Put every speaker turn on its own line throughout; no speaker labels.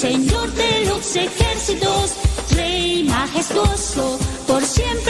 Señor de los ejércitos, Rey majestuoso, por siempre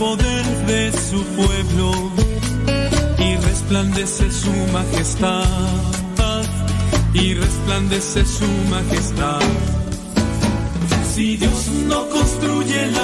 Poder de su pueblo y resplandece su majestad. Y resplandece su majestad. Si Dios no construye la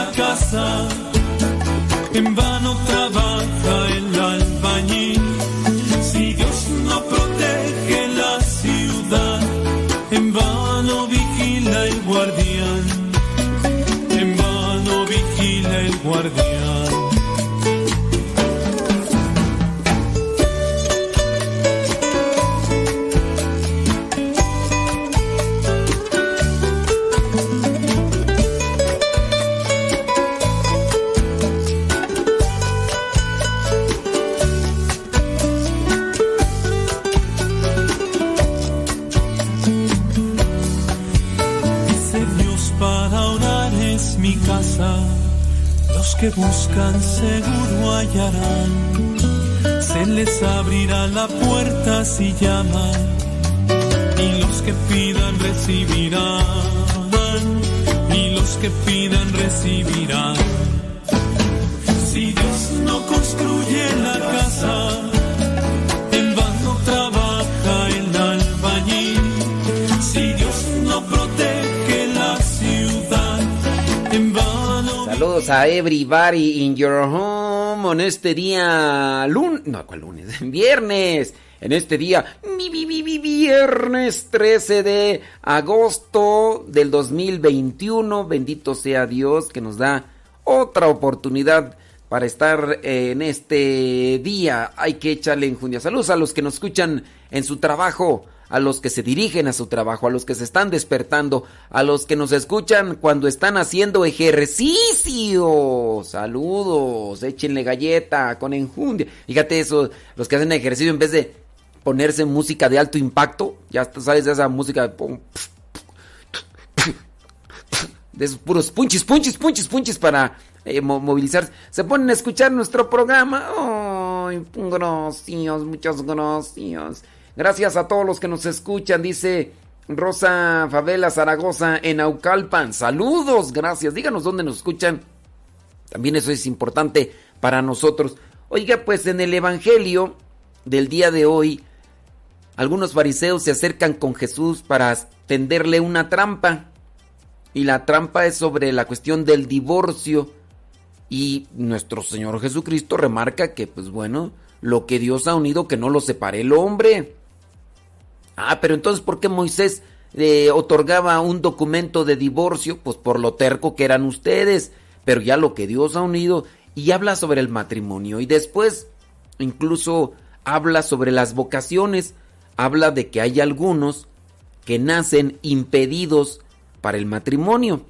everybody in your home en este día lunes, no, ¿cuál lunes? Viernes. En este día, mi, mi, mi, mi, viernes 13 de agosto del 2021. Bendito sea Dios que nos da otra oportunidad para estar en este día. Hay que echarle enjundia. Saludos a los que nos escuchan en su trabajo, a los que se dirigen a su trabajo, a los que se están despertando, a los que nos escuchan cuando están haciendo ejercicio. Saludos, échenle galleta con enjundia. Fíjate eso, los que hacen ejercicio en vez de ponerse música de alto impacto, ya sabes esa música de esos puros punchis, punchis, punchis, punchis para eh, mo- movilizarse. Se ponen a escuchar nuestro programa. ¡Ay, gracias! Muchas. Gracias a todos los que nos escuchan, dice Rosa Favela Zaragoza en Aucalpan. Saludos, gracias. Díganos dónde nos escuchan. También eso es importante para nosotros. Oiga, pues en el Evangelio del día de hoy, algunos fariseos se acercan con Jesús para tenderle una trampa. Y la trampa es sobre la cuestión del divorcio. Y nuestro Señor Jesucristo remarca que, pues bueno, lo que Dios ha unido, que no lo separe el hombre. Ah, pero entonces, ¿por qué Moisés eh, otorgaba un documento de divorcio? Pues por lo terco que eran ustedes. Pero ya lo que Dios ha unido y habla sobre el matrimonio. Y después, incluso habla sobre las vocaciones. Habla de que hay algunos que nacen impedidos para el matrimonio.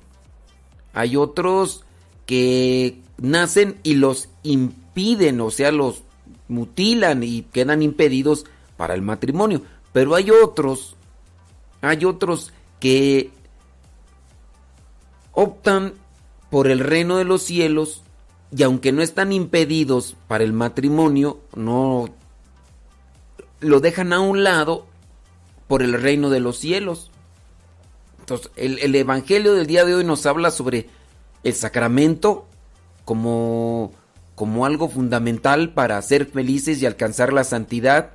Hay otros que nacen y los impiden, o sea, los mutilan y quedan impedidos para el matrimonio. Pero hay otros, hay otros que optan por el reino de los cielos y aunque no están impedidos para el matrimonio, no lo dejan a un lado por el reino de los cielos. Entonces, el, el Evangelio del día de hoy nos habla sobre el sacramento como, como algo fundamental para ser felices y alcanzar la santidad,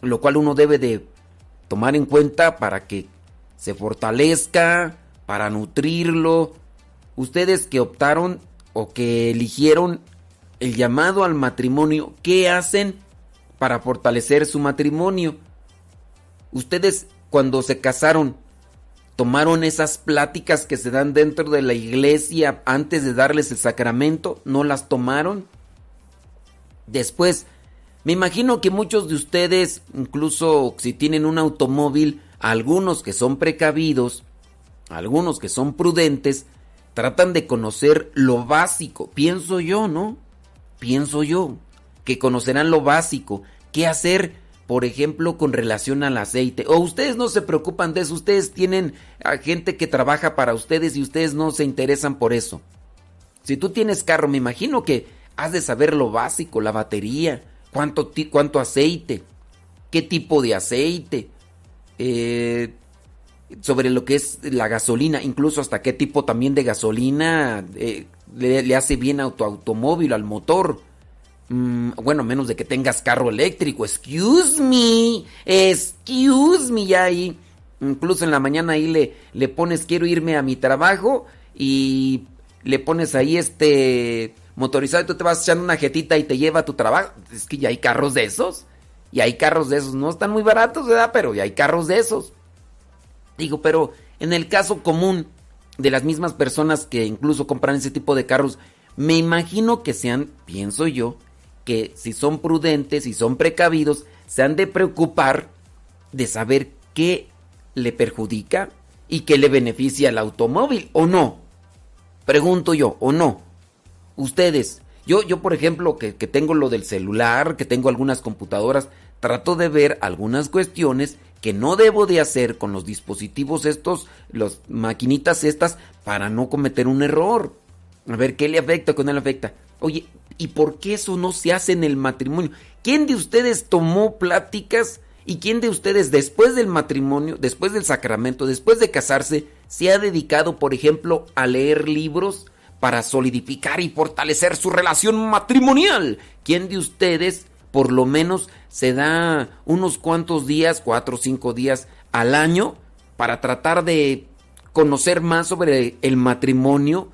lo cual uno debe de tomar en cuenta para que se fortalezca, para nutrirlo. Ustedes que optaron o que eligieron el llamado al matrimonio, ¿qué hacen para fortalecer su matrimonio? Ustedes cuando se casaron, tomaron esas pláticas que se dan dentro de la iglesia antes de darles el sacramento, no las tomaron. Después, me imagino que muchos de ustedes, incluso si tienen un automóvil, algunos que son precavidos, algunos que son prudentes, tratan de conocer lo básico. Pienso yo, ¿no? Pienso yo que conocerán lo básico. ¿Qué hacer, por ejemplo, con relación al aceite? O ustedes no se preocupan de eso. Ustedes tienen a gente que trabaja para ustedes y ustedes no se interesan por eso. Si tú tienes carro, me imagino que has de saber lo básico, la batería, cuánto, cuánto aceite, qué tipo de aceite, eh, sobre lo que es la gasolina, incluso hasta qué tipo también de gasolina eh, le, hace bien a tu automóvil, al motor. Mm, bueno, menos de que tengas carro eléctrico. Excuse me, excuse me, ya ahí. Incluso en la mañana ahí le, le pones quiero irme a mi trabajo y le pones ahí este motorizado y tú te vas echando una jetita y te lleva a tu trabajo. Es que ya hay carros de esos. Y hay carros de esos. No están muy baratos, ¿verdad? Pero ya hay carros de esos. Digo, pero en el caso común de las mismas personas que incluso compran ese tipo de carros, me imagino que sean, pienso yo, que si son prudentes, si son precavidos, se han de preocupar de saber qué le perjudica y qué le beneficia al automóvil, ¿o no? Pregunto yo, ¿o no? Ustedes, yo, yo por ejemplo, que, que tengo lo del celular, que tengo algunas computadoras, trato de ver algunas cuestiones que no debo de hacer con los dispositivos estos, las maquinitas estas, para no cometer un error. A ver, ¿qué le afecta? ¿Qué no le afecta? Oye, ¿y por qué eso no se hace en el matrimonio? ¿Quién de ustedes tomó pláticas y quién de ustedes después del matrimonio, después del sacramento, después de casarse, se ha dedicado, por ejemplo, a leer libros para solidificar y fortalecer su relación matrimonial? ¿Quién de ustedes por lo menos se da unos cuantos días, cuatro o cinco días al año, para tratar de conocer más sobre el matrimonio,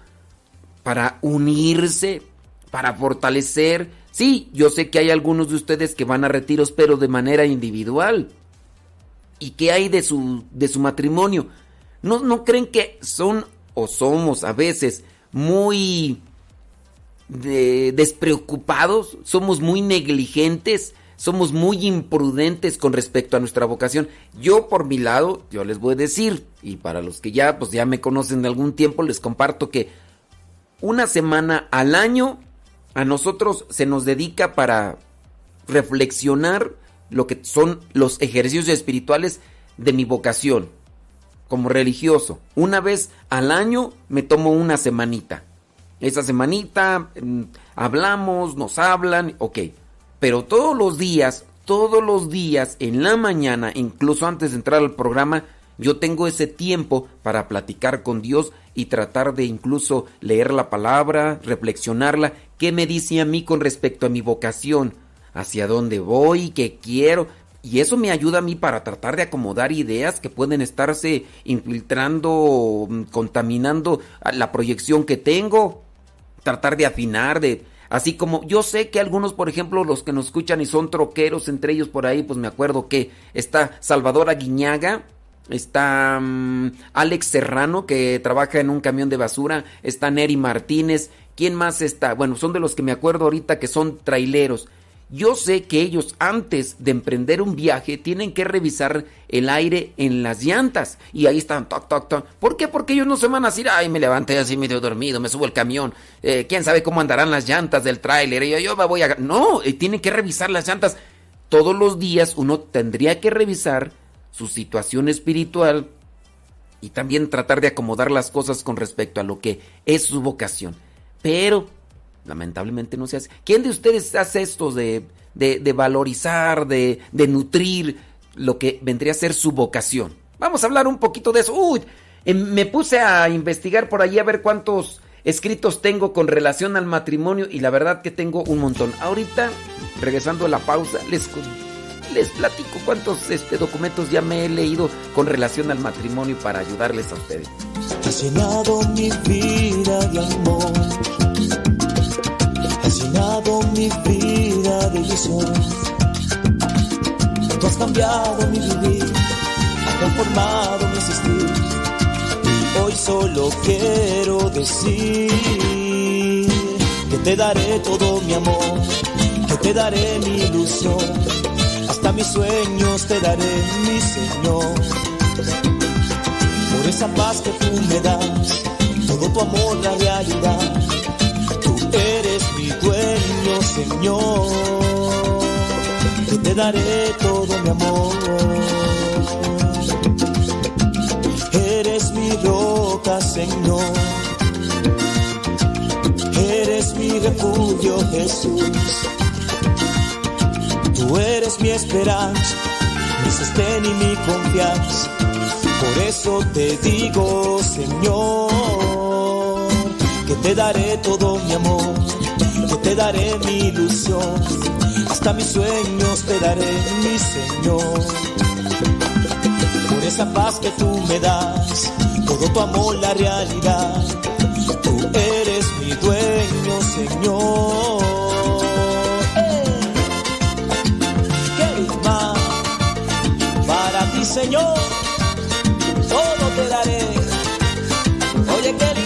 para unirse, para fortalecer. Sí, yo sé que hay algunos de ustedes que van a retiros, pero de manera individual. ¿Y qué hay de su, de su matrimonio? ¿No, ¿No creen que son o somos a veces muy despreocupados, somos muy negligentes, somos muy imprudentes con respecto a nuestra vocación. Yo por mi lado, yo les voy a decir, y para los que ya pues ya me conocen de algún tiempo, les comparto que una semana al año a nosotros se nos dedica para reflexionar lo que son los ejercicios espirituales de mi vocación como religioso. Una vez al año me tomo una semanita. Esa semanita mm, hablamos, nos hablan, ok. Pero todos los días, todos los días, en la mañana, incluso antes de entrar al programa, yo tengo ese tiempo para platicar con Dios y tratar de incluso leer la palabra, reflexionarla, qué me dice a mí con respecto a mi vocación, hacia dónde voy, qué quiero. Y eso me ayuda a mí para tratar de acomodar ideas que pueden estarse infiltrando, mm, contaminando la proyección que tengo tratar de afinar, de... Así como yo sé que algunos, por ejemplo, los que nos escuchan y son troqueros, entre ellos por ahí, pues me acuerdo que está Salvador Aguiñaga, está mm, Alex Serrano, que trabaja en un camión de basura, está Neri Martínez, ¿quién más está? Bueno, son de los que me acuerdo ahorita que son traileros. Yo sé que ellos antes de emprender un viaje tienen que revisar el aire en las llantas y ahí están, toc, toc, toc. ¿Por qué? Porque ellos no se van a decir, ay, me levanté así medio dormido, me subo el camión, eh, quién sabe cómo andarán las llantas del tráiler, yo, yo me voy a... No, eh, tienen que revisar las llantas. Todos los días uno tendría que revisar su situación espiritual y también tratar de acomodar las cosas con respecto a lo que es su vocación. Pero Lamentablemente no se hace. ¿Quién de ustedes hace esto de, de, valorizar, de, de, nutrir lo que vendría a ser su vocación? Vamos a hablar un poquito de eso. Uy, em, me puse a investigar por allí a ver cuántos escritos tengo con relación al matrimonio y la verdad que tengo un montón. Ahorita, regresando a la pausa, les, les platico cuántos este, documentos ya me he leído con relación al matrimonio para ayudarles a ustedes.
Mi vida de amor. Has llenado mi vida de ilusión. Tú has cambiado mi vivir, has transformado mi existir. Y hoy solo quiero decir que te daré todo mi amor, que te daré mi ilusión. Hasta mis sueños te daré, mi Señor. Por esa paz que tú me das, todo tu amor, la realidad. Tú eres mi dueño, Señor. Que te daré todo mi amor. Eres mi roca, Señor. Eres mi refugio, Jesús. Tú eres mi esperanza, mi sostén y mi confianza. Por eso te digo, Señor, que te daré todo mi amor, que te daré mi ilusión, hasta mis sueños te daré, mi Señor. Por esa paz que tú me das, todo tu amor, la realidad, tú eres mi dueño, Señor. ¡Eh! ¿Qué más para ti, Señor? todo te daré. Oye, qué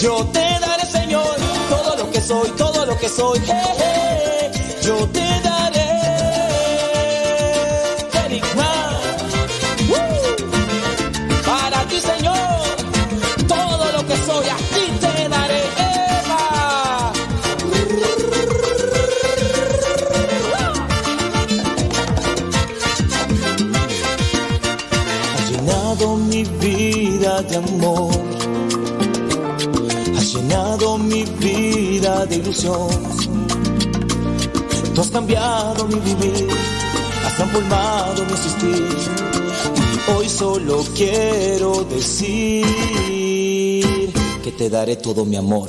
Yo te daré, Señor, todo lo que soy, todo lo que soy. Ilusión. Tú has cambiado mi vivir. Has transformado mi existir. Y hoy solo quiero decir que te daré todo mi amor.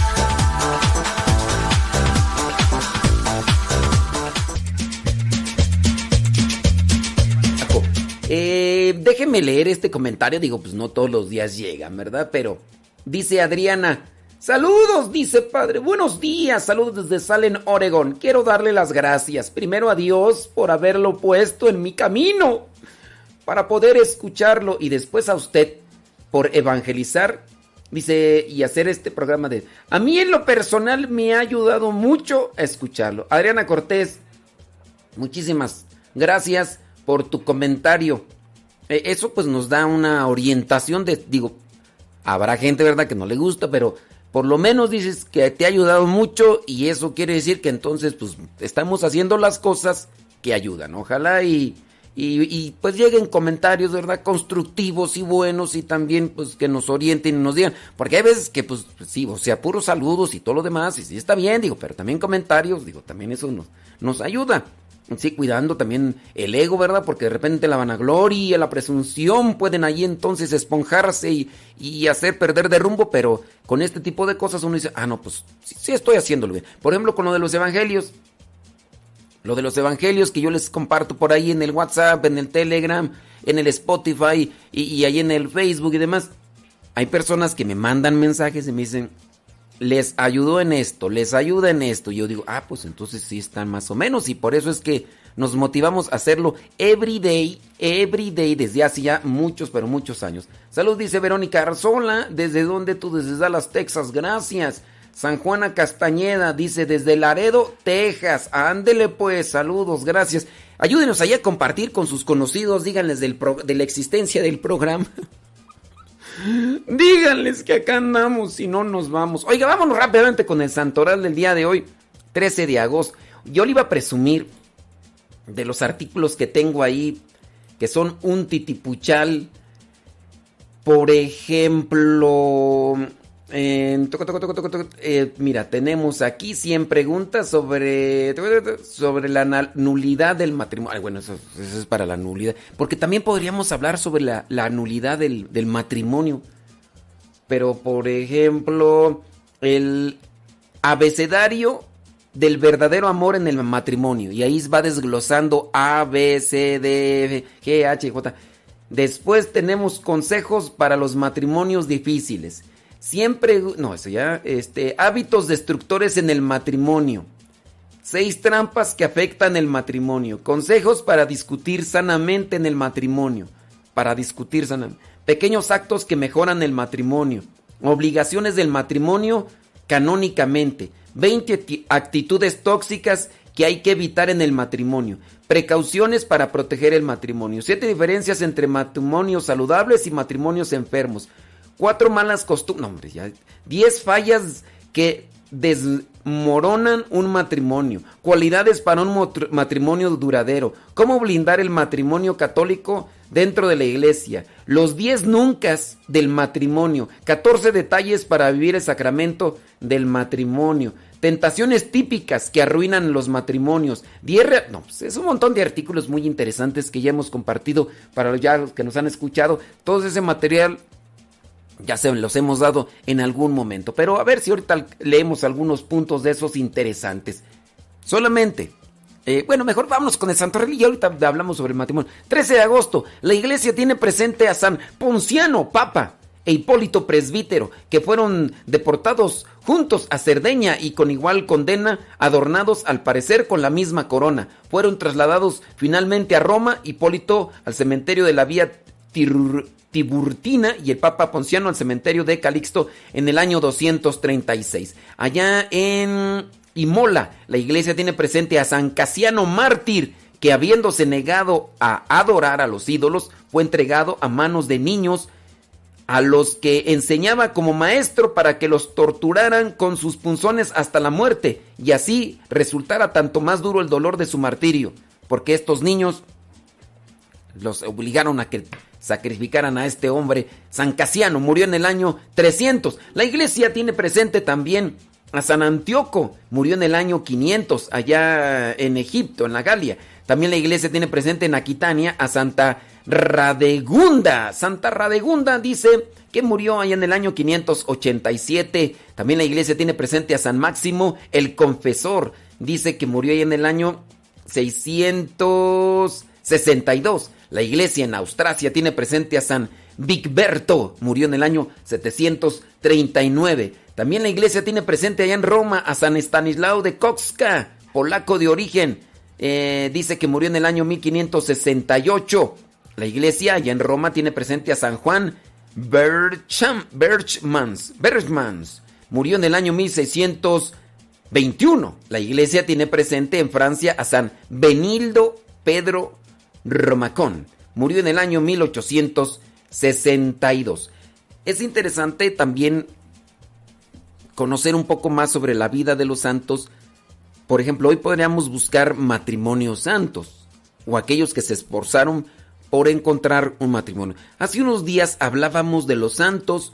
Leer este comentario. Digo, pues no todos los días llegan, ¿verdad? Pero dice Adriana. Saludos, dice padre. Buenos días. Saludos desde Salem, Oregon. Quiero darle las gracias. Primero a Dios por haberlo puesto en mi camino para poder escucharlo y después a usted por evangelizar. Dice, y hacer este programa de... A mí en lo personal me ha ayudado mucho a escucharlo. Adriana Cortés, muchísimas gracias por tu comentario. E, eso pues nos da una orientación de, digo, habrá gente, ¿verdad?, que no le gusta, pero por lo menos dices que te ha ayudado mucho y eso quiere decir que entonces pues estamos haciendo las cosas que ayudan. Ojalá y, y, pues lleguen comentarios, ¿verdad? Constructivos y buenos y también pues que nos orienten y nos digan. Porque hay veces que pues sí, o sea, puros saludos y todo lo demás y sí está bien, digo, pero también comentarios, digo, también eso nos ayuda. Sí, cuidando también el ego, ¿verdad? Porque de repente la vanagloria, la presunción pueden ahí entonces esponjarse y, hacer perder de rumbo, pero con este tipo de cosas uno dice, ah, no, pues sí, estoy haciéndolo bien. Por ejemplo, con lo de los evangelios. Lo de los evangelios que yo les comparto por ahí en el WhatsApp, en el Telegram, en el Spotify y, y ahí en el Facebook y demás. Hay personas que me mandan mensajes y me dicen, les ayudó en esto, les ayuda en esto. yo digo, ah, pues entonces sí están más o menos. Y por eso es que nos motivamos a hacerlo every day, every day, desde hace ya muchos, pero muchos años. Salud, dice Verónica Arzola, ¿desde dónde tú? Desde Dallas, Texas, gracias. San Juana Castañeda dice desde Laredo, Texas. Ándele pues, saludos, gracias. Ayúdenos ahí a compartir con sus conocidos, díganles del de la existencia del programa. Díganles que acá andamos y no nos vamos. Oiga, vámonos rápidamente con el santoral del día de hoy, 13 de agosto. Yo le iba a presumir de los artículos que tengo ahí, que son un titipuchal. Por ejemplo, eh, mira, tenemos aquí 100 preguntas sobre, sobre la nulidad del matrimonio. bueno, eso, es para la nulidad. Porque también podríamos hablar sobre la, nulidad del, del, matrimonio. Pero, por ejemplo, el abecedario del verdadero amor en el matrimonio. Y ahí va desglosando A, B, C, D, G, H, J. Después tenemos consejos para los matrimonios difíciles. Siempre, no, eso ya, este, hábitos destructores en el matrimonio. Seis trampas que afectan el matrimonio. Consejos para discutir sanamente en el matrimonio. Para discutir sanamente. Pequeños actos que mejoran el matrimonio. Obligaciones del matrimonio canónicamente. 20 actitudes tóxicas que hay que evitar en el matrimonio. Precauciones para proteger el matrimonio. Siete diferencias entre matrimonios saludables y matrimonios enfermos. Cuatro malas costumbres, no hombre, ya. Diez fallas que desmoronan un matrimonio. Cualidades para un matrimonio duradero. Cómo blindar el matrimonio católico dentro de la iglesia. Los diez nunca del matrimonio. Catorce detalles para vivir el sacramento del matrimonio. Tentaciones típicas que arruinan los matrimonios. Diez no, pues, es un montón de artículos muy interesantes que ya hemos compartido para ya los que nos han escuchado. Todo ese material ya se los hemos dado en algún momento. Pero a ver si ahorita leemos algunos puntos de esos interesantes. Solamente. Eh, bueno, mejor vámonos con el Santo Rey y ahorita hablamos sobre el matrimonio. 13 de agosto, la iglesia tiene presente a San Ponciano, Papa, e Hipólito Presbítero, que fueron deportados juntos a Cerdeña y con igual condena, adornados al parecer con la misma corona. Fueron trasladados finalmente a Roma, Hipólito al cementerio de la Vía Tiburtina y el Papa Ponciano al cementerio de Calixto en el año 236. Allá en Imola, la iglesia tiene presente a San Casiano Mártir, que habiéndose negado a adorar a los ídolos, fue entregado a manos de niños a los que enseñaba como maestro para que los torturaran con sus punzones hasta la muerte, y así resultara tanto más duro el dolor de su martirio porque estos niños los obligaron a que sacrificaran a este hombre. San Casiano murió en el año 300. La iglesia tiene presente también a San Antíoco, murió en el año 500 allá en Egipto, en la Galia. También la iglesia tiene presente en Aquitania a Santa Radegunda. Santa Radegunda dice que murió allá en el año 587. También la iglesia tiene presente a San Máximo el Confesor. Dice que murió allá en el año 662. La iglesia en Austrasia tiene presente a San Vigberto. Murió en el año 739. También la iglesia tiene presente allá en Roma a San Estanislao de Koxka, polaco de origen. Eh, dice que murió en el año 1568. La iglesia allá en Roma tiene presente a San Juan Bercham, Berchmans. Murió en el año 1621. La iglesia tiene presente en Francia a San Benildo Pedro Romacón. Murió en el año 1862. Es interesante también conocer un poco más sobre la vida de los santos. Por ejemplo, hoy podríamos buscar matrimonios santos o aquellos que se esforzaron por encontrar un matrimonio. Hace unos días hablábamos de los santos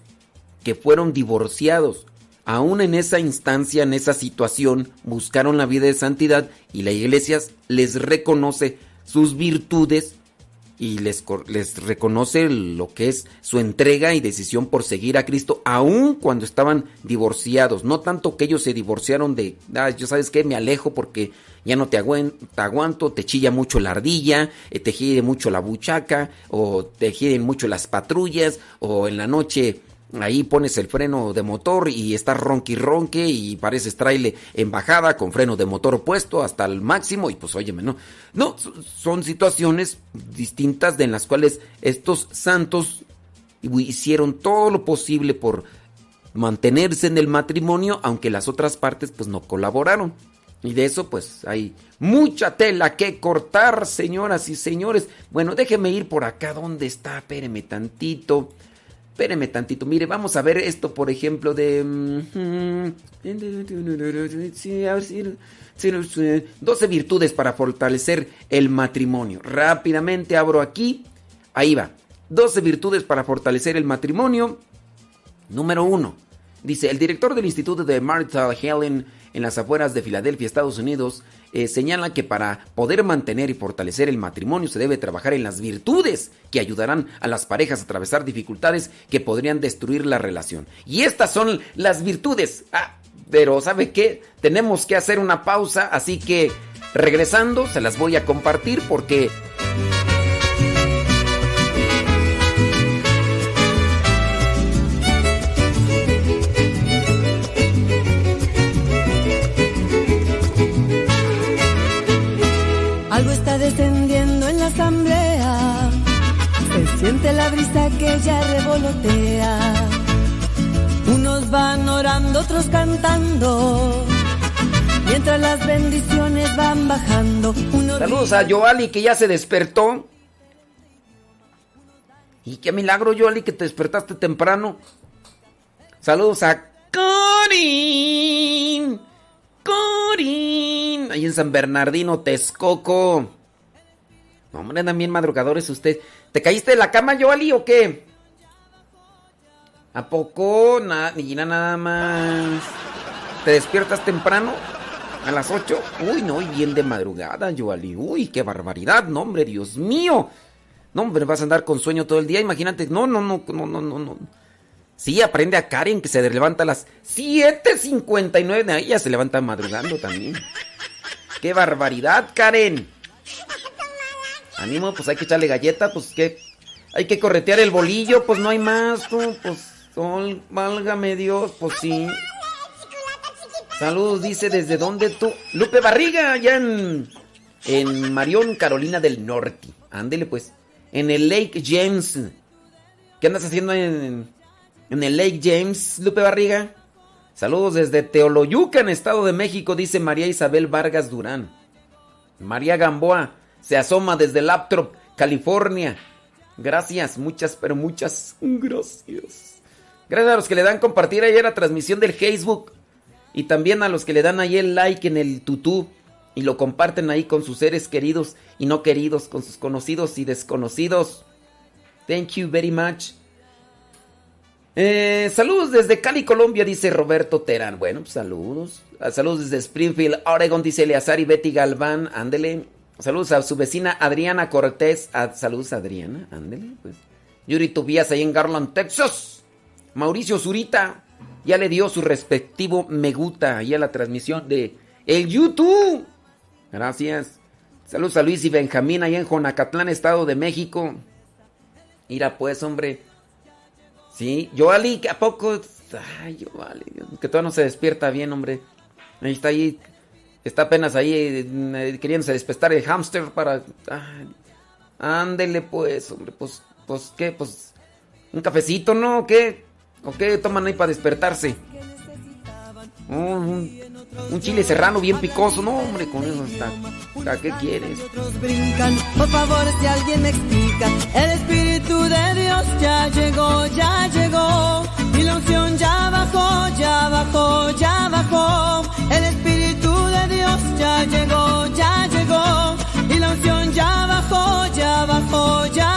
que fueron divorciados. Aún en esa instancia, en esa situación, buscaron la vida de santidad y la iglesia les reconoce sus virtudes y les, les reconoce lo que es su entrega y decisión por seguir a Cristo, aun cuando estaban divorciados. No tanto que ellos se divorciaron de, yo sabes qué, me alejo porque ya no te, aguanto, te chilla mucho la ardilla, eh, te gire mucho la buchaca, o te giren mucho las patrullas, o en la noche ahí pones el freno de motor y estás ronqui ronque y pareces traile en bajada con freno de motor puesto hasta el máximo y pues óyeme, no. No, son situaciones distintas de en las cuales estos santos hicieron todo lo posible por mantenerse en el matrimonio, aunque las otras partes pues no colaboraron. Y de eso pues hay mucha tela que cortar, señoras y señores. Bueno, déjeme ir por acá donde está, espéreme tantito. Espéreme tantito. Mire, vamos a ver esto, por ejemplo, de... 12 virtudes para fortalecer el matrimonio. Rápidamente abro aquí. Ahí va. 12 virtudes para fortalecer el matrimonio. Número 1. Dice, el director del Instituto de Marital Helen en las afueras de Filadelfia, Estados Unidos, eh, señala que para poder mantener y fortalecer el matrimonio se debe trabajar en las virtudes que ayudarán a las parejas a atravesar dificultades que podrían destruir la relación. Y estas son las virtudes. Ah, pero ¿sabe qué? Tenemos que hacer una pausa, así que regresando se las voy a compartir porque...
ya revolotea. Unos van orando, otros cantando. Mientras las bendiciones van bajando.
Saludos a Joali que ya se despertó. Y qué milagro, Joali, que te despertaste temprano. Saludos a Corín. Corín. Ahí en San Bernardino, Texcoco. Hombre, andan bien madrugadores usted. ¿Te caíste de la cama, Joali, o qué? ¿A poco? Nada, ni nada más. ¿Te despiertas temprano? ¿A las 8? Uy, no, y bien de madrugada, Joali. Uy, qué barbaridad, no, hombre, Dios mío. No, hombre, vas a andar con sueño todo el día, imagínate. No, no, no, no, no, no, no. Sí, aprende a Karen que se levanta a las 7.59. Ella se levanta madrugando también. ¡Qué barbaridad, Karen! Ánimo, pues hay que echarle galleta, pues que hay que corretear el bolillo, pues no hay más, tú, pues sol, válgame Dios, pues sí. Saludos, dice, ¿desde dónde tú? Lupe Barriga, allá en, en Marión, Carolina del Norte. Ándele pues. En el Lake James. ¿Qué andas haciendo en, en el Lake James, Lupe Barriga? Saludos desde Teoloyuca, en Estado de México, dice María Isabel Vargas Durán. María Gamboa se asoma desde Laptop, California. Gracias, muchas, pero muchas gracias. Gracias a los que le dan compartir ayer la transmisión del Facebook. Y también a los que le dan ahí el like en el tutú. y lo comparten ahí con sus seres queridos y no queridos, con sus conocidos y desconocidos. Thank you very much. Eh, saludos desde Cali, Colombia, dice Roberto Terán. Bueno, pues saludos. Ah, saludos desde Springfield, Oregon, dice Eleazar y Betty Galván. Ándele. Saludos a su vecina Adriana Cortés. Ah, saludos Adriana, ándele. Pues. Yuri Tobias ahí en Garland, Texas. Mauricio Zurita ya le dio su respectivo me gusta ahí a la transmisión de el YouTube. Gracias. Saludos a Luis y Benjamín ahí en Jonacatlán, Estado de México. Mira pues, hombre. Sí, Joali, ¿a poco? Ay, Joali, que todavía no se despierta bien, hombre. Ahí está ahí, está apenas ahí eh, queriéndose despertar el hámster para... ándele pues, hombre, pues, pues, ¿qué? Pues, un cafecito, ¿no? ¿O qué? ¿O qué toman ahí para despertarse? un, chile serrano bien picoso. No, hombre, con eso está. ¿Qué quieres?
Por favor, si alguien me explica. El Espíritu de Dios ya llegó, ya llegó. Unción ya bajó, ya bajó, ya bajó. El ya llegó, ya llegó. Y la unción ya bajó, ya bajó, ya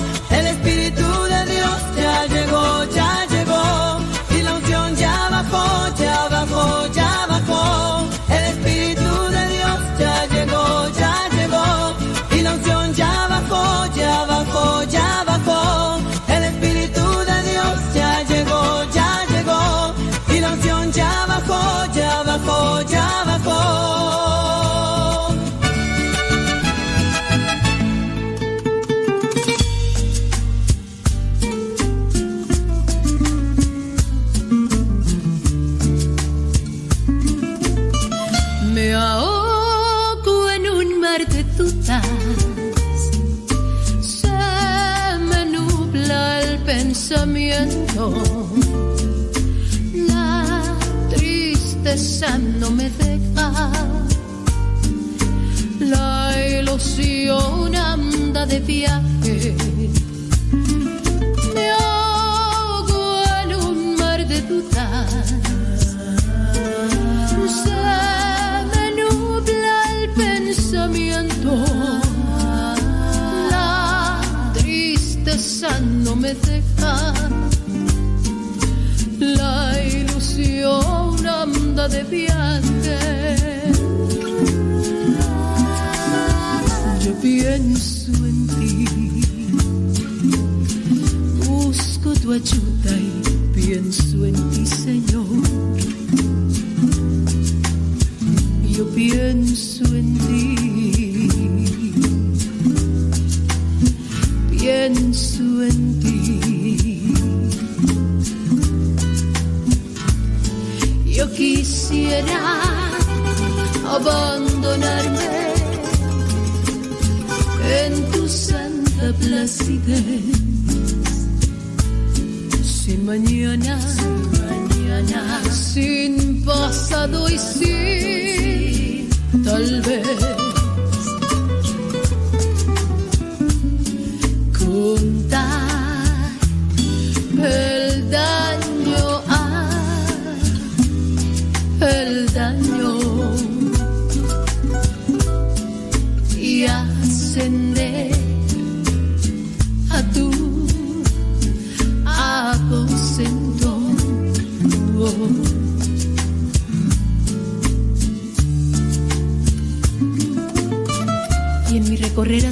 Tristeza no me deja. La ilusión anda de viaje. De viaje. Yo pienso en ti, busco tu ayuda y pienso en ti, Señor. Yo pienso en ti. Pienso en ti. Abandonarme en tu santa placidez. Sin mañana, sin mañana, sin pasado y sin tal vez.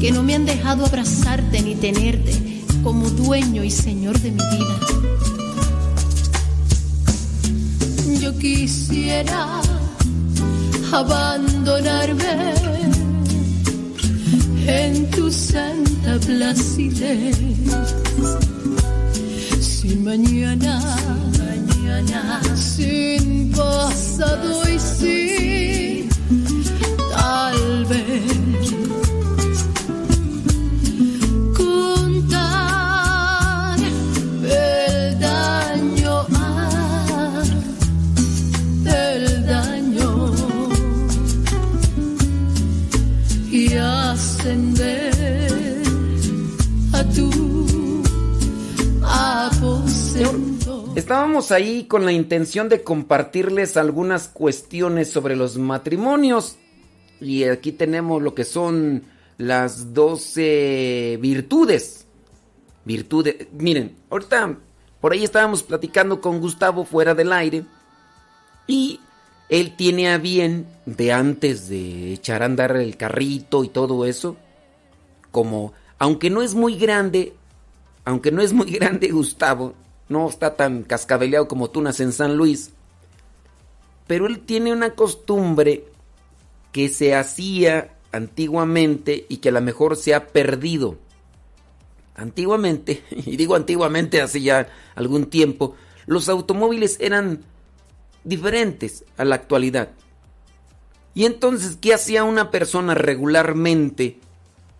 que no me han dejado abrazarte ni tenerte como dueño y señor de mi vida. Yo quisiera abandonarme en tu santa placidez. Sin mañana, mañana, sin pasado y sin tal vez.
Estábamos ahí con la intención de compartirles algunas cuestiones sobre los matrimonios. Y aquí tenemos lo que son las 12 virtudes. Virtudes. Miren, ahorita por ahí estábamos platicando con Gustavo fuera del aire. Y él tiene a bien de antes de echar a andar el carrito y todo eso. Como, aunque no es muy grande, aunque no es muy grande Gustavo, no está tan cascabeleado como tú naces en San Luis, pero él tiene una costumbre que se hacía antiguamente y que a lo mejor se ha perdido. Antiguamente, y digo antiguamente hace ya algún tiempo, los automóviles eran diferentes a la actualidad. Y entonces, ¿qué hacía una persona regularmente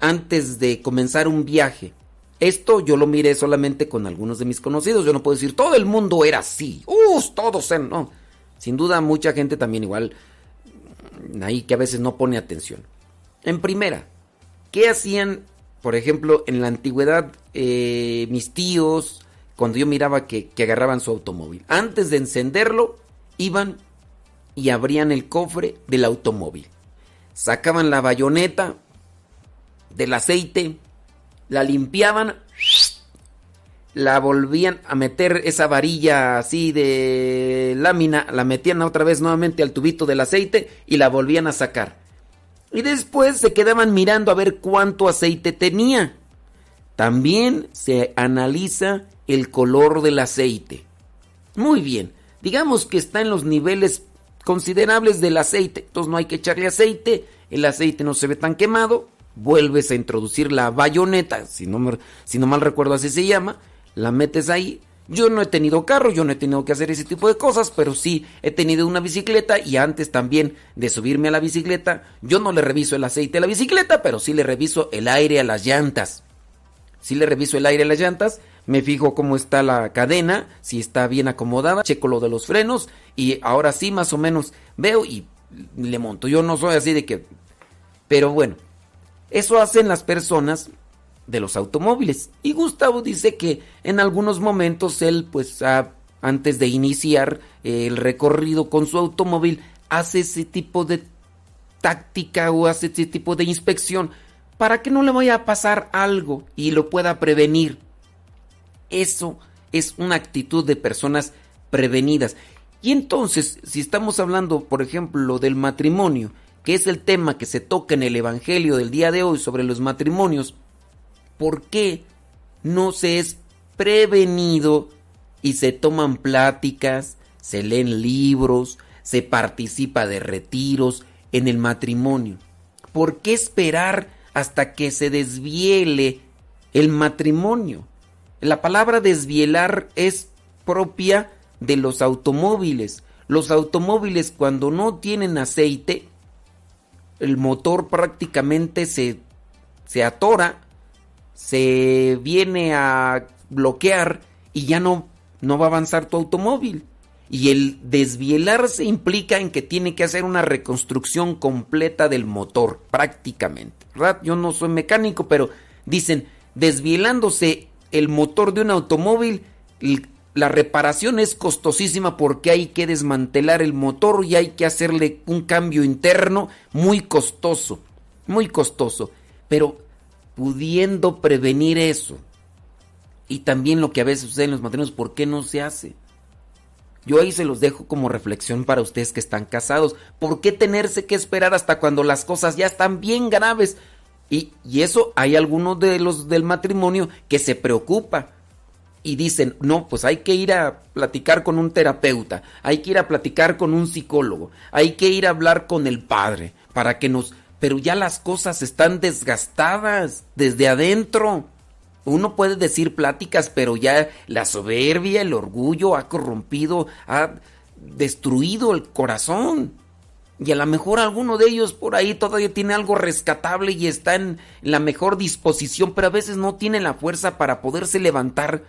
antes de comenzar un viaje? Esto yo lo miré solamente con algunos de mis conocidos. Yo no puedo decir, todo el mundo era así. ¡Uh! Todos eran. No. Sin duda, mucha gente también igual. Ahí que a veces no pone atención. En primera, ¿qué hacían, por ejemplo, en la antigüedad eh, mis tíos cuando yo miraba que, que agarraban su automóvil? Antes de encenderlo, iban y abrían el cofre del automóvil. Sacaban la bayoneta del aceite, la limpiaban, la volvían a meter esa varilla así de lámina, la metían otra vez nuevamente al tubito del aceite y la volvían a sacar. Y después se quedaban mirando a ver cuánto aceite tenía. También se analiza el color del aceite. Muy bien, digamos que está en los niveles considerables del aceite, entonces no hay que echarle aceite, el aceite no se ve tan quemado, vuelves a introducir la bayoneta, si no, me, si no mal recuerdo así se llama, la metes ahí. Yo no he tenido carro, yo no he tenido que hacer ese tipo de cosas, pero sí he tenido una bicicleta y antes también de subirme a la bicicleta, yo no le reviso el aceite a la bicicleta, pero sí le reviso el aire a las llantas. Sí le reviso el aire a las llantas, me fijo cómo está la cadena, si está bien acomodada, checo lo de los frenos y ahora sí más o menos veo y le monto. Yo no soy así de que... Pero bueno, eso hacen las personas de los automóviles. Y Gustavo dice que en algunos momentos él, pues antes de iniciar el recorrido con su automóvil, hace ese tipo de táctica o hace ese tipo de inspección para que no le vaya a pasar algo y lo pueda prevenir. Eso es una actitud de personas prevenidas. Y entonces, si estamos hablando, por ejemplo, del matrimonio, que es el tema que se toca en el Evangelio del día de hoy sobre los matrimonios, ¿por qué no se es prevenido y se toman pláticas, se leen libros, se participa de retiros en el matrimonio? ¿Por qué esperar hasta que se desviele el matrimonio? La palabra desvielar es propia de los automóviles. Los automóviles cuando no tienen aceite, el motor prácticamente se, se atora, se viene a bloquear y ya no, no va a avanzar tu automóvil. Y el desvielarse implica en que tiene que hacer una reconstrucción completa del motor, prácticamente. Yo no soy mecánico, pero dicen, desvielándose el motor de un automóvil, la reparación es costosísima porque hay que desmantelar el motor y hay que hacerle un cambio interno muy costoso, muy costoso. Pero pudiendo prevenir eso, y también lo que a veces sucede en los matrimonios, ¿por qué no se hace? Yo ahí se los dejo como reflexión para ustedes que están casados. ¿Por qué tenerse que esperar hasta cuando las cosas ya están bien graves? Y, y eso hay algunos de los del matrimonio que se preocupa y dicen, no, pues hay que ir a platicar con un terapeuta, hay que ir a platicar con un psicólogo, hay que ir a hablar con el padre para que nos... Pero ya las cosas están desgastadas desde adentro. Uno puede decir pláticas, pero ya la soberbia, el orgullo ha corrompido, ha destruido el corazón. Y a lo mejor alguno de ellos por ahí todavía tiene algo rescatable y está en la mejor disposición, pero a veces no tiene la fuerza para poderse levantar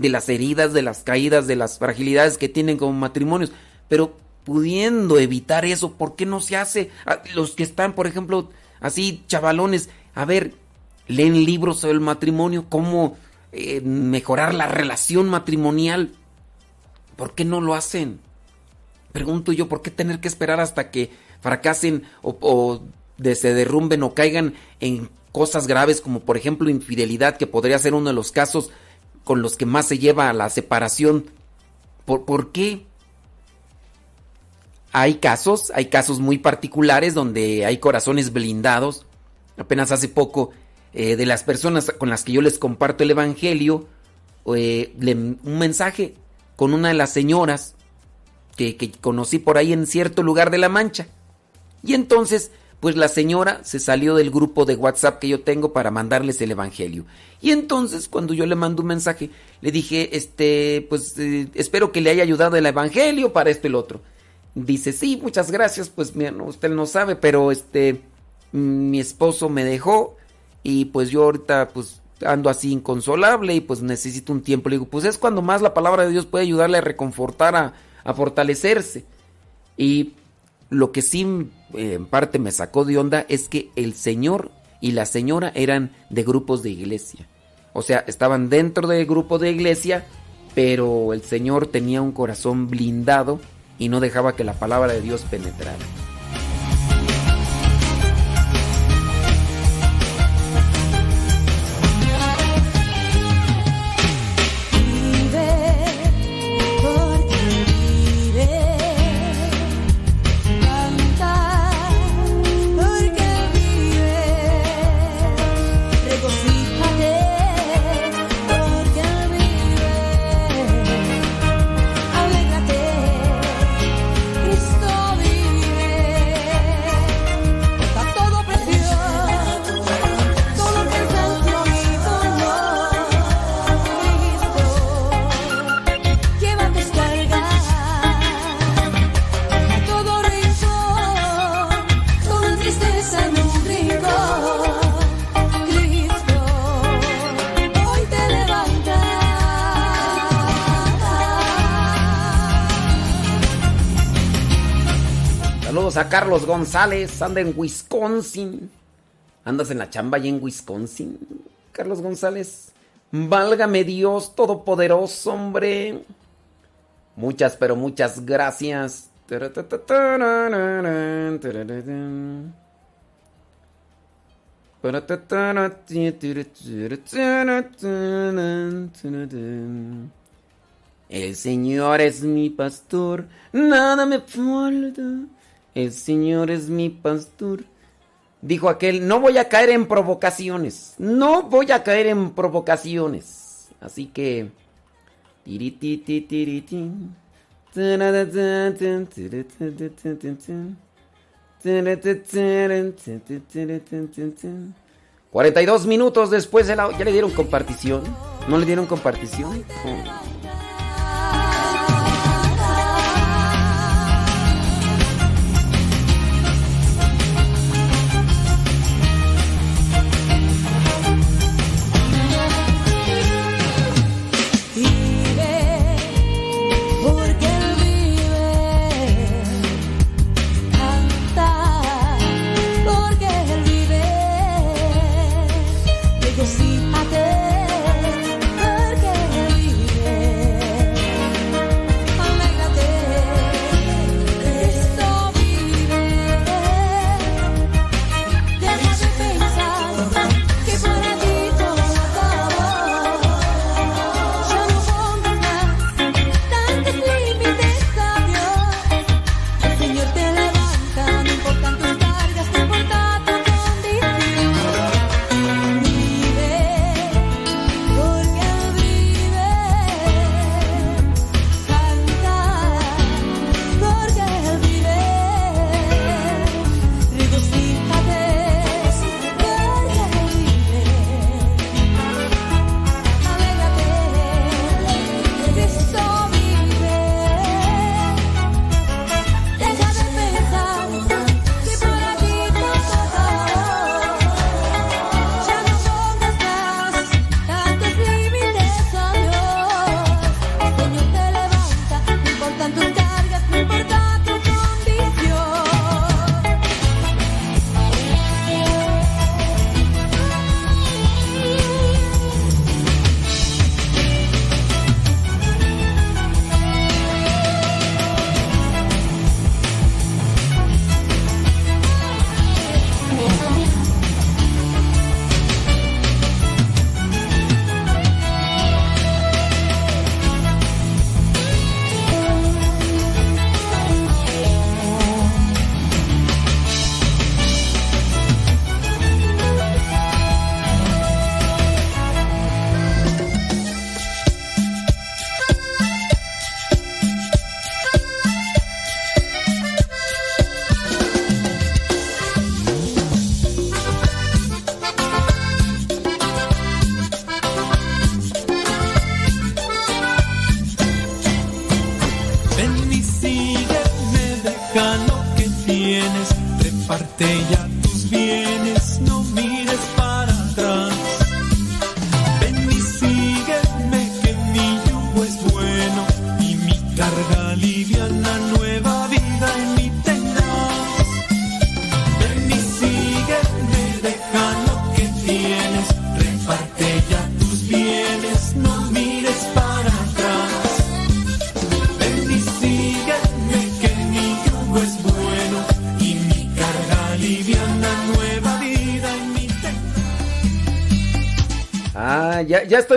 de las heridas, de las caídas, de las fragilidades que tienen como matrimonios. Pero pudiendo evitar eso, ¿por qué no se hace? Ah, los que están, por ejemplo, así chavalones, a ver, leen libros sobre el matrimonio, cómo eh, mejorar la relación matrimonial. ¿Por qué no lo hacen? Pregunto yo, ¿por qué tener que esperar hasta que fracasen o, se derrumben o caigan en cosas graves como por ejemplo infidelidad, que podría ser uno de los casos con los que más se lleva a la separación? ¿Por, ¿Por qué? Hay casos, hay casos muy particulares donde hay corazones blindados. Apenas hace poco eh, de las personas con las que yo les comparto el Evangelio, eh, un mensaje con una de las señoras que, que, conocí por ahí en cierto lugar de La Mancha. Y entonces, pues la señora se salió del grupo de WhatsApp que yo tengo para mandarles el Evangelio. Y entonces, cuando yo le mando un mensaje, le dije, este, pues eh, espero que le haya ayudado el Evangelio para esto y el otro. Dice, sí, muchas gracias, pues usted no sabe, pero este, mi esposo me dejó y pues yo ahorita pues ando así inconsolable y pues necesito un tiempo. Le digo, pues es cuando más la palabra de Dios puede ayudarle a reconfortar, a, a fortalecerse. Y lo que sí en parte me sacó de onda es que el señor y la señora eran de grupos de iglesia. O sea, estaban dentro del grupo de iglesia, pero el señor tenía un corazón blindado y no dejaba que la palabra de Dios penetrara. Carlos González, anda en Wisconsin. ¿Andas en la chamba allí en Wisconsin, Carlos González? Válgame Dios Todopoderoso, hombre. Muchas, pero muchas gracias. El Señor es mi pastor, nada me falta. El Señor es mi pastor. Dijo aquel, no voy a caer en provocaciones. No voy a caer en provocaciones. Así que... 42 minutos después de la... ¿Ya le dieron compartición? ¿No le dieron compartición?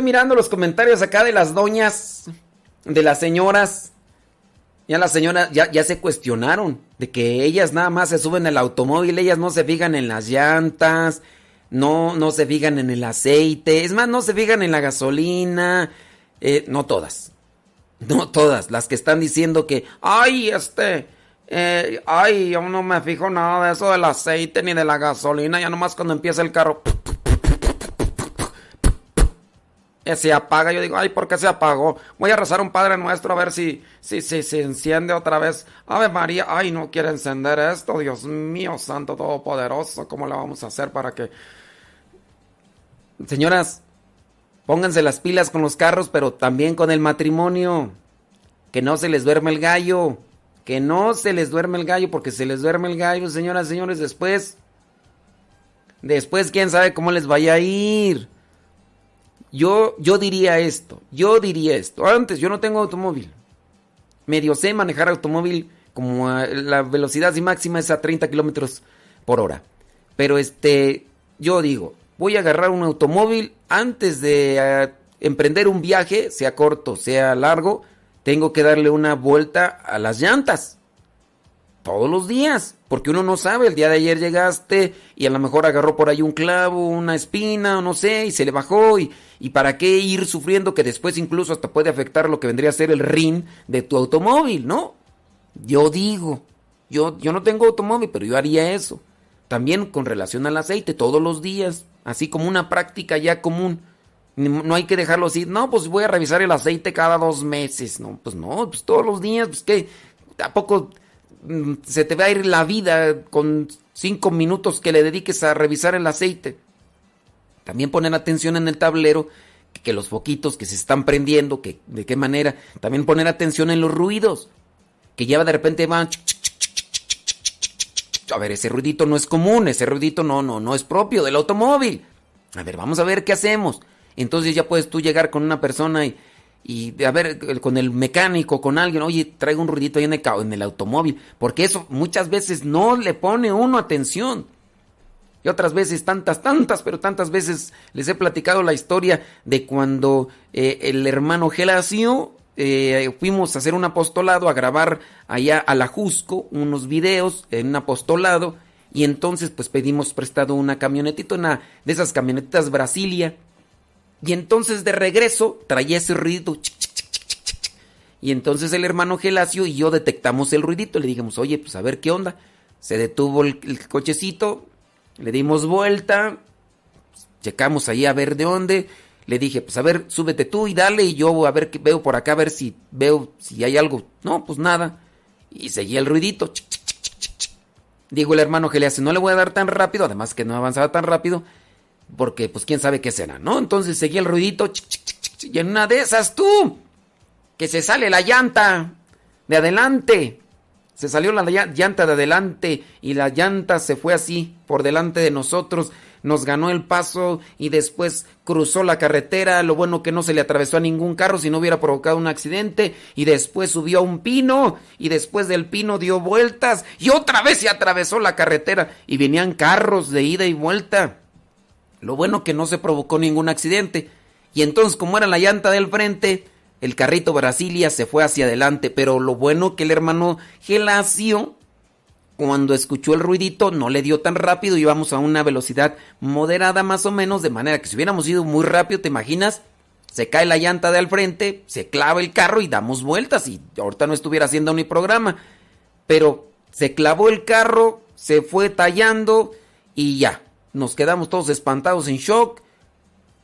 Mirando los comentarios acá de las doñas, de las señoras. Ya las señoras ya, ya se cuestionaron de que ellas nada más se suben al automóvil, ellas no se fijan en las llantas, no, no se fijan en el aceite, es más, no se fijan en la gasolina, eh, no todas, no todas, las que están diciendo que, ay, este, eh, ay, yo no me fijo nada de eso del aceite ni de la gasolina, ya nomás cuando empieza el carro, se apaga. Yo digo, ay, ¿por qué se apagó? Voy a rezar un Padre Nuestro a ver si, si, si se enciende otra vez. Ave María, ay, no quiere encender esto. Dios mío, Santo Todopoderoso, ¿cómo le vamos a hacer para que... Señoras, pónganse las pilas con los carros, pero también con el matrimonio. Que no se les duerme el gallo. Que no se les duerme el gallo, porque se les duerme el gallo, señoras, señores, después... Después, quién sabe cómo les vaya a ir. Yo, yo diría esto, yo diría esto. Antes, yo no tengo automóvil. Medio sé manejar automóvil como la velocidad máxima es a 30 kilómetros por hora. Pero este, yo digo, voy a agarrar un automóvil antes de emprender un viaje, sea corto, sea largo, tengo que darle una vuelta a las llantas todos los días, porque uno no sabe, el día de ayer llegaste y a lo mejor agarró por ahí un clavo, una espina, no sé, y se le bajó, y, y para qué ir sufriendo que después incluso hasta puede afectar lo que vendría a ser el rin de tu automóvil, ¿no? Yo digo, yo, yo no tengo automóvil, pero yo haría eso. También con relación al aceite, todos los días, así como una práctica ya común. No hay que dejarlo así, no, pues voy a revisar el aceite cada dos meses, no, pues no, pues todos los días, pues que tampoco se te va a ir la vida con cinco minutos que le dediques a revisar el aceite. También poner atención en el tablero, que los foquitos que se están prendiendo, que de qué manera. También poner atención en los ruidos, que ya de repente van. A ver, ese ruidito no es común, ese ruidito no, no, no es propio del automóvil. A ver, vamos a ver qué hacemos. Entonces ya puedes tú llegar con una persona y, y a ver, el- con el mecánico, con alguien, oye, traigo un ruidito ahí en el, en el automóvil. Porque eso muchas veces no le pone uno atención. Y otras veces, tantas, tantas, pero tantas veces les he platicado la historia de cuando eh, el hermano Gelacio eh, fuimos a hacer un apostolado, a grabar allá a la Jusco unos videos en un apostolado. Y entonces, pues pedimos prestado una camionetita, una de esas camionetitas Brasilia. Y entonces de regreso traía ese ruidito. Y entonces el hermano Gelacio y yo detectamos el ruidito. Le dijimos, oye, pues a ver qué onda. Se detuvo el, cochecito, le dimos vuelta, checamos ahí a ver de dónde. Le dije, pues a ver, súbete tú y dale y yo a ver qué veo por acá, a ver si veo si hay algo. No, pues nada. Y seguía el ruidito. Dijo el hermano hace, no le voy a dar tan rápido, además que no avanzaba tan rápido, porque pues quién sabe qué será, ¿no? Entonces seguía el ruidito, y en una de esas tú, que se sale la llanta de adelante. Se salió la llan- llanta de adelante y la llanta se fue así por delante de nosotros, nos ganó el paso y después cruzó la carretera. Lo bueno que no se le atravesó a ningún carro si no hubiera provocado un accidente y después subió a un pino y después del pino dio vueltas y otra vez se atravesó la carretera y venían carros de ida y vuelta. Lo bueno que no se provocó ningún accidente. Y entonces, como era la llanta del frente, el carrito Brasilia se fue hacia adelante. Pero lo bueno que el hermano Gelacio, cuando escuchó el ruidito, no le dio tan rápido. Íbamos a una velocidad moderada más o menos, de manera que si hubiéramos ido muy rápido, ¿te imaginas? Se cae la llanta de al frente, se clava el carro y damos vueltas. Y ahorita no estuviera haciendo ni programa. Pero se clavó el carro, se fue tallando y ya. Nos quedamos todos espantados en shock.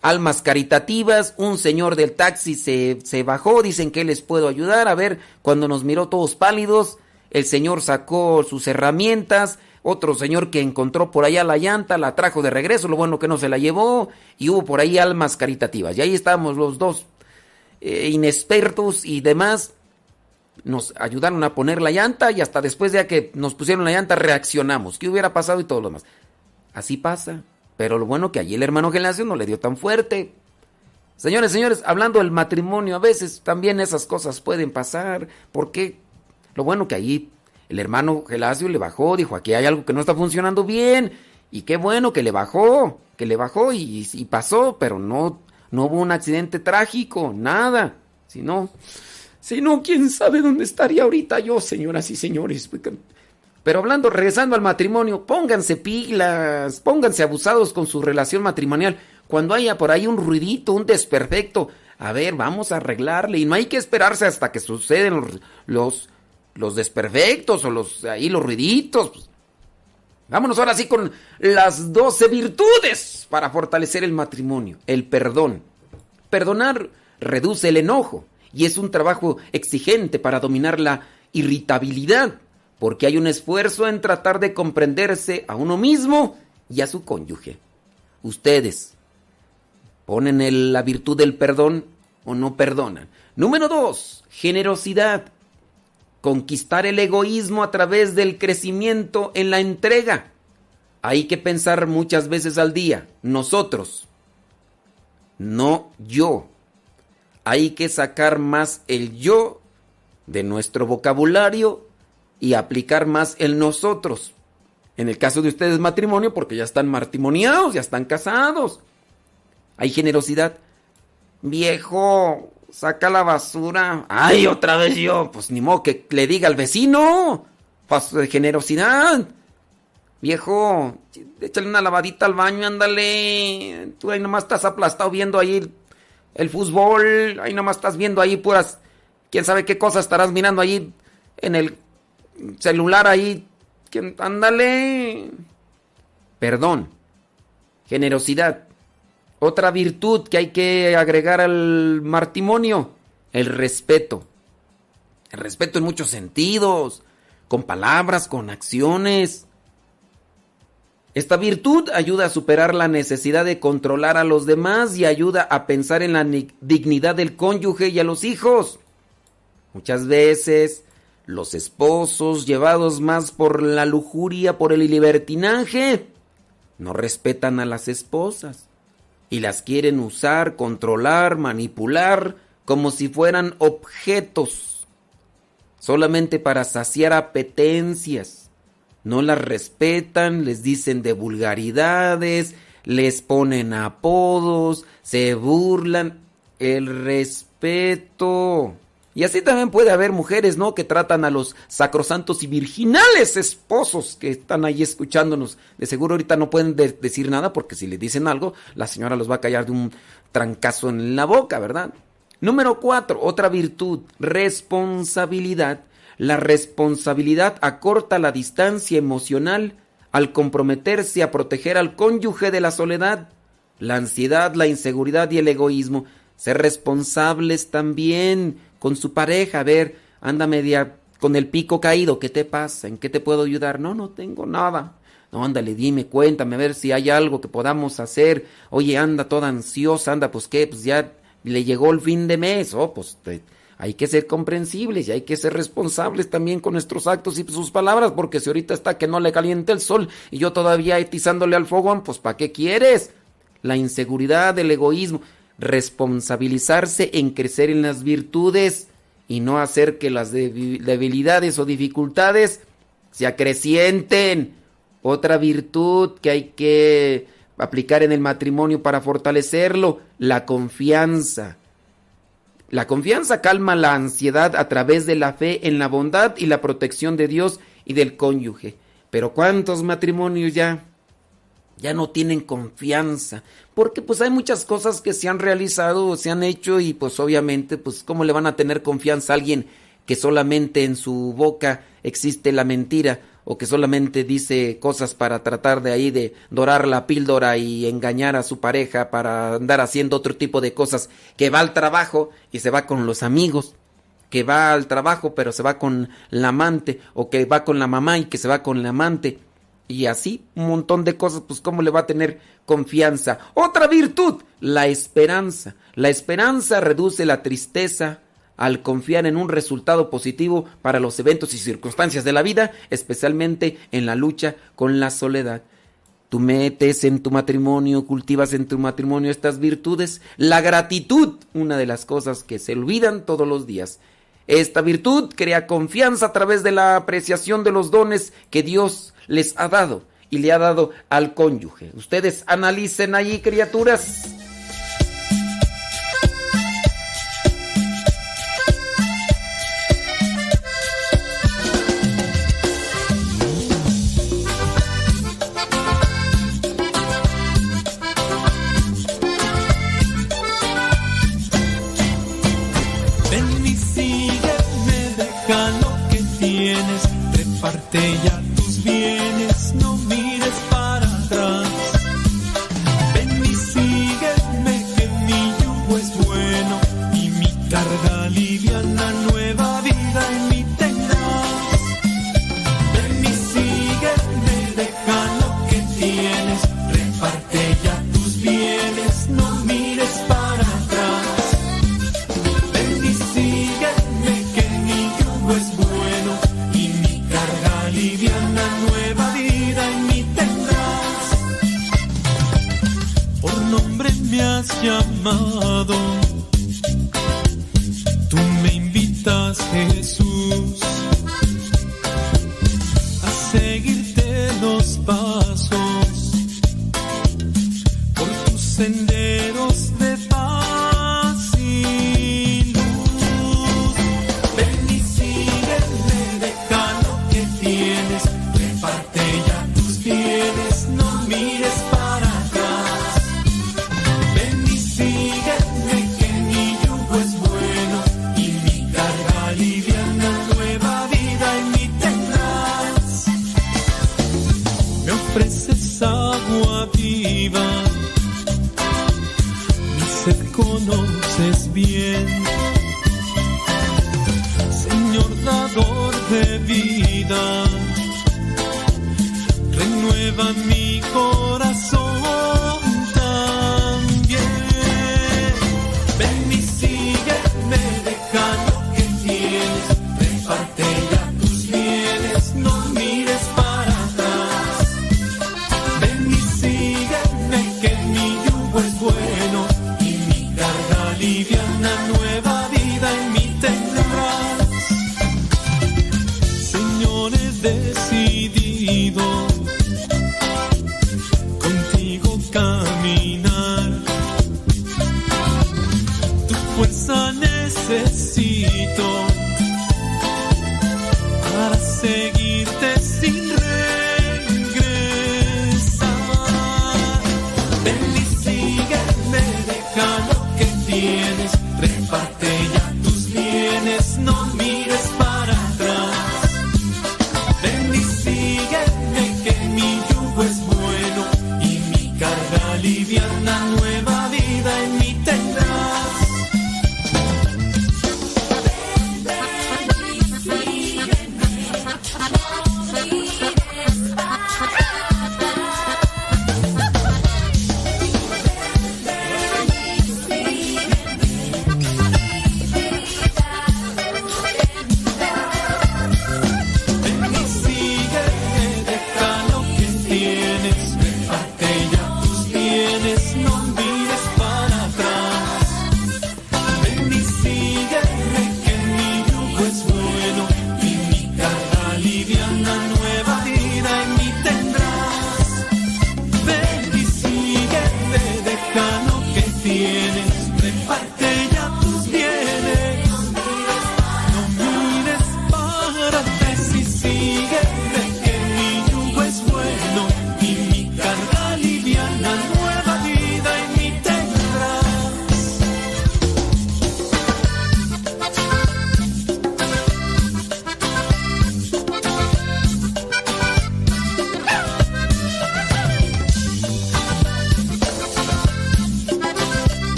Almas caritativas, un señor del taxi se, se bajó, dicen que les puedo ayudar. A ver, cuando nos miró todos pálidos, el señor sacó sus herramientas, otro señor que encontró por allá la llanta, la trajo de regreso, lo bueno que no se la llevó, y hubo por ahí almas caritativas. Y ahí estábamos los dos eh, inexpertos y demás. Nos ayudaron a poner la llanta y hasta después de que nos pusieron la llanta reaccionamos. ¿Qué hubiera pasado y todo lo demás? Así pasa. Pero lo bueno que allí el hermano Generación no le dio tan fuerte. Señores, señores, hablando del matrimonio, a veces también esas cosas pueden pasar. porque Lo bueno que allí el hermano Gelacio le bajó, dijo, aquí hay algo que no está funcionando bien. Y qué bueno que le bajó, que le bajó y, y pasó, pero no, no hubo un accidente trágico, nada. Si no, si no, quién sabe dónde estaría ahorita yo, señoras y señores. Pero hablando, regresando al matrimonio, pónganse pilas, pónganse abusados con su relación matrimonial. Cuando haya por ahí un ruidito, un desperfecto, a ver, vamos a arreglarle. Y no hay que esperarse hasta que suceden los, los, desperfectos o los ahí los ruiditos. Vámonos ahora sí con las doce virtudes para fortalecer el matrimonio. El perdón. Perdonar reduce el enojo y es un trabajo exigente para dominar la irritabilidad porque hay un esfuerzo en tratar de comprenderse a uno mismo y a su cónyuge. Ustedes ponen la virtud del perdón o no perdonan. Número dos, generosidad. Conquistar el egoísmo a través del crecimiento en la entrega. Hay que pensar muchas veces al día, nosotros, no yo. Hay que sacar más el yo de nuestro vocabulario y aplicar más el nosotros. En el caso de ustedes matrimonio, porque ya están matrimoniados, ya están casados. Hay generosidad. Viejo, saca la basura. Ay, otra vez yo. Pues ni modo que le diga al vecino. Paso de generosidad. Viejo, échale una lavadita al baño, ándale. Tú ahí nomás estás aplastado viendo ahí el, el fútbol. Ahí nomás estás viendo ahí puras. Quién sabe qué cosas estarás mirando ahí en el celular ahí. Ándale. Perdón. Generosidad. Otra virtud que hay que agregar al matrimonio. El respeto. El respeto en muchos sentidos. Con palabras, con acciones. Esta virtud ayuda a superar la necesidad de controlar a los demás y ayuda a pensar en la dignidad del cónyuge y a los hijos. Muchas veces los esposos, llevados más por la lujuria, por el libertinaje, no respetan a las esposas y las quieren usar, controlar, manipular como si fueran objetos, solamente para saciar apetencias. No las respetan, les dicen de vulgaridades, les ponen apodos, se burlan. El respeto y así también puede haber mujeres, ¿no? Que tratan a los sacrosantos y virginales esposos que están ahí escuchándonos. De seguro ahorita no pueden decir nada porque si le dicen algo, la señora los va a callar de un trancazo en la boca, ¿verdad? Número cuatro, otra virtud, responsabilidad. La responsabilidad acorta la distancia emocional al comprometerse a proteger al cónyuge de la soledad, la ansiedad, la inseguridad y el egoísmo. Ser responsables también con su pareja, a ver, anda media con el pico caído, ¿qué te pasa? ¿En qué te puedo ayudar? No, no tengo nada. No, ándale, dime, cuéntame, a ver si hay algo que podamos hacer. Oye, anda toda ansiosa, anda, pues qué, pues ya le llegó el fin de mes. Oh, pues hay que ser comprensibles y hay que ser responsables también con nuestros actos y sus palabras, porque si ahorita está que no le caliente el sol y yo todavía etizándole al fogón, pues ¿para qué quieres? La inseguridad, el egoísmo responsabilizarse en crecer en las virtudes y no hacer que las debilidades o dificultades se acrecienten. Otra virtud que hay que aplicar en el matrimonio para fortalecerlo, la confianza. La confianza calma la ansiedad a través de la fe en la bondad y la protección de Dios y del cónyuge. Pero ¿cuántos matrimonios ya ya no tienen confianza, porque pues hay muchas cosas que se han realizado, se han hecho y pues obviamente pues cómo le van a tener confianza a alguien que solamente en su boca existe la mentira o que solamente dice cosas para tratar de ahí de dorar la píldora y engañar a su pareja para andar haciendo otro tipo de cosas, que va al trabajo y se va con los amigos.
que va al trabajo pero se va con la amante. O que va con la mamá y que se va con la amante y así un montón de cosas, pues cómo le va a tener confianza. Otra virtud, la esperanza. La esperanza reduce la tristeza al confiar en un resultado positivo para los eventos y circunstancias de la vida, especialmente en la lucha con la soledad. Tú metes en tu matrimonio, cultivas en tu matrimonio estas virtudes. La gratitud, una de las cosas que se olvidan todos los días. Esta virtud crea confianza a través de la apreciación de los dones que Dios les ha dado y le ha dado al cónyuge. Ustedes analicen allí, criaturas.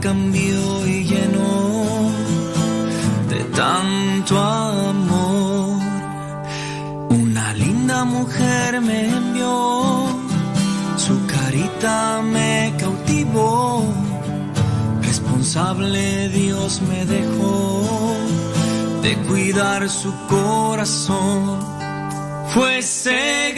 Cambió y llenó de tanto amor. Una linda mujer me envió, su carita me cautivó, responsable Dios me dejó de cuidar su corazón. Fue ese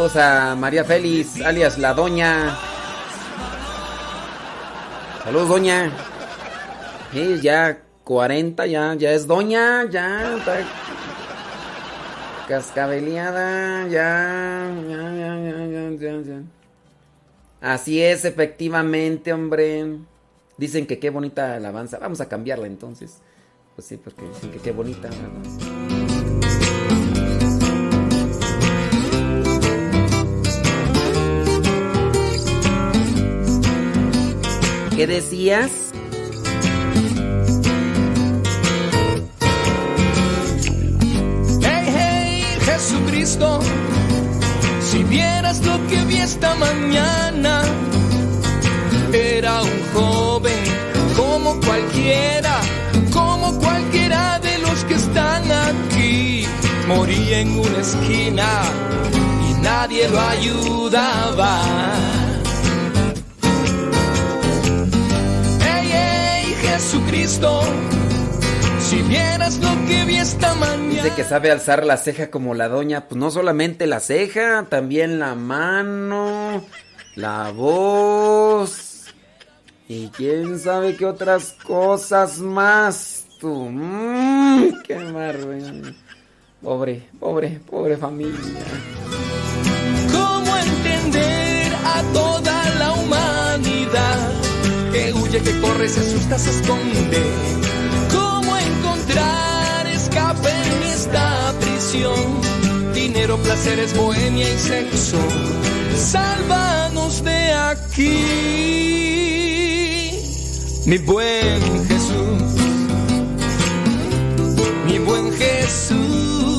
Saludos a María Félix, alias la Doña. Saludos, Doña. Sí, ya 40, ya, ya es Doña, ya. Está cascabeleada, ya, ya, ya, ya, ya. Así es, efectivamente, hombre. Dicen que qué bonita alabanza. Vamos a cambiarla entonces. Pues sí, porque dicen que qué bonita alabanza. ¿Qué decías?
Hey, hey, Jesucristo, si vieras lo que vi esta mañana, era un joven como cualquiera, como cualquiera de los que están aquí. Moría en una esquina y nadie lo ayudaba. Jesucristo, si vieras lo que vi esta mañana.
Dice que sabe alzar la ceja como la doña. Pues no solamente la ceja, también la mano, la voz. Y quién sabe qué otras cosas más. Tú. Mm, qué maravilla. Pobre, pobre, pobre familia.
¿Cómo entender a toda la humanidad que huye, que corre, se asusta, se esconde? ¿Cómo encontrar escape en esta prisión? Dinero, placeres, bohemia y sexo. Sálvanos de aquí, mi buen Jesús, mi buen Jesús.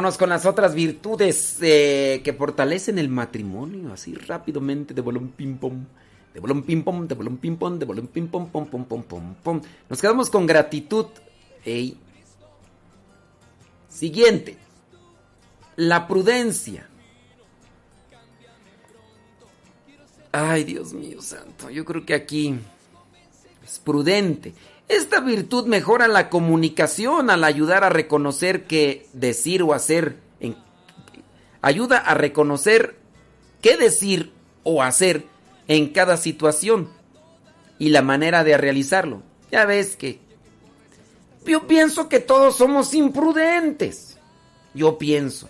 Vámonos con las otras virtudes eh, que fortalecen el matrimonio. Así rápidamente, de bolón pim pom. De bolón pim pom, de bolón pim pom, de bolón pim pom, pom, pom, pom, pom. Nos quedamos con gratitud. Ey. Siguiente. La prudencia. Ay, Dios mío santo. Yo creo que aquí es prudente. Esta virtud mejora la comunicación al ayudar a reconocer qué decir o hacer. En, ayuda a reconocer qué decir o hacer en cada situación y la manera de realizarlo. Ya ves que yo pienso que todos somos imprudentes. Yo pienso.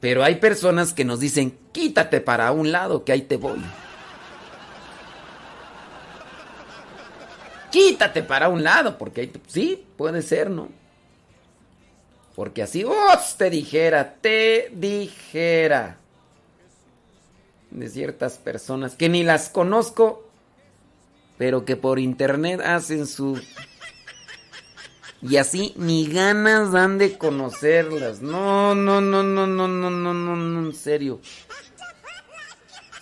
Pero hay personas que nos dicen, quítate para un lado, que ahí te voy. quítate para un lado, porque ahí sí, puede ser, ¿no? Porque así, oh, te dijera, te dijera de ciertas personas que ni las conozco, pero que por internet hacen su... Y así ni ganas dan de conocerlas. No, no, no, no, no, no, no, no, en serio.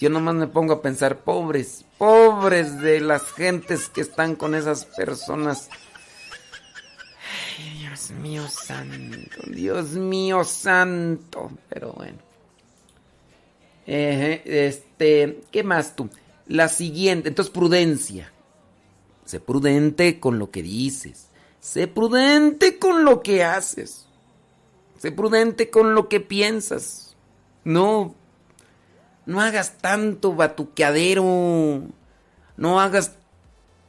Yo nomás me pongo a pensar, pobres, pobres de las gentes que están con esas personas. Ay, Dios mío santo, Dios mío santo. Pero bueno. Este, ¿qué más tú? La siguiente, entonces prudencia. Sé prudente con lo que dices. sé prudente con lo que haces. Sé prudente con lo que piensas. No, no hagas tanto batuqueadero. No hagas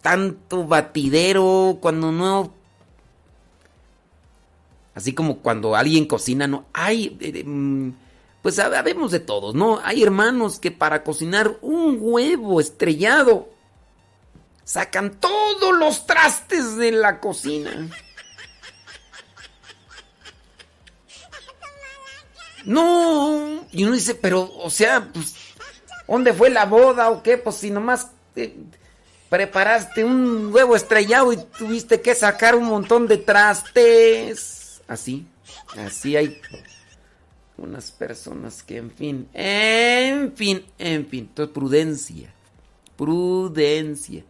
tanto batidero cuando no Así como cuando alguien cocina, no hay, eh, eh, mm, pues sabemos de todos, ¿no? Hay hermanos que para cocinar un huevo estrellado sacan todos los trastes de la cocina. No, y uno dice, pero, o sea, pues, ¿dónde fue la boda o qué? Pues si nomás eh, preparaste un huevo estrellado y tuviste que sacar un montón de trastes. Así, así hay unas personas que, en fin, en fin, en fin, entonces prudencia, prudencia,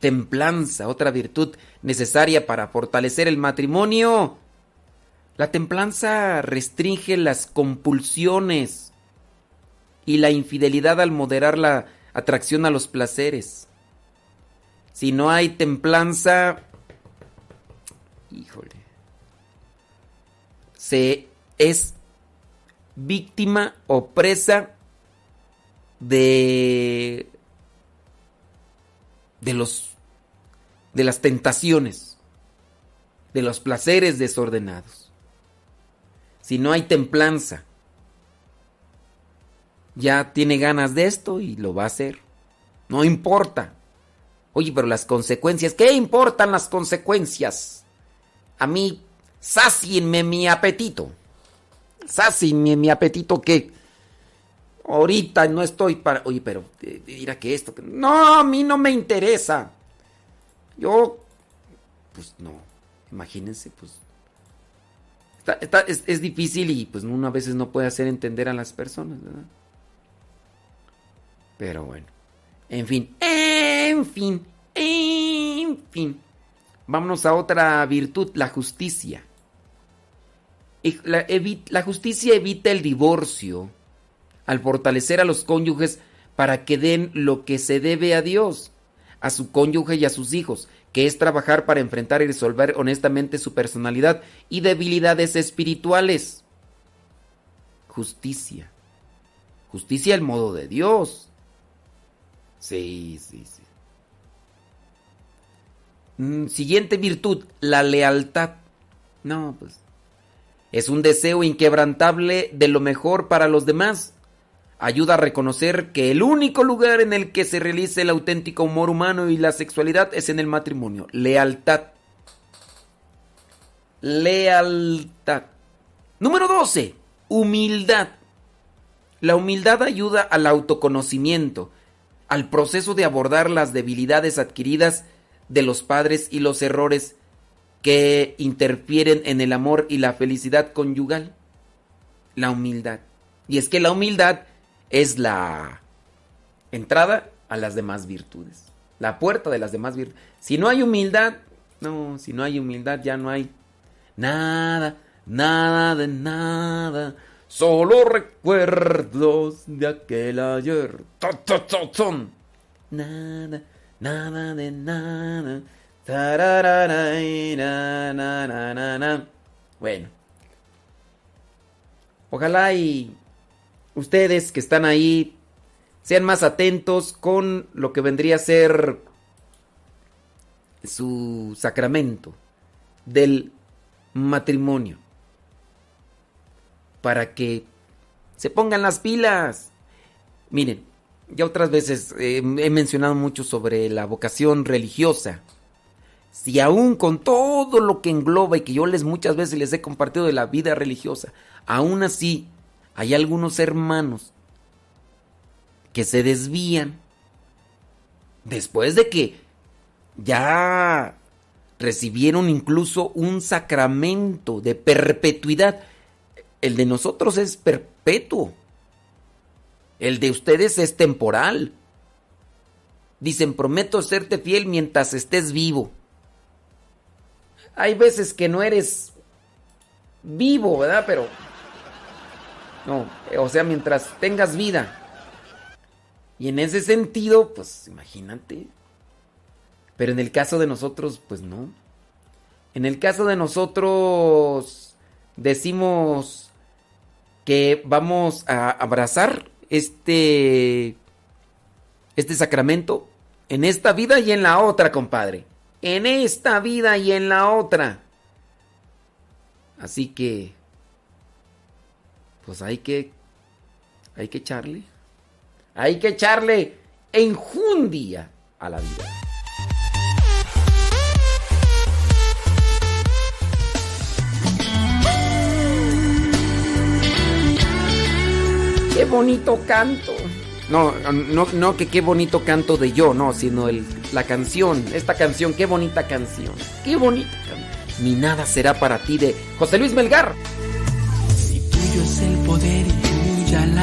templanza, otra virtud necesaria para fortalecer el matrimonio. La templanza restringe las compulsiones y la infidelidad al moderar la atracción a los placeres. Si no hay templanza, híjole, se es víctima o presa de de los de las tentaciones, de los placeres desordenados. Si no hay templanza, ya tiene ganas de esto y lo va a hacer. No importa. Oye, pero las consecuencias, ¿qué importan las consecuencias? A mí Sácienme mi apetito. Sácienme mi apetito que ahorita no estoy para... Oye, pero mira eh, que esto... No, a mí no me interesa. Yo... Pues no. Imagínense, pues... es, difícil y pues uno a veces no puede hacer entender a las personas, ¿verdad? Pero bueno. En fin. En fin. En fin. Vámonos a otra virtud, la justicia. La, justicia evita el divorcio al fortalecer a los cónyuges para que den lo que se debe a Dios, a su cónyuge y a sus hijos, que es trabajar para enfrentar y resolver honestamente su personalidad y debilidades espirituales. Justicia. Justicia al modo de Dios. Sí, sí, sí. Mm, siguiente virtud, la lealtad. No, pues es un deseo inquebrantable de lo mejor para los demás. Ayuda a reconocer que el único lugar en el que se realiza el auténtico humor humano y la sexualidad es en el matrimonio. Lealtad. Lealtad. Número 12. Humildad. La humildad ayuda al autoconocimiento, al proceso de abordar las debilidades adquiridas de los padres y los errores que interfieren en el amor y la felicidad conyugal. La humildad. Y es que la humildad es la entrada a las demás virtudes. La puerta de las demás virtudes. Si no hay humildad, no, si no hay humildad ya no hay nada, nada de nada. Solo recuerdos de aquel ayer. Nada, nada de nada. Bueno. Ojalá y ustedes que están ahí sean más atentos con lo que vendría a ser su sacramento del matrimonio. Para que se pongan las pilas. Miren, ya otras veces he mencionado mucho sobre la vocación religiosa si aún con todo lo que engloba y que yo les muchas veces les he compartido de la vida religiosa, aún así hay algunos hermanos que se desvían después de que ya recibieron incluso un sacramento de perpetuidad. El de nosotros es perpetuo. El de ustedes es temporal. Dicen, prometo serte fiel mientras estés vivo hay veces que no eres vivo, ¿verdad? Pero... No, o sea, mientras tengas vida. Y en ese sentido, pues imagínate. Pero en el caso de nosotros, pues no. En el caso de nosotros decimos que vamos a abrazar este este sacramento en esta vida y en la otra, compadre. En esta vida y en la otra. Así que pues hay que hay que echarle hay que echarle enjundia a la vida. Qué bonito canto. No, no, no que qué bonito canto de yo, no, sino el, la canción, esta canción, qué bonita canción. Qué bonita canción. Ni nada será para ti de José Luis Melgar.
Si tuyo es el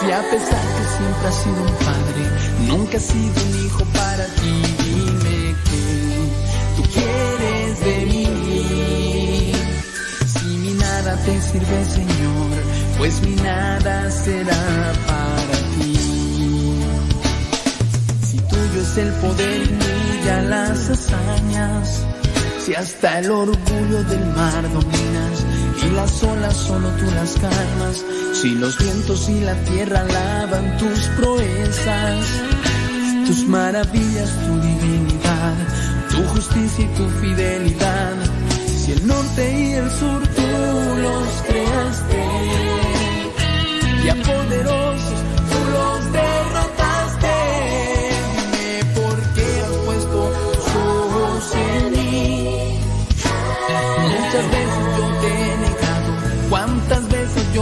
Si a pesar que siempre has sido un padre, nunca has sido un hijo para ti, dime que tú quieres de mí. Si mi nada te sirve, Señor, pues mi nada será para ti. Si tuyo es el poder brilla las hazañas, si hasta el orgullo del mar dominas y las olas solo tú las calmas, si los vientos y la tierra lavan tus proezas, tus maravillas, tu divinidad, tu justicia y tu fidelidad, si el norte y el sur tú los creaste, y a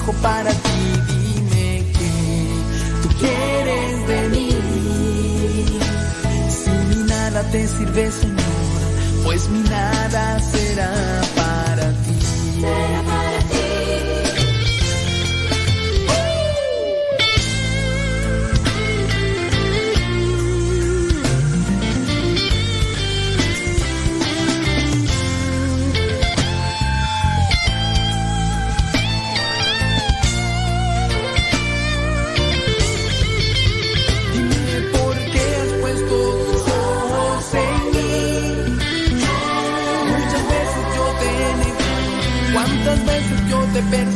hijo para ti, dime que tú quieres de mí. Si mi nada te sirve, Señor, pues mi nada será para ti. Veces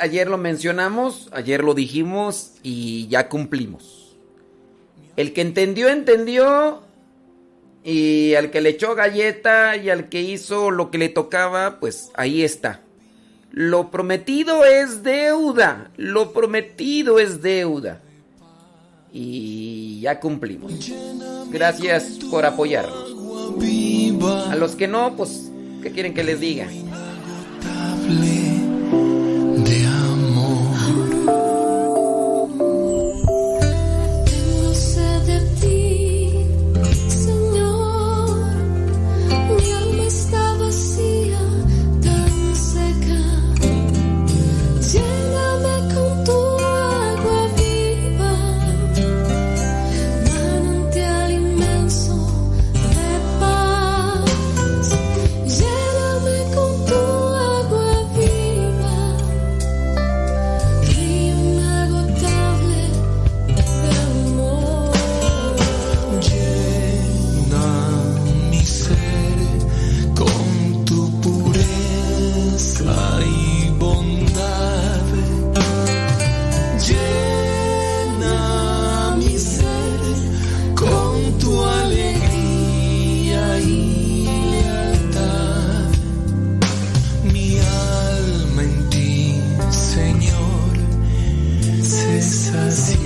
ayer, lo mencionamos, ayer lo dijimos y ya cumplimos. El que entendió, entendió. Y al que le echó galleta y al que hizo lo que le tocaba, pues ahí está. Lo prometido es deuda. Lo prometido es deuda. Y ya cumplimos. Gracias por apoyarnos. A los que no, pues, ¿qué quieren que les diga?
sensiz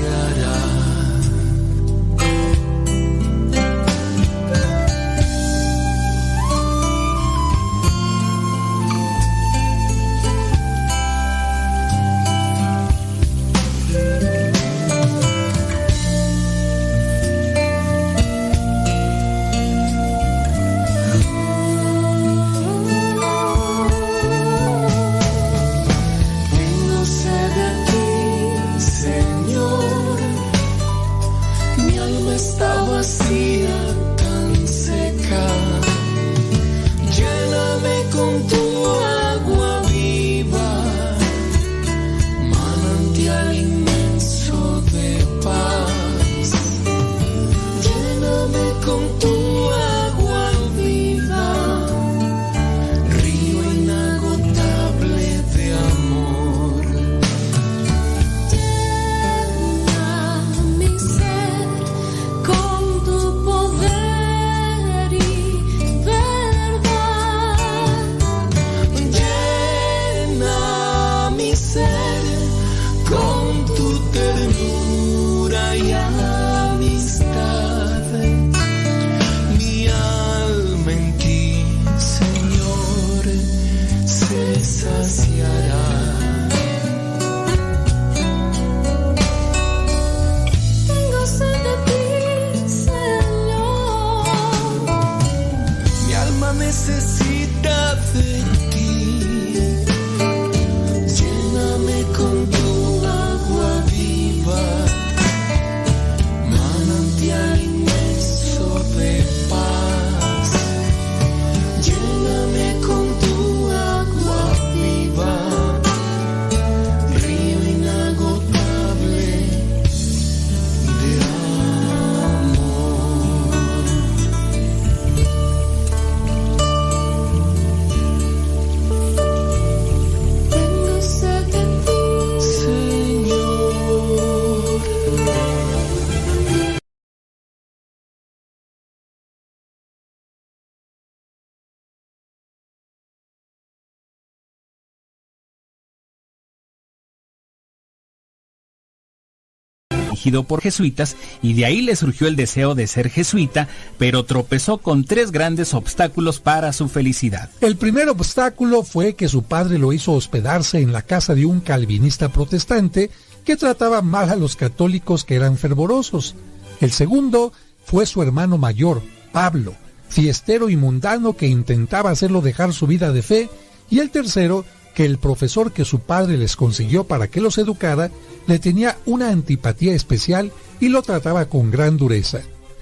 por jesuitas y de ahí le surgió el deseo de ser jesuita, pero tropezó con tres grandes obstáculos para su felicidad.
El primer obstáculo fue que su padre lo hizo hospedarse en la casa de un calvinista protestante que trataba mal a los católicos que eran fervorosos. El segundo fue su hermano mayor, Pablo, fiestero y mundano que intentaba hacerlo dejar su vida de fe, y el tercero que el profesor que su padre les consiguió para que los educara le tenía una antipatía especial y lo trataba con gran dureza.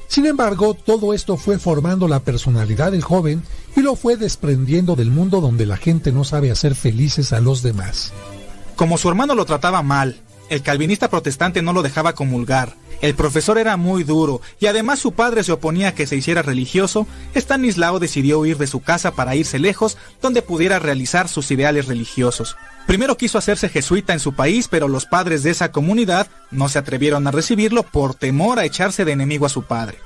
Sin embargo, todo esto fue formando la personalidad del joven y lo fue desprendiendo del mundo donde la gente no sabe hacer felices a los demás.
Como su hermano lo trataba mal, el calvinista protestante no lo dejaba comulgar. El profesor era muy duro y además su padre se oponía a que se hiciera religioso. Stanislao decidió huir de su casa para irse lejos donde pudiera realizar sus ideales religiosos. Primero quiso hacerse jesuita en su país, pero los padres de esa comunidad no se atrevieron a recibirlo por temor a echarse de enemigo a su padre.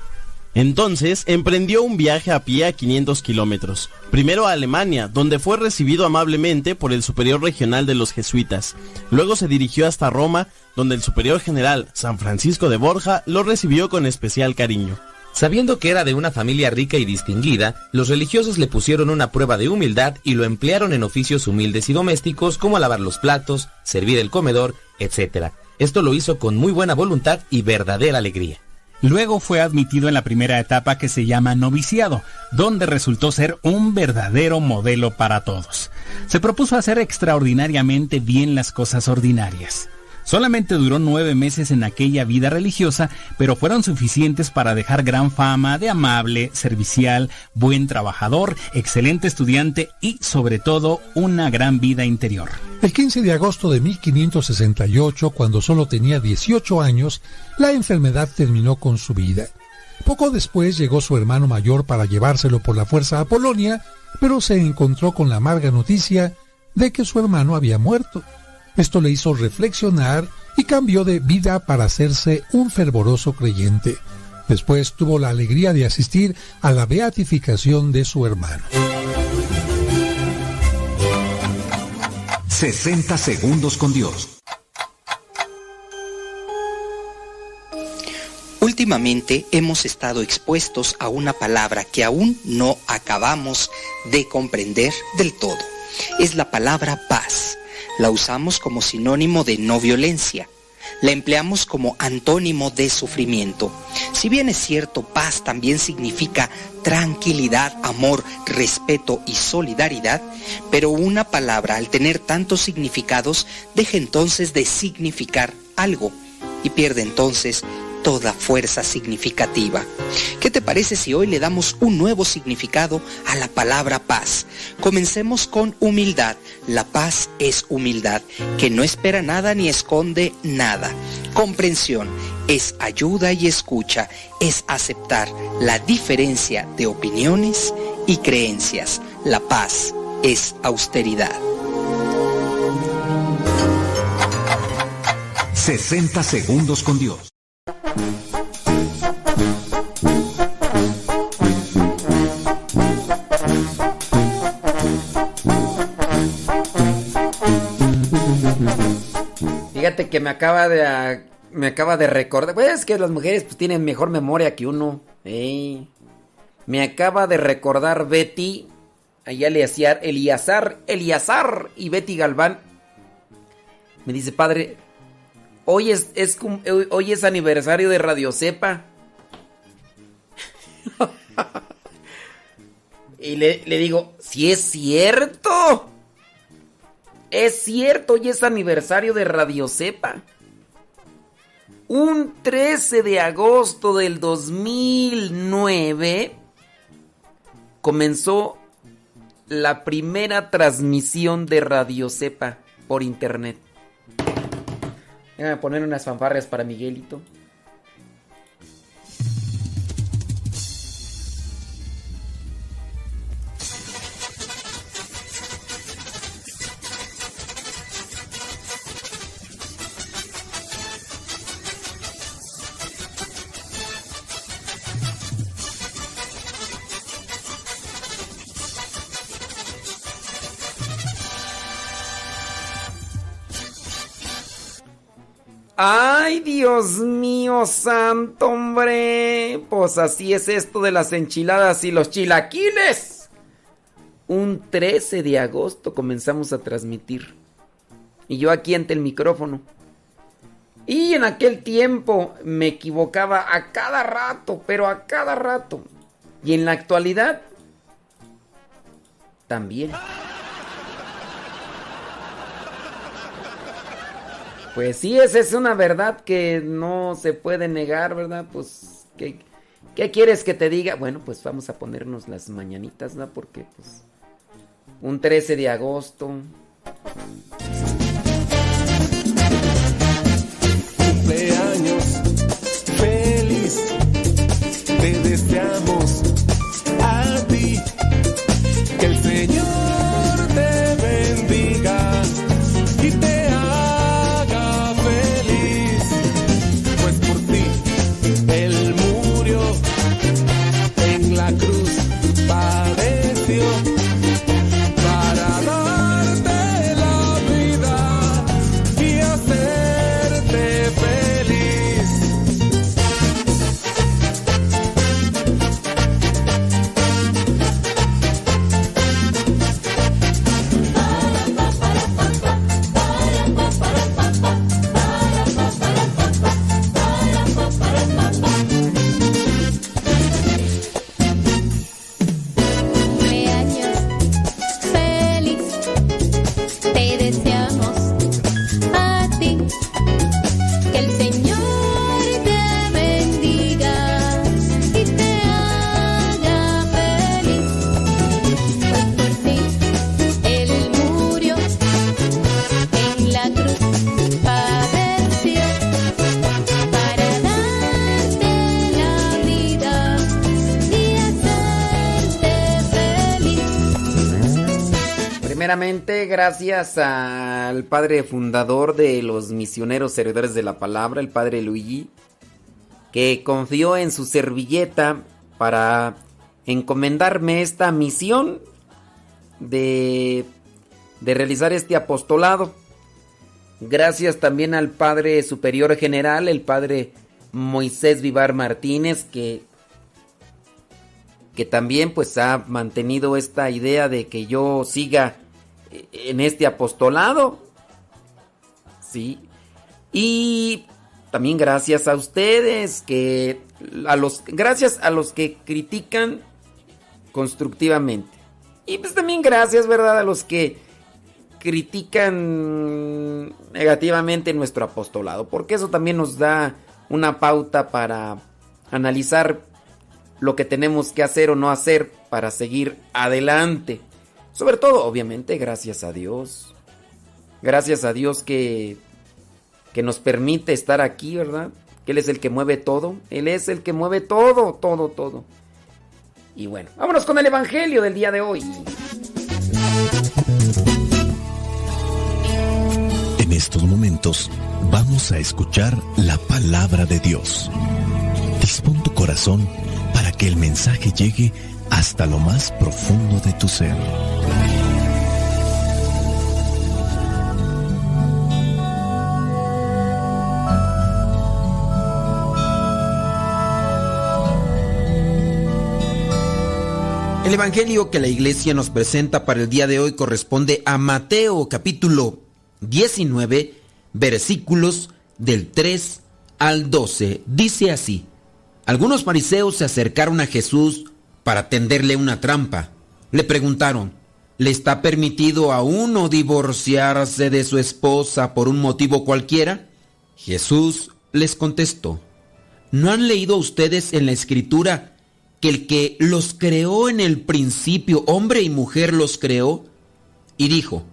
Entonces emprendió un viaje a pie a 500 kilómetros, primero a Alemania, donde fue recibido amablemente por el superior regional de los jesuitas. Luego se dirigió hasta Roma, donde el superior general, San Francisco de Borja, lo recibió con especial cariño.
Sabiendo que era de una familia rica y distinguida, los religiosos le pusieron una prueba de humildad y lo emplearon en oficios humildes y domésticos como lavar los platos, servir el comedor, etc. Esto lo hizo con muy buena voluntad y verdadera alegría.
Luego fue admitido en la primera etapa que se llama noviciado, donde resultó ser un verdadero modelo para todos. Se propuso hacer extraordinariamente bien las cosas ordinarias. Solamente duró nueve meses en aquella vida religiosa, pero fueron suficientes para dejar gran fama de amable, servicial, buen trabajador, excelente estudiante y, sobre todo, una gran vida interior.
El 15 de agosto de 1568, cuando solo tenía 18 años, la enfermedad terminó con su vida. Poco después llegó su hermano mayor para llevárselo por la fuerza a Polonia, pero se encontró con la amarga noticia de que su hermano había muerto. Esto le hizo reflexionar y cambió de vida para hacerse un fervoroso creyente. Después tuvo la alegría de asistir a la beatificación de su hermano.
60 segundos con Dios.
Últimamente hemos estado expuestos a una palabra que aún no acabamos de comprender del todo. Es la palabra paz la usamos como sinónimo de no violencia. La empleamos como antónimo de sufrimiento. Si bien es cierto, paz también significa tranquilidad, amor, respeto y solidaridad, pero una palabra al tener tantos significados deja entonces de significar algo y pierde entonces toda fuerza significativa. ¿Qué te parece si hoy le damos un nuevo significado a la palabra paz? Comencemos con humildad. La paz es humildad, que no espera nada ni esconde nada. Comprensión es ayuda y escucha, es aceptar la diferencia de opiniones y creencias. La paz es austeridad.
60 segundos con Dios.
Que me acaba de me acaba de recordar, pues es que las mujeres pues tienen mejor memoria que uno. Me acaba de recordar Betty, allá le hacía Eliazar, Eliazar y Betty Galván. Me dice, padre, Hoy es, hoy es aniversario de Radio Cepa. y le, le, digo, si es cierto. Es cierto, hoy es aniversario de Radio Cepa. Un 13 de agosto del 2009 comenzó la primera transmisión de Radio Cepa por internet. Déjame poner unas fanfarrias para Miguelito. Dios mío, santo hombre. Pues así es esto de las enchiladas y los chilaquiles. Un 13 de agosto comenzamos a transmitir. Y yo aquí ante el micrófono. Y en aquel tiempo me equivocaba a cada rato, pero a cada rato. Y en la actualidad también. Pues sí, esa es una verdad que no se puede negar, ¿verdad? Pues, ¿qué, qué quieres que te diga? Bueno, pues vamos a ponernos las mañanitas, ¿no? Porque, pues, un 13 de agosto. Cumpleaños feliz, te gracias al padre fundador de los misioneros servidores de la palabra, el padre Luigi, que confió en su servilleta para encomendarme esta misión de, de realizar este apostolado. Gracias también al Padre Superior General, el Padre Moisés Vivar Martínez, que, que también pues ha mantenido esta idea de que yo siga en este apostolado. Sí. Y también gracias a ustedes que a los gracias a los que critican constructivamente. Y pues también gracias, ¿verdad? A los que critican negativamente nuestro apostolado, porque eso también nos da una pauta para analizar lo que tenemos que hacer o no hacer para seguir adelante. Sobre todo, obviamente, gracias a Dios. Gracias a Dios que, que nos permite estar aquí, ¿verdad? Que Él es el que mueve todo. Él es el que mueve todo, todo, todo. Y bueno, vámonos con el Evangelio del día de hoy.
En estos momentos vamos a escuchar la palabra de Dios. Dispón tu corazón para que el mensaje llegue hasta lo más profundo de tu ser.
El Evangelio que la iglesia nos presenta para el día de hoy corresponde a Mateo capítulo 19 versículos del 3 al 12. Dice así, algunos fariseos se acercaron a Jesús para tenderle una trampa. Le preguntaron, ¿le está permitido a uno divorciarse de su esposa por un motivo cualquiera? Jesús les contestó, ¿no han leído ustedes en la escritura que el que los creó en el principio, hombre y mujer los creó? Y dijo,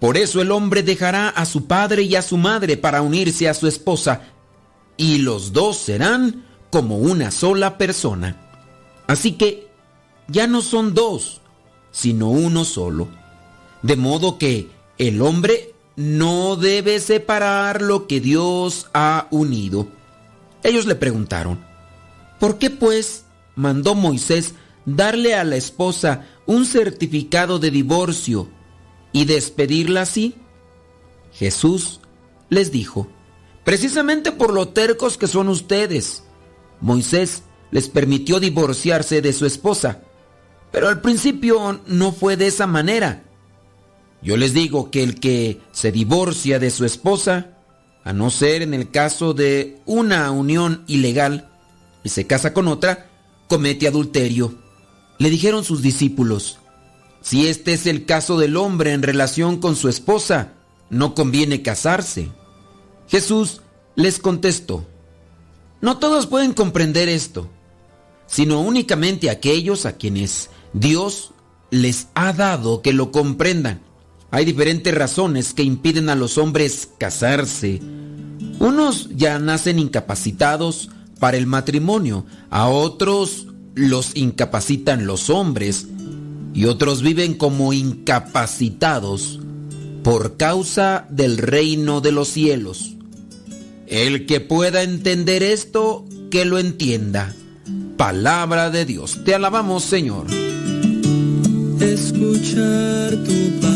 por eso el hombre dejará a su padre y a su madre para unirse a su esposa, y los dos serán como una sola persona. Así que ya no son dos, sino uno solo. De modo que el hombre no debe separar lo que Dios ha unido. Ellos le preguntaron, ¿por qué pues mandó Moisés darle a la esposa un certificado de divorcio y despedirla así? Jesús les dijo, precisamente por lo tercos que son ustedes. Moisés les permitió divorciarse de su esposa, pero al principio no fue de esa manera. Yo les digo que el que se divorcia de su esposa, a no ser en el caso de una unión ilegal, y se casa con otra, comete adulterio. Le dijeron sus discípulos, si este es el caso del hombre en relación con su esposa, no conviene casarse. Jesús les contestó, no todos pueden comprender esto, sino únicamente aquellos a quienes Dios les ha dado que lo comprendan. Hay diferentes razones que impiden a los hombres casarse. Unos ya nacen incapacitados para el matrimonio, a otros los incapacitan los hombres y otros viven como incapacitados por causa del reino de los cielos. El que pueda entender esto, que lo entienda. Palabra de Dios. Te alabamos, Señor.
Escuchar tu palabra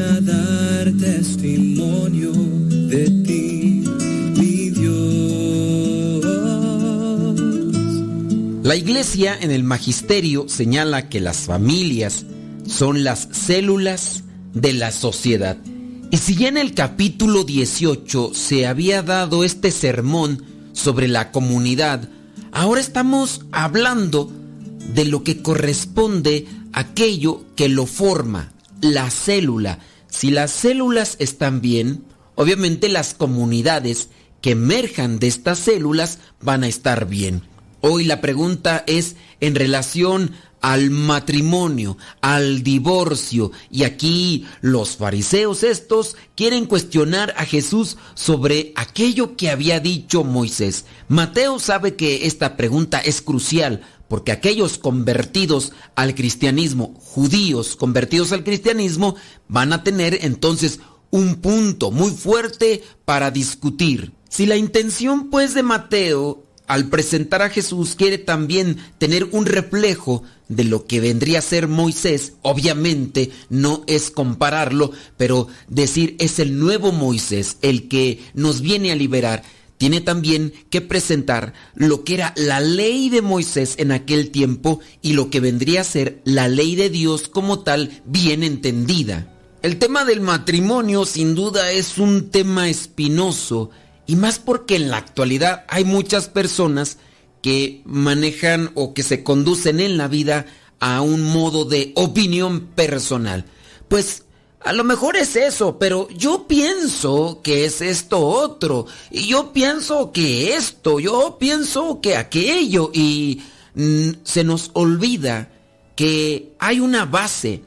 Dar testimonio de ti, mi Dios.
La iglesia en el magisterio señala que las familias son las células de la sociedad Y si ya en el capítulo 18 se había dado este sermón sobre la comunidad, ahora estamos hablando de lo que corresponde a aquello que lo forma, la célula. Si las células están bien, obviamente las comunidades que emerjan de estas células van a estar bien. Hoy la pregunta es en relación al matrimonio, al divorcio. Y aquí los fariseos estos quieren cuestionar a Jesús sobre aquello que había dicho Moisés. Mateo sabe que esta pregunta es crucial porque aquellos convertidos al cristianismo, judíos convertidos al cristianismo, van a tener entonces un punto muy fuerte para discutir. Si la intención pues de Mateo al presentar a Jesús quiere también tener un reflejo de lo que vendría a ser Moisés. Obviamente no es compararlo, pero decir es el nuevo Moisés, el que nos viene a liberar. Tiene también que presentar lo que era la ley de Moisés en aquel tiempo y lo que vendría a ser la ley de Dios como tal bien entendida. El tema del matrimonio sin duda es un tema espinoso y más porque en la actualidad hay muchas personas que manejan o que se conducen en la vida a un modo de opinión personal. Pues a lo mejor es eso, pero yo pienso que es esto otro. Y yo pienso que esto, yo pienso que aquello. Y mm, se nos olvida que hay una base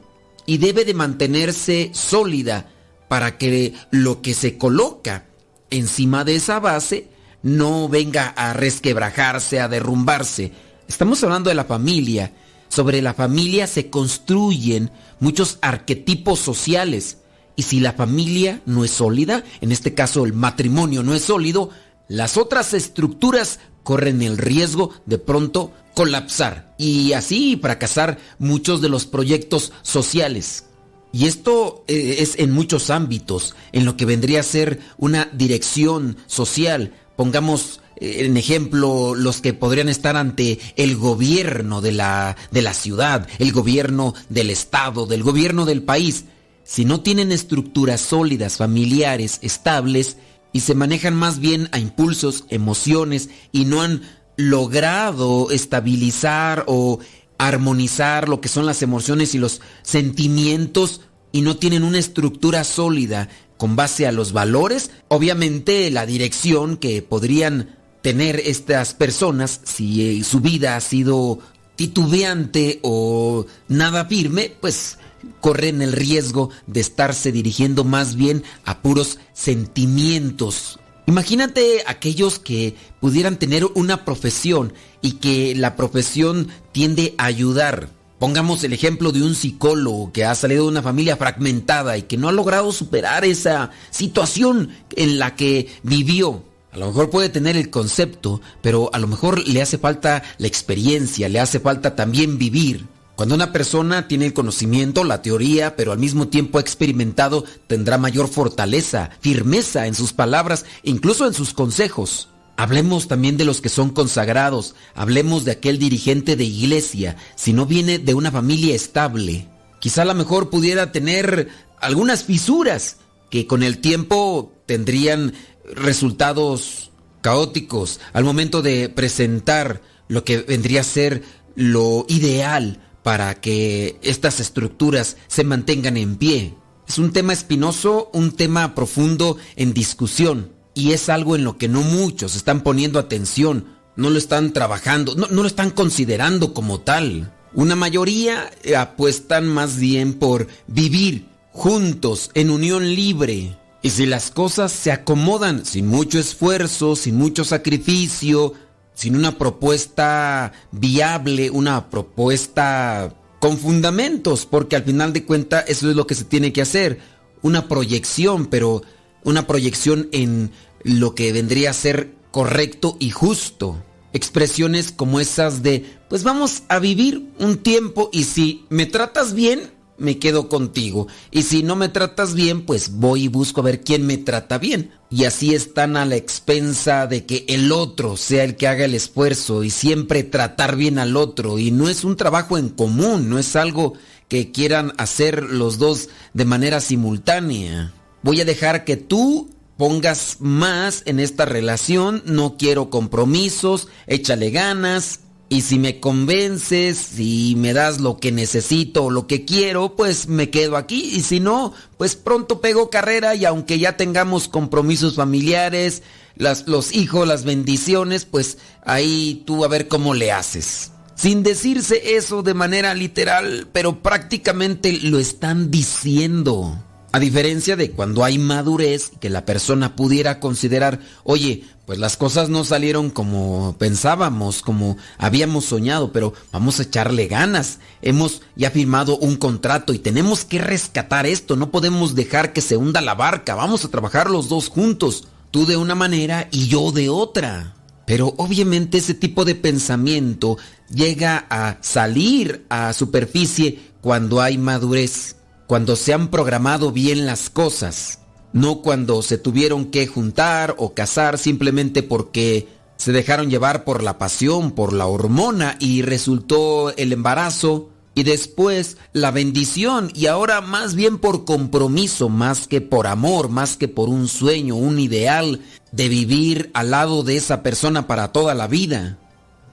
y debe de mantenerse sólida para que lo que se coloca encima de esa base no venga a resquebrajarse, a derrumbarse. Estamos hablando de la familia. Sobre la familia se construyen muchos arquetipos sociales. Y si la familia no es sólida, en este caso el matrimonio no es sólido, las otras estructuras corren el riesgo de pronto colapsar y así fracasar muchos de los proyectos sociales. Y esto eh, es en muchos ámbitos, en lo que vendría a ser una dirección social. Pongamos en ejemplo los que podrían estar ante el gobierno de la, de la ciudad, el gobierno del estado, del gobierno del país. Si no tienen estructuras sólidas, familiares, estables, y se manejan más bien a impulsos, emociones, y no han logrado estabilizar o armonizar lo que son las emociones y los sentimientos y no tienen una estructura sólida con base a los valores, obviamente la dirección que podrían tener estas personas si eh, su vida ha sido titubeante o nada firme, pues corren el riesgo de estarse dirigiendo más bien a puros sentimientos Imagínate aquellos que pudieran tener una profesión y que la profesión tiende a ayudar. Pongamos el ejemplo de un psicólogo que ha salido de una familia fragmentada y que no ha logrado superar esa situación en la que vivió. A lo mejor puede tener el concepto, pero a lo mejor le hace falta la experiencia, le hace falta también vivir. Cuando una persona tiene el conocimiento, la teoría, pero al mismo tiempo ha experimentado, tendrá mayor fortaleza, firmeza en sus palabras, incluso en sus consejos. Hablemos también de los que son consagrados, hablemos de aquel dirigente de iglesia, si no viene de una familia estable. Quizá a lo mejor pudiera tener algunas fisuras que con el tiempo tendrían resultados caóticos al momento de presentar lo que vendría a ser lo ideal para que estas estructuras se mantengan en pie. Es un tema espinoso, un tema profundo en discusión y es algo en lo que no muchos están poniendo atención, no lo están trabajando, no, lo están considerando como tal. Una mayoría apuestan más bien por vivir juntos en unión libre. Y si las cosas se acomodan sin mucho esfuerzo, sin mucho sacrificio, sin una propuesta viable, una propuesta con fundamentos, porque al final de cuentas eso es lo que se tiene que hacer, una proyección, pero una proyección en lo que vendría a ser correcto y justo. Expresiones como esas de, pues vamos a vivir un tiempo y si me tratas bien, me quedo contigo. Y si no me tratas bien, pues voy y busco a ver quién me trata bien. Y así están a la expensa de que el otro sea el que haga el esfuerzo y siempre tratar bien al otro. Y no es un trabajo en común, no es algo que quieran hacer los dos de manera simultánea. voy a dejar que tú pongas más en esta relación, no quiero compromisos, échale ganas, y si me convences, si me das lo que necesito o lo que quiero, pues me quedo aquí. Y si no, pues pronto pego carrera y aunque ya tengamos compromisos familiares, las, los hijos, las bendiciones, pues ahí tú a ver cómo le haces. Sin decirse eso de manera literal, pero prácticamente lo están diciendo. A diferencia de cuando hay madurez, que la persona pudiera considerar, oye, pues las cosas no salieron como pensábamos, como habíamos soñado, pero vamos a echarle ganas. Hemos ya firmado un contrato y tenemos que rescatar esto, no podemos dejar que se hunda la barca, vamos a trabajar los dos juntos, tú de una manera y yo de otra. Pero obviamente ese tipo de pensamiento llega a salir a superficie cuando hay madurez cuando se han programado bien las cosas, no cuando se tuvieron que juntar o casar simplemente porque se dejaron llevar por la pasión, por la hormona y resultó el embarazo y después la bendición y ahora más bien por compromiso, más que por amor, más que por un sueño, un ideal de vivir al lado de esa persona para toda la vida.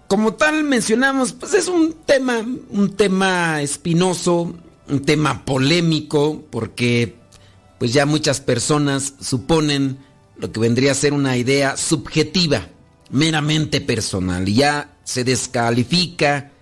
Como tal mencionamos, pues es un tema, un tema espinoso, un tema polémico porque pues ya muchas personas suponen lo que vendría a ser una idea subjetiva, meramente personal, y ya se descalifica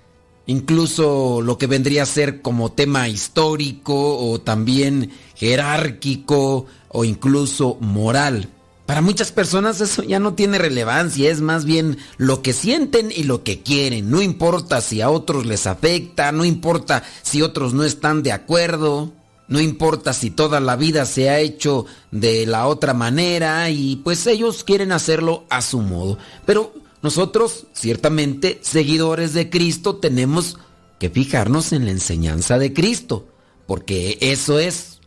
incluso lo que vendría a ser como tema histórico o también jerárquico o incluso moral. Para muchas personas eso ya no tiene relevancia, es más bien lo que sienten y lo que quieren. No importa si a otros les afecta, no importa si otros no están de acuerdo, no importa si toda la vida se ha hecho de la otra manera y pues ellos quieren hacerlo a su modo. Pero nosotros, ciertamente, seguidores de Cristo, tenemos que fijarnos en la enseñanza de Cristo, porque eso es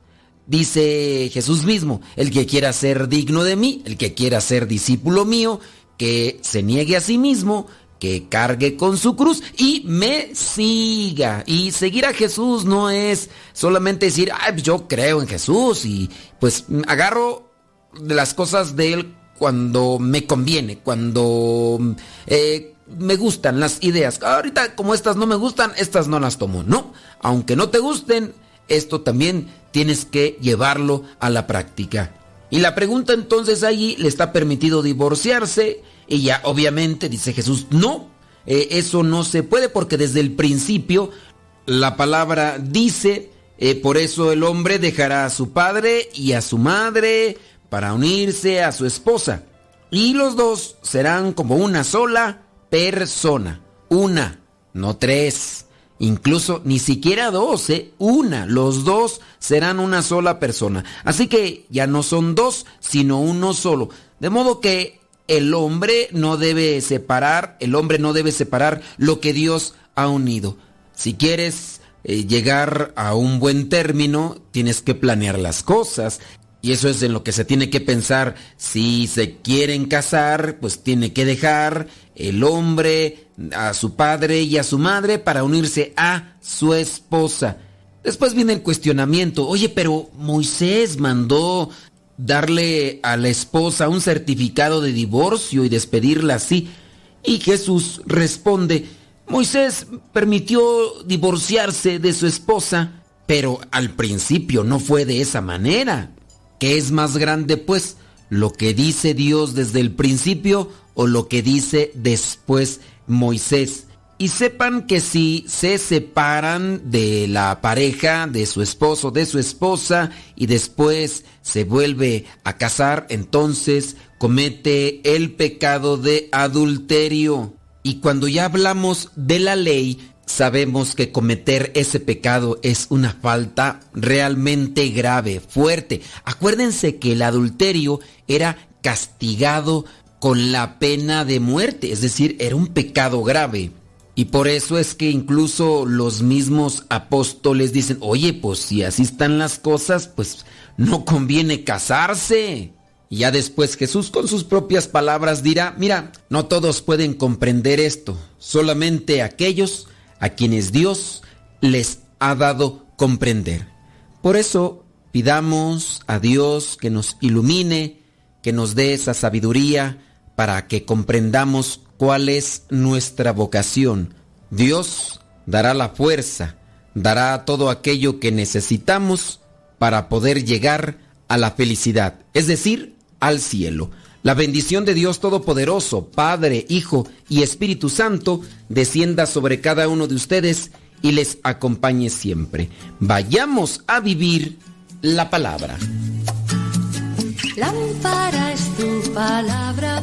Dice Jesús mismo, el que quiera ser digno de mí, el que quiera ser discípulo mío, que se niegue a sí mismo, que cargue con su cruz y me siga. Y seguir a Jesús no es solamente decir, Ay, yo creo en Jesús y pues agarro de las cosas de Él cuando me conviene, cuando eh, me gustan las ideas. Ahorita como estas no me gustan, estas no las tomo. No, aunque no te gusten, esto también tienes que llevarlo a la práctica. Y la pregunta entonces allí, ¿le está permitido divorciarse? Ya obviamente dice Jesús, no, eh, eso no se puede porque desde el principio la palabra dice, eh, por eso el hombre dejará a su padre y a su madre para unirse a su esposa. Y los dos serán como una sola persona, una, no tres incluso ni siquiera dos, ¿eh? una, los dos serán una sola persona. Así que ya no son dos, sino uno solo. De modo que el hombre no debe separar, el hombre no debe separar lo que Dios ha unido. Si quieres eh, llegar a un buen término, tienes que planear las cosas. Y eso es en lo que se tiene que pensar. Si se quieren casar, pues tiene que dejar el hombre a su padre y a su madre para unirse a su esposa. Después viene el cuestionamiento. Oye, pero Moisés mandó darle a la esposa un certificado de divorcio y despedirla así. Y Jesús responde, Moisés permitió divorciarse de su esposa, pero al principio no fue de esa manera. ¿Qué es más grande, pues? ¿Lo que dice Dios desde el principio o lo que dice después Moisés? Y sepan que si se separan de la pareja, de su esposo, de su esposa, y después se vuelve a casar, entonces comete el pecado de adulterio. Y cuando ya hablamos de la ley, sabemos que cometer ese pecado es una falta realmente grave, fuerte. Acuérdense que el adulterio era castigado con la pena de muerte, es decir, era un pecado grave. Y por eso es que incluso los mismos apóstoles dicen, oye, pues si así están las cosas, pues no conviene casarse. Y ya después Jesús con sus propias palabras dirá, mira, no todos pueden comprender esto, solamente aquellos a quienes Dios les ha dado comprender. Por eso pidamos a Dios que nos ilumine, que nos dé esa sabiduría para que comprendamos cuál es nuestra vocación. Dios dará la fuerza, dará todo aquello que necesitamos para poder llegar a la felicidad, es decir, al cielo. La bendición de Dios Todopoderoso, Padre, Hijo y Espíritu Santo, descienda sobre cada uno de ustedes y les acompañe siempre. Vayamos a vivir la palabra.
Lámpara es tu palabra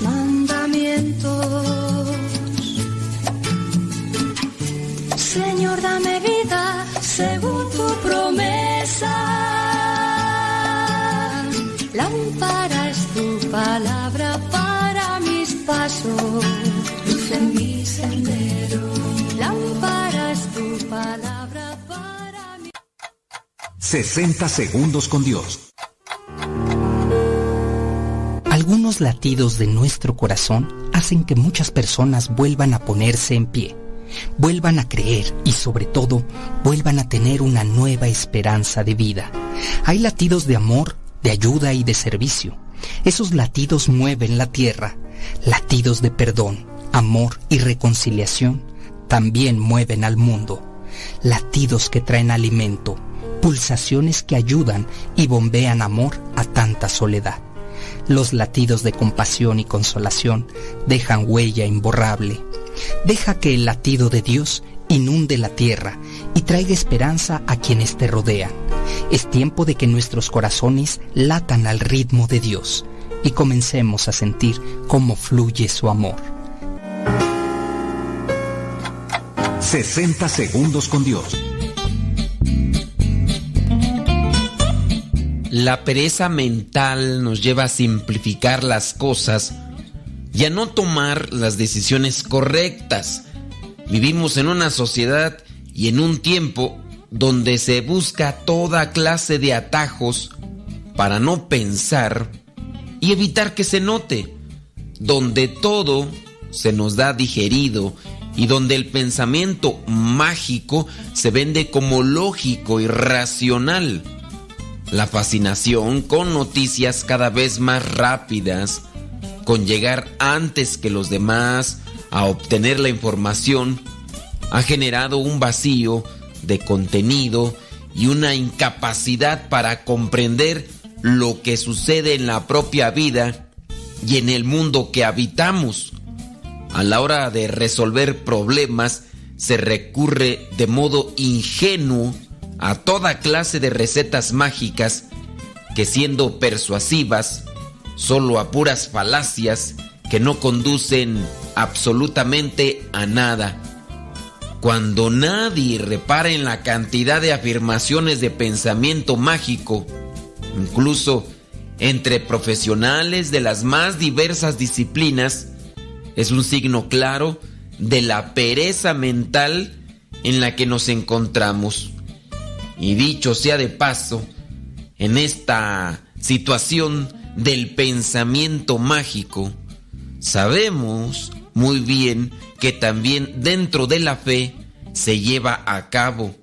Mandamientos. Señor, dame vida según tu promesa. Lámpara es tu palabra para mis pasos, luz en mi sendero. Lámpara es tu palabra para mi
60 segundos con Dios.
Algunos latidos de nuestro corazón hacen que muchas personas vuelvan a ponerse en pie, vuelvan a creer y sobre todo vuelvan a tener una nueva esperanza de vida. Hay latidos de amor, de ayuda y de servicio. Esos latidos mueven la tierra. Latidos de perdón, amor y reconciliación también mueven al mundo. Latidos que traen alimento, pulsaciones que ayudan y bombean amor a tanta soledad. Los latidos de compasión y consolación dejan huella imborrable. Deja que el latido de Dios inunde la tierra y traiga esperanza a quienes te rodean. Es tiempo de que nuestros corazones latan al ritmo de Dios y comencemos a sentir cómo fluye su amor.
60 segundos con Dios.
La pereza mental nos lleva a simplificar las cosas y a no tomar las decisiones correctas. Vivimos en una sociedad y en un tiempo donde se busca toda clase de atajos para no pensar y evitar que se note, donde todo se nos da digerido y donde el pensamiento mágico se vende como lógico y racional. La fascinación con noticias cada vez más rápidas, con llegar antes que los demás a obtener la información, ha generado un vacío de contenido y una incapacidad para comprender lo que sucede en la propia vida y en el mundo que habitamos. A la hora de resolver problemas se recurre de modo ingenuo a toda clase de recetas mágicas que siendo persuasivas, solo a puras falacias que no conducen absolutamente a nada. Cuando nadie repara en la cantidad de afirmaciones de pensamiento mágico, incluso entre profesionales de las más diversas disciplinas, es un signo claro de la pereza mental en la que nos encontramos. Y dicho sea de paso, en esta situación del pensamiento mágico, sabemos muy bien que también dentro de la fe se lleva a cabo.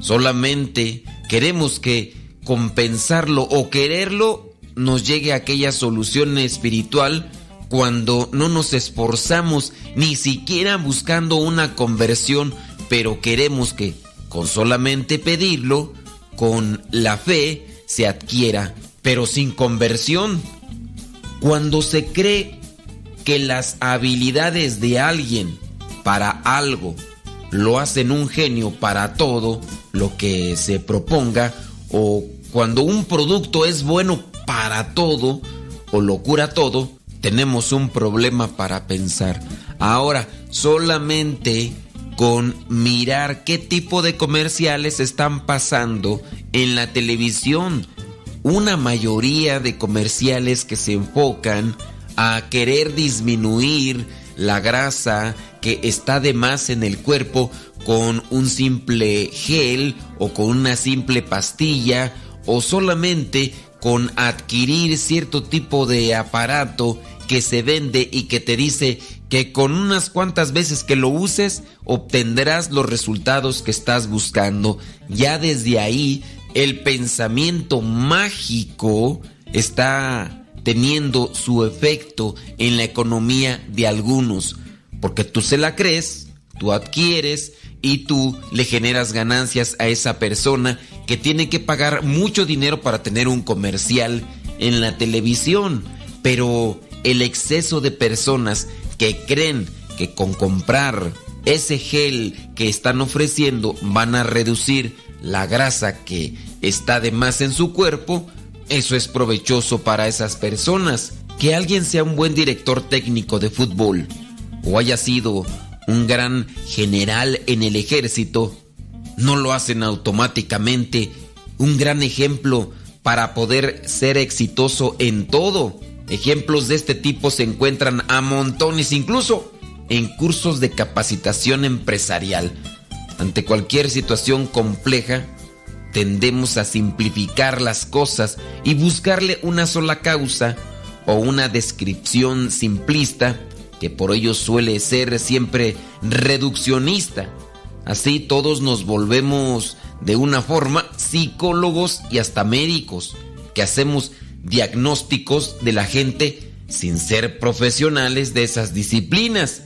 Solamente queremos que compensarlo o quererlo nos llegue a aquella solución espiritual cuando no nos esforzamos ni siquiera buscando una conversión, pero queremos que con solamente pedirlo, con la fe, se adquiera, pero sin conversión. Cuando se cree que las habilidades de alguien para algo lo hacen un genio para todo lo que se proponga, o cuando un producto es bueno para todo o lo cura todo, tenemos un problema para pensar. Ahora, solamente con mirar qué tipo de comerciales están pasando en la televisión, una mayoría de comerciales que se enfocan a querer disminuir la grasa que está de más en el cuerpo con un simple gel o con una simple pastilla o solamente con adquirir cierto tipo de aparato que se vende y que te dice que con unas cuantas veces que lo uses obtendrás los resultados que estás buscando. Ya desde ahí el pensamiento mágico está teniendo su efecto en la economía de algunos, porque tú se la crees, tú adquieres y tú le generas ganancias a esa persona que tiene que pagar mucho dinero para tener un comercial en la televisión, pero el exceso de personas que creen que con comprar ese gel que están ofreciendo van a reducir la grasa que está de más en su cuerpo, eso es provechoso para esas personas. Que alguien sea un buen director técnico de fútbol o haya sido un gran general en el ejército, no lo hacen automáticamente un gran ejemplo para poder ser exitoso en todo. Ejemplos de este tipo se encuentran a montones, incluso en cursos de capacitación empresarial. Ante cualquier situación compleja, tendemos a simplificar las cosas y buscarle una sola causa o una descripción simplista que por ello suele ser siempre reduccionista. Así todos nos volvemos de una forma psicólogos y hasta médicos, que hacemos diagnósticos de la gente sin ser profesionales de esas disciplinas.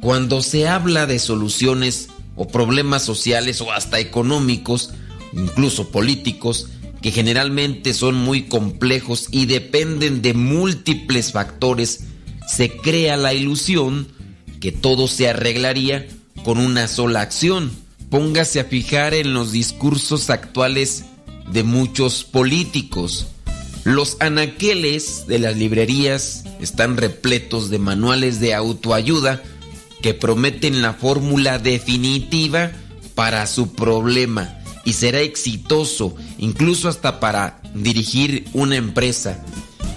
Cuando se habla de soluciones o problemas sociales o hasta económicos, incluso políticos, que generalmente son muy complejos y dependen de múltiples factores, se crea la ilusión que todo se arreglaría con una sola acción. Póngase a fijar en los discursos actuales de muchos políticos. Los anaqueles de las librerías están repletos de manuales de autoayuda que prometen la fórmula definitiva para su problema y será exitoso incluso hasta para dirigir una empresa.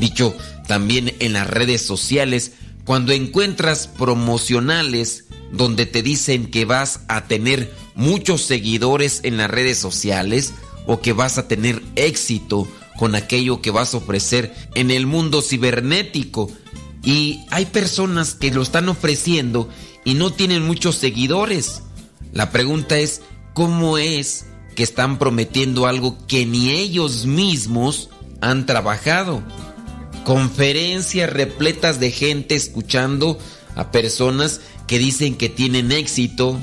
Dicho también en las redes sociales, cuando encuentras promocionales donde te dicen que vas a tener muchos seguidores en las redes sociales o que vas a tener éxito con aquello que vas a ofrecer en el mundo cibernético. Y hay personas que lo están ofreciendo y no tienen muchos seguidores. La pregunta es, ¿cómo es que están prometiendo algo que ni ellos mismos han trabajado? Conferencias repletas de gente escuchando a personas que dicen que tienen éxito,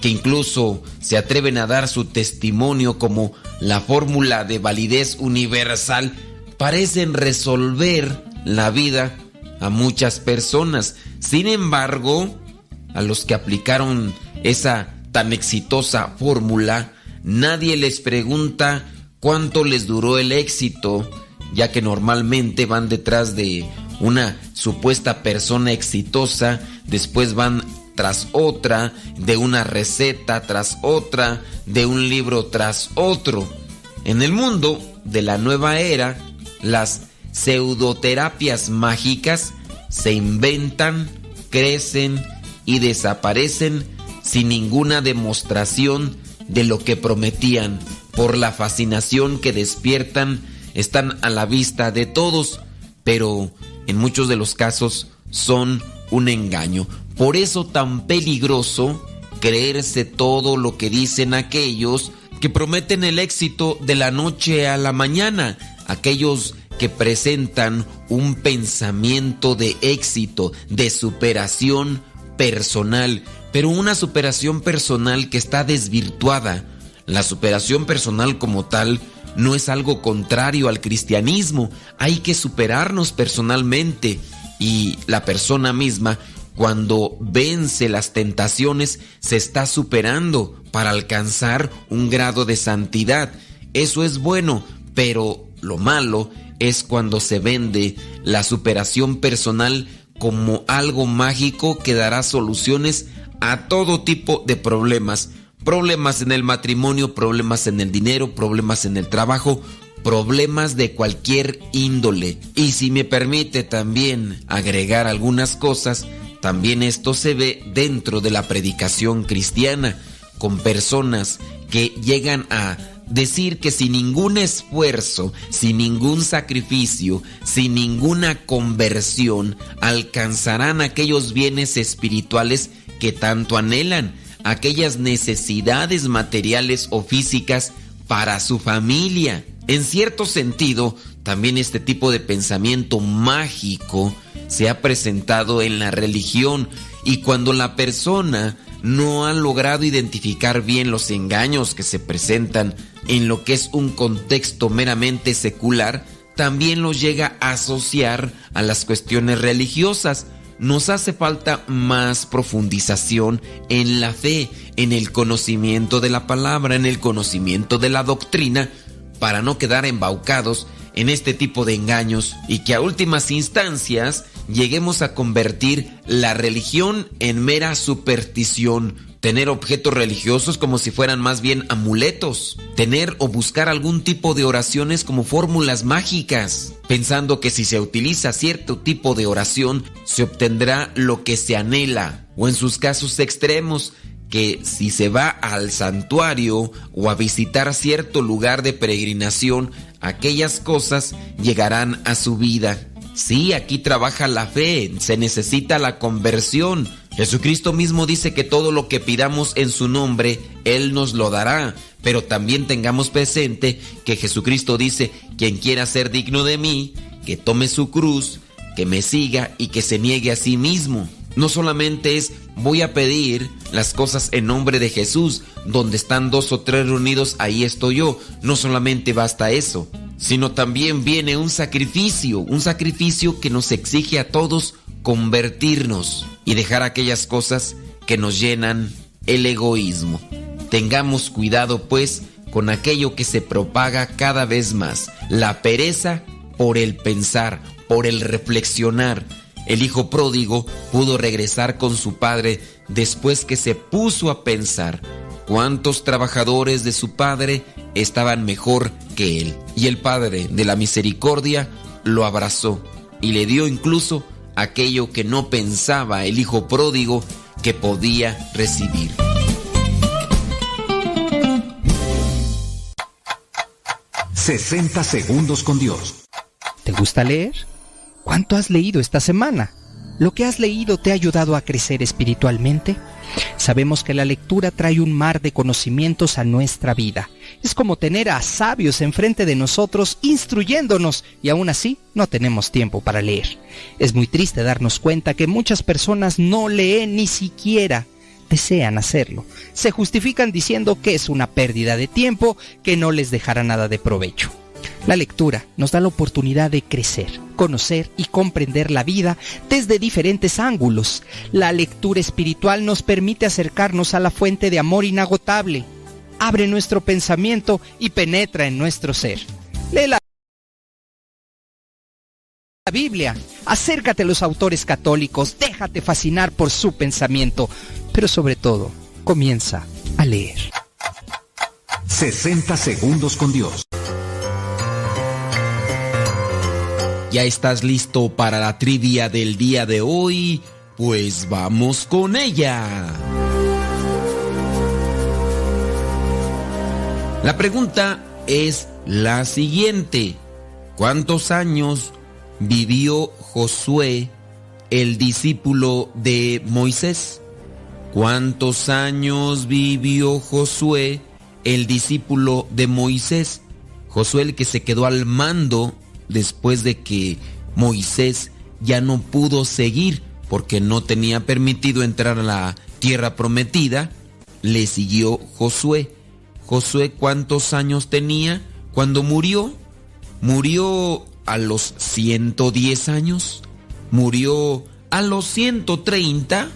que incluso se atreven a dar su testimonio como la fórmula de validez universal, parecen resolver la vida a muchas personas. Sin embargo, a los que aplicaron esa tan exitosa fórmula, nadie les pregunta cuánto les duró el éxito, ya que normalmente van detrás de una supuesta persona exitosa, después van tras otra, de una receta tras otra, de un libro tras otro. En el mundo de la nueva era, las pseudoterapias mágicas se inventan, crecen y desaparecen sin ninguna demostración de lo que prometían. Por la fascinación que despiertan, están a la vista de todos, pero en muchos de los casos son un engaño. Por eso tan peligroso creerse todo lo que dicen aquellos que prometen el éxito de la noche a la mañana, aquellos que presentan un pensamiento de éxito, de superación personal, pero una superación personal que está desvirtuada. La superación personal como tal no es algo contrario al cristianismo. Hay que superarnos personalmente y la persona misma cuando vence las tentaciones se está superando para alcanzar un grado de santidad. Eso es bueno, pero lo malo es cuando se vende la superación personal como algo mágico que dará soluciones a todo tipo de problemas problemas en el matrimonio, problemas en el dinero, problemas en el trabajo, problemas de cualquier índole. Y si me permite también agregar algunas cosas, también esto se ve dentro de la predicación cristiana, con personas que llegan a decir que sin ningún esfuerzo, sin ningún sacrificio, sin ninguna conversión, alcanzarán aquellos bienes espirituales que tanto anhelan, aquellas necesidades materiales o físicas para su familia. En cierto sentido, también este tipo de pensamiento mágico se ha presentado en la religión y cuando la persona no ha logrado identificar bien los engaños que se presentan en lo que es un contexto meramente secular, también los llega a asociar a las cuestiones religiosas. Nos hace falta más profundización en la fe, en el conocimiento de la palabra, en el conocimiento de la doctrina, para no quedar embaucados en este tipo de engaños y que a últimas instancias lleguemos a convertir la religión en mera superstición, tener objetos religiosos como si fueran más bien amuletos, tener o buscar algún tipo de oraciones como fórmulas mágicas, pensando que si se utiliza cierto tipo de oración se obtendrá lo que se anhela, o en sus casos extremos, que si se va al santuario o a visitar cierto lugar de peregrinación, aquellas cosas llegarán a su vida. Sí, aquí trabaja la fe, se necesita la conversión. Jesucristo mismo dice que todo lo que pidamos en su nombre, Él nos lo dará. Pero también tengamos presente que Jesucristo dice, quien quiera ser digno de mí, que tome su cruz, que me siga y que se niegue a sí mismo. No solamente es voy a pedir las cosas en nombre de Jesús, donde están dos o tres reunidos, ahí estoy yo. No solamente basta eso, sino también viene un sacrificio, un sacrificio que nos exige a todos convertirnos y dejar aquellas cosas que nos llenan el egoísmo. Tengamos cuidado pues con aquello que se propaga cada vez más, la pereza por el pensar, por el reflexionar, el hijo pródigo pudo regresar con su padre después que se puso a pensar cuántos trabajadores de su padre estaban mejor que él. Y el padre de la misericordia lo abrazó y le dio incluso aquello que no pensaba el hijo pródigo que podía recibir.
...60 segundos con Dios.
¿Te gusta leer? ¿Cuánto has leído esta semana? ¿Lo que has leído te ha ayudado a crecer espiritualmente? Sabemos que la lectura trae un mar de conocimientos a nuestra vida. Es como tener a sabios enfrente de nosotros instruyéndonos y aún así no tenemos tiempo para leer. Es muy triste darnos cuenta que muchas personas no leen ni siquiera desean hacerlo. Se justifican diciendo que es una pérdida de tiempo que no les dejará nada de provecho. La lectura nos da la oportunidad de crecer, conocer y comprender la vida desde diferentes ángulos. La lectura espiritual nos permite acercarnos a la fuente de amor inagotable, abre nuestro pensamiento y penetra en nuestro ser. Lee la Biblia, acércate a los autores católicos, déjate fascinar por su pensamiento, pero sobre todo, comienza a leer.
60 segundos con Dios.
¿Ya estás listo para la trivia del día de hoy? Pues vamos con ella. La pregunta es la siguiente. ¿Cuántos años vivió Josué, el discípulo de Moisés? ¿Cuántos años vivió Josué, el discípulo de Moisés? Josué el que se quedó al mando después de que Moisés ya no pudo seguir porque no tenía permitido entrar a la tierra prometida, le siguió Josué. Josué cuántos años tenía cuando murió? Murió a los 110 años, murió a los 130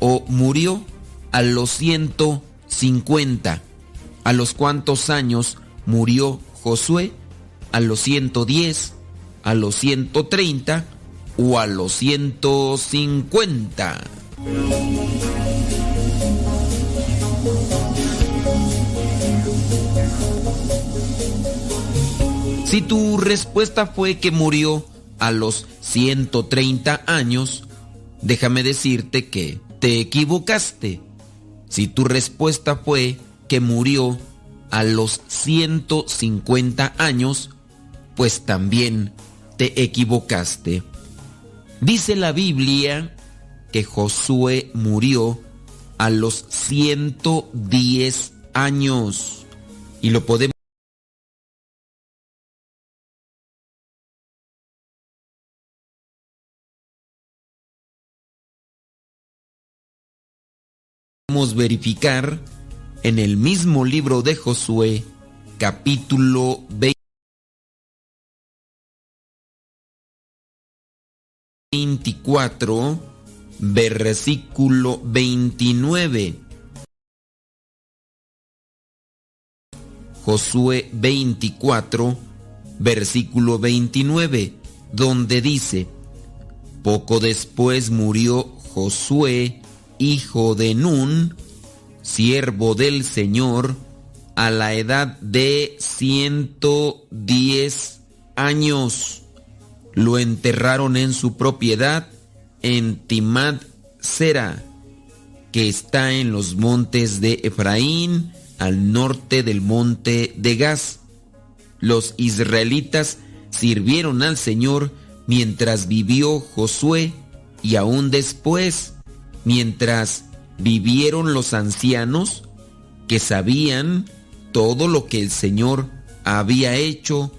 o murió a los 150. ¿A los cuántos años murió Josué? A los 110, a los 130 o a los 150. Si tu respuesta fue que murió a los 130 años, déjame decirte que te equivocaste. Si tu respuesta fue que murió a los 150 años, pues también te equivocaste. Dice la Biblia que Josué murió a los 110 años. Y lo podemos verificar en el mismo libro de Josué, capítulo 24, versículo 29. Josué 24, versículo 29, donde dice, poco después murió Josué, hijo de Nun, siervo del Señor, a la edad de 110 años. Lo enterraron en su propiedad en Timad Sera, que está en los montes de Efraín, al norte del monte de Gaz. Los israelitas sirvieron al Señor mientras vivió Josué y aún después, mientras vivieron los ancianos que sabían todo lo que el Señor había hecho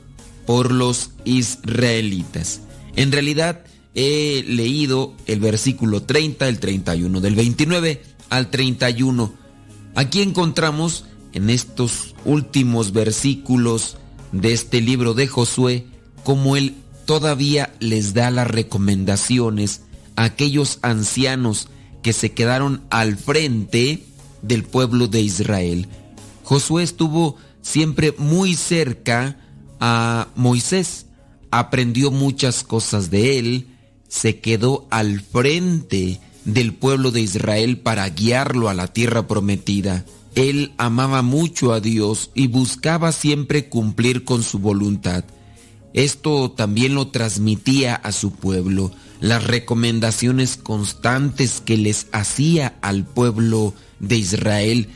por los israelitas. En realidad he leído el versículo 30, el 31, del 29 al 31. Aquí encontramos en estos últimos versículos de este libro de Josué como él todavía les da las recomendaciones a aquellos ancianos que se quedaron al frente del pueblo de Israel. Josué estuvo siempre muy cerca a Moisés, aprendió muchas cosas de él, se quedó al frente del pueblo de Israel para guiarlo a la tierra prometida. Él amaba mucho a Dios y buscaba siempre cumplir con su voluntad. Esto también lo transmitía a su pueblo las recomendaciones constantes que les hacía al pueblo de Israel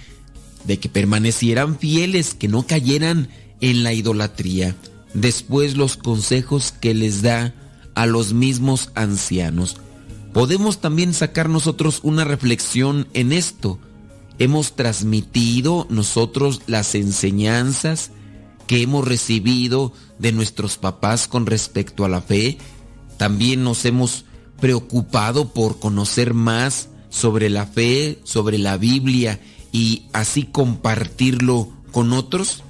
de que permanecieran fieles, que no cayeran en la idolatría. Después los consejos que les da a los mismos ancianos. Podemos también sacar nosotros una reflexión en esto. Hemos transmitido nosotros las enseñanzas que hemos recibido de nuestros papás con respecto a la fe también nos hemos preocupado por conocer más sobre la fe, sobre la Biblia y así compartirlo con otros.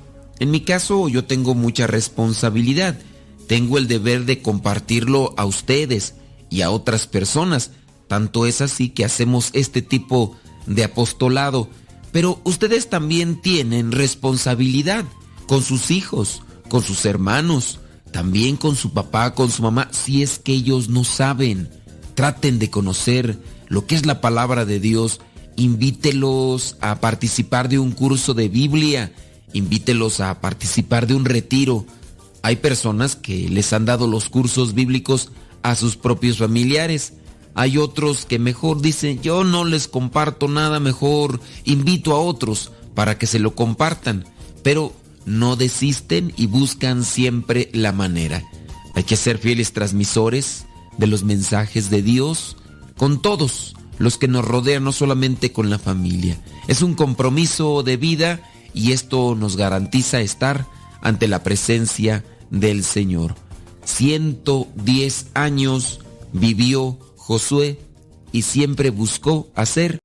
En mi caso yo tengo mucha responsabilidad. Tengo el deber de compartirlo a ustedes y a otras personas. Tanto es así que hacemos este tipo de apostolado. Pero ustedes también tienen responsabilidad con sus hijos, con sus hermanos, también con su papá, con su mamá, si es que ellos no saben. Traten de conocer lo que es la palabra de Dios. Invítelos a participar de un curso de Biblia. Invítelos a participar de un retiro. Hay personas que les han dado los cursos bíblicos a sus propios familiares. Hay otros que mejor dicen, yo no les comparto nada, mejor invito a otros para que se lo compartan. Pero no desisten y buscan siempre la manera. Hay que ser fieles transmisores de los mensajes de Dios con todos los que nos rodean, no solamente con la familia. Es un compromiso de vida y esto nos garantiza estar ante la presencia del Señor. 110 años vivió Josué y siempre buscó hacer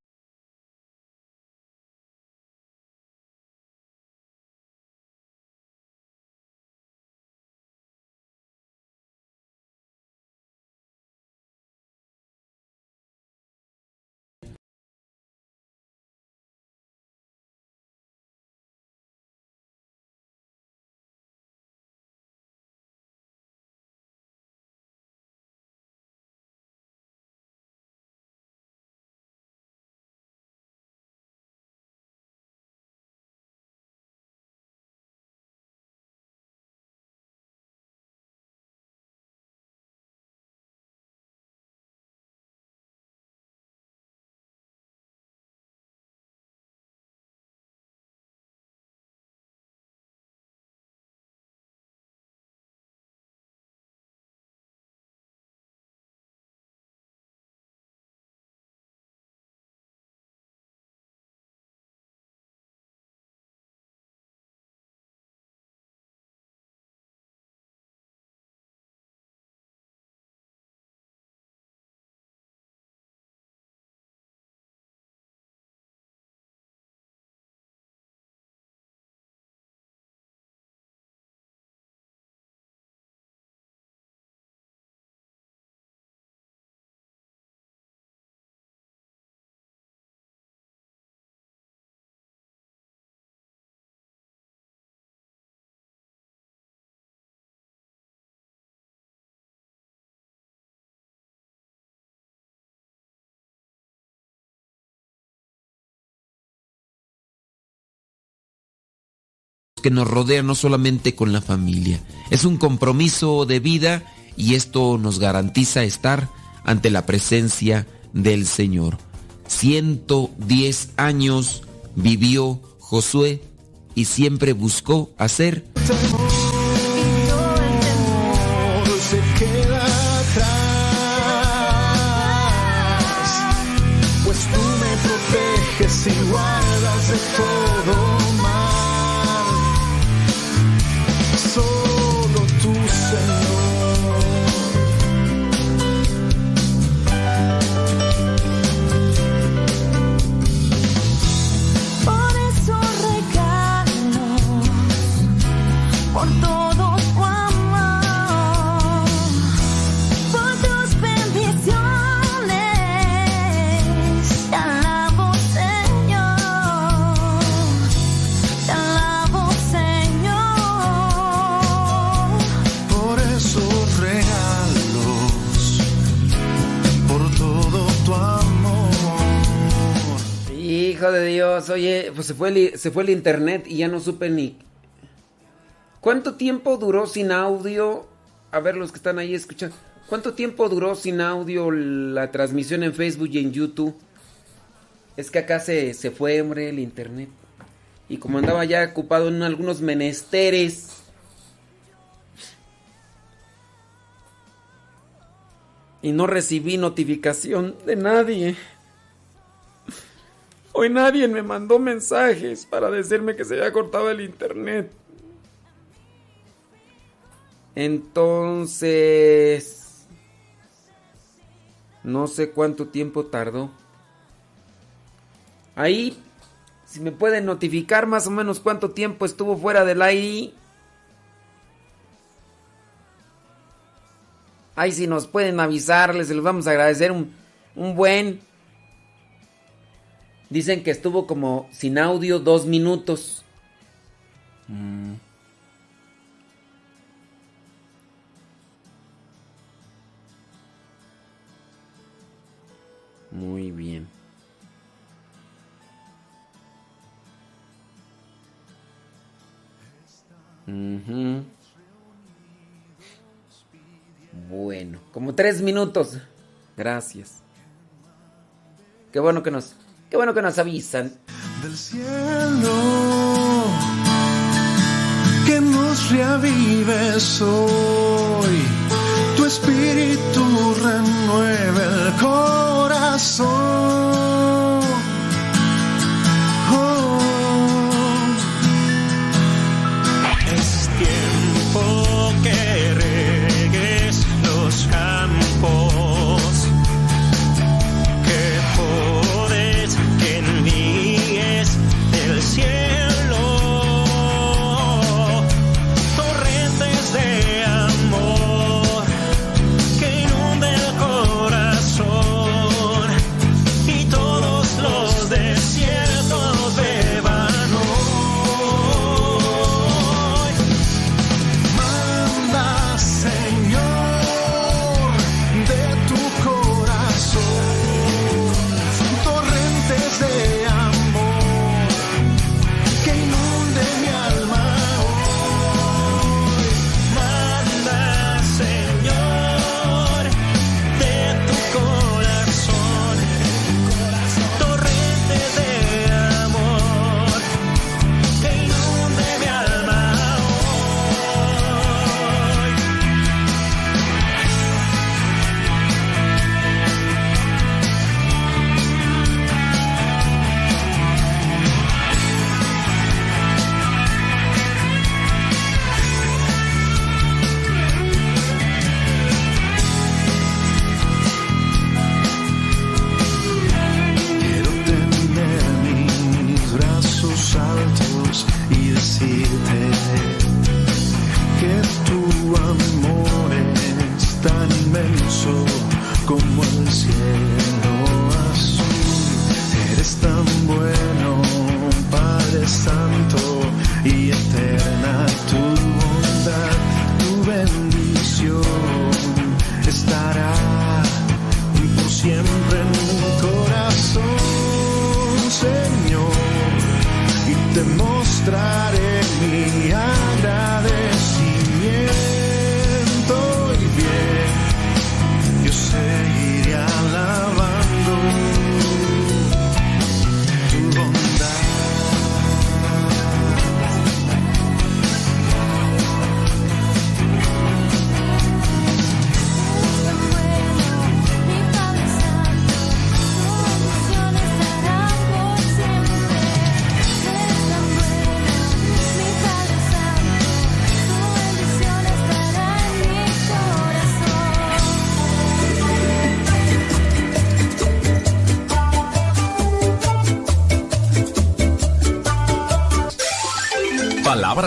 que nos rodean, no solamente con la familia. Es un compromiso de vida y esto nos garantiza estar ante la presencia del Señor. 110 años vivió Josué y siempre buscó hacer
pues tú me proteges y guardas
oye, pues se fue, el, se fue el internet y ya no supe ni... ¿Cuánto tiempo duró sin audio? A ver los que están ahí escuchando. ¿Cuánto tiempo duró sin audio la transmisión en Facebook y en YouTube? Es que acá se, se fue, hombre, el internet. Y como andaba ya ocupado en algunos menesteres. Y no recibí notificación de nadie. Hoy nadie me mandó mensajes para decirme que se había cortado el internet. Entonces... No sé cuánto tiempo tardó. Ahí, si me pueden notificar más o menos cuánto tiempo estuvo fuera del aire. Ahí si nos pueden avisar, les vamos a agradecer un, un buen. Dicen que estuvo como sin audio dos minutos. Mm. Muy bien. Ujú. Bueno, como tres minutos. Gracias. Qué bueno que nos, qué bueno que nos avisan.
del cielo que nos reavives hoy. Tu espíritu renueve el corazón.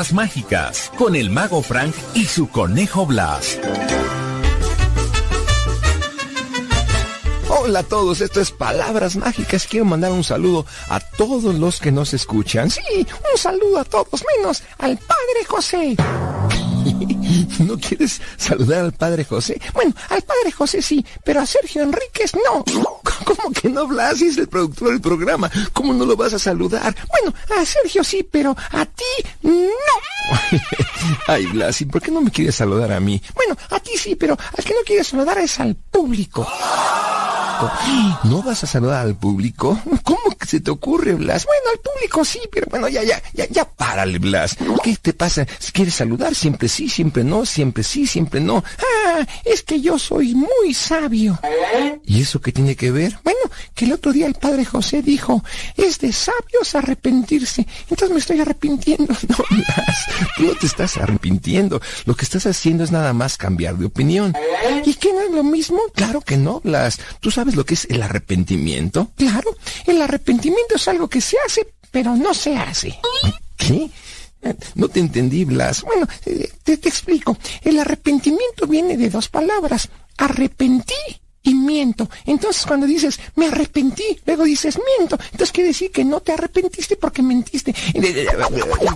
Mágicas con el mago Frank y su conejo Blas.
Hola a todos, esto es Palabras Mágicas. Quiero mandar un saludo a todos los que nos escuchan. Sí, un saludo a todos, menos al Padre José. ¿No quieres saludar al Padre José? Bueno, al Padre José sí, pero a Sergio Enríquez no. ¿Cómo que no, Blas? Es el productor del programa. ¿Cómo no lo vas a saludar? Bueno, a Sergio sí, pero a ti no. Ay, Blas, ¿y por qué no me quieres saludar a mí? Bueno, a ti sí, pero al que no quieres saludar es al público. ¿No vas a saludar al público? ¿Cómo que se te ocurre, Blas? Bueno, al público sí, pero bueno, ya, ya, ya, ya párale, Blas. ¿Qué te pasa? Quieres saludar, siempre sí, siempre no, siempre sí, siempre no. Ah, es que yo soy muy sabio. ¿Y eso qué tiene que ver? Bueno, que el otro día el padre José dijo, es de sabios arrepentirse. Entonces me estoy arrepintiendo. No, Blas, tú no te estás arrepintiendo. Lo que estás haciendo es nada más cambiar de opinión. ¿Y qué no es lo mismo? Claro que no, Blas. ¿Tú sabes lo que es el arrepentimiento? Claro, el arrepentimiento es algo que se hace, pero no se hace. ¿Qué? No te entendí, Blas. Bueno, eh, te, te explico. El arrepentimiento viene de dos palabras. Arrepentí y miento. Entonces cuando dices, me arrepentí, luego dices, miento. Entonces quiere decir que no te arrepentiste porque mentiste.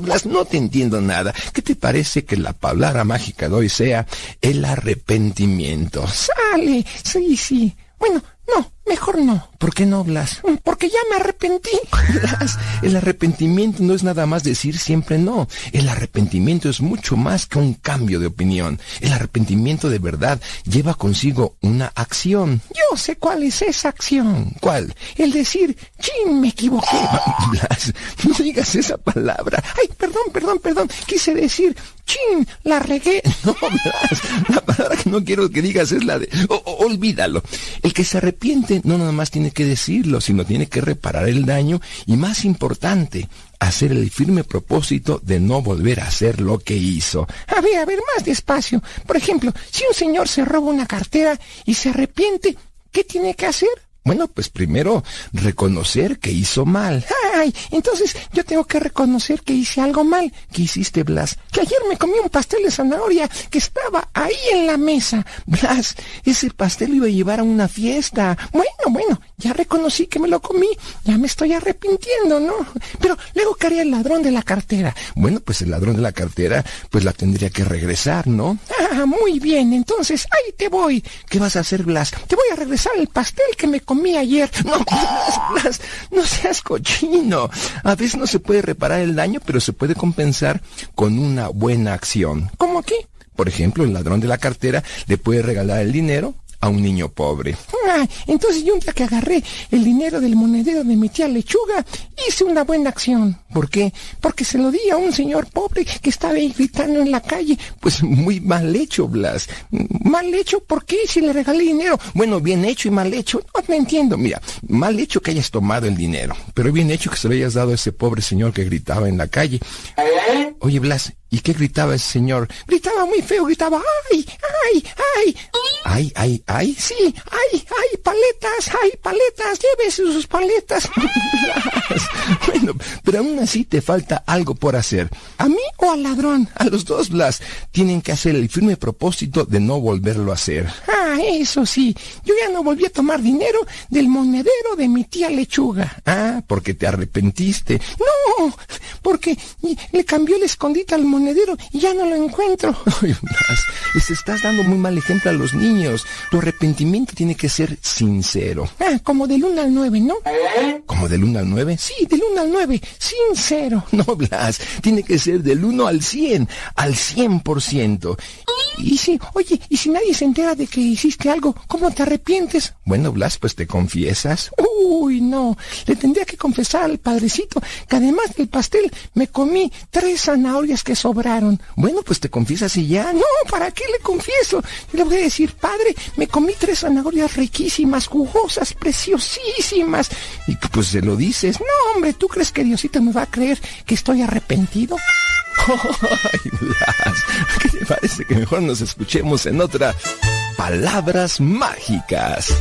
Blas, no te entiendo nada. ¿Qué te parece que la palabra mágica de hoy sea el arrepentimiento? Sale. Sí, sí. Bueno, no, mejor no. ¿Por qué no, Blas? Porque ya me arrepentí. Blas, el arrepentimiento no es nada más decir siempre no. El arrepentimiento es mucho más que un cambio de opinión. El arrepentimiento de verdad lleva consigo una acción. Yo sé cuál es esa acción. ¿Cuál? El decir, chin, me equivoqué. Blas, no digas esa palabra. Ay, perdón, perdón, perdón. Quise decir, chin, la regué. No, Blas, la palabra que no quiero que digas es la de, o- o- olvídalo. El que se arrepiente no nada más tiene que decirlo, sino tiene que reparar el daño y más importante, hacer el firme propósito de no volver a hacer lo que hizo. A ver, a ver, más despacio. Por ejemplo, si un señor se roba una cartera y se arrepiente, ¿qué tiene que hacer? Bueno, pues primero reconocer que hizo mal. Ay, entonces yo tengo que reconocer que hice algo mal. ¿Qué hiciste, Blas? Que ayer me comí un pastel de zanahoria que estaba ahí en la mesa. Blas, ese pastel lo iba a llevar a una fiesta. Bueno, bueno, ya reconocí que me lo comí. Ya me estoy arrepintiendo, ¿no? Pero luego, ¿qué haría el ladrón de la cartera? Bueno, pues el ladrón de la cartera, pues la tendría que regresar, ¿no? Ah, muy bien, entonces ahí te voy. ¿Qué vas a hacer, Blas? Te voy a regresar el pastel que me comí ayer. No, no seas cochino. A veces no se puede reparar el daño, pero se puede compensar con una buena acción. ¿Cómo qué? Por ejemplo, el ladrón de la cartera le puede regalar el dinero a un niño pobre. Ah, entonces yo un día que agarré el dinero del monedero de mi tía Lechuga, hice una buena acción. ¿Por qué? Porque se lo di a un señor pobre que estaba ahí gritando en la calle. Pues muy mal hecho, Blas. Mal hecho, ¿por qué? Si le regalé dinero. Bueno, bien hecho y mal hecho. No te entiendo. Mira, mal hecho que hayas tomado el dinero, pero bien hecho que se lo hayas dado a ese pobre señor que gritaba en la calle. Oye, Blas, ¿y qué gritaba ese señor? Gritaba muy feo, gritaba, ¡ay, ay, ay! ¡Ay, ay, ay! Sí, ¡ay, ay, paletas, ay, paletas! ¡Llévese sus paletas! Bueno, pero aún así te falta algo por hacer. ¿A mí o al ladrón? A los dos, Blas. Tienen que hacer el firme propósito de no volverlo a hacer. Ah, eso sí. Yo ya no volví a tomar dinero del monedero de mi tía Lechuga. Ah, porque te arrepentiste. No, porque le cambió el escondite al monedero y ya no lo encuentro. Ay, Blas, les estás dando muy mal ejemplo a los niños. Tu arrepentimiento tiene que ser sincero. Ah, como del 1 al 9, ¿no? ¿Como del 1 al 9? Sí, del 1 al 9. Sincero. No, Blas, tiene que ser del 1 al 100, al 100%. Y si, oye, y si nadie se entera de que hiciste algo, ¿cómo te arrepientes? Bueno, Blas, pues te confiesas. Uy, no. Le tendría que confesar al padrecito que además del pastel me comí tres zanahorias que sobraron. Bueno, pues te confiesas y ya. No, ¿para qué le confieso? Le voy a decir, padre, me comí tres zanahorias riquísimas, jugosas, preciosísimas. Y pues se lo dices. No, hombre, ¿tú crees que Diosito me va a creer que estoy arrepentido? Ay, Blas, ¿qué te parece que mejor nos escuchemos en otra Palabras Mágicas?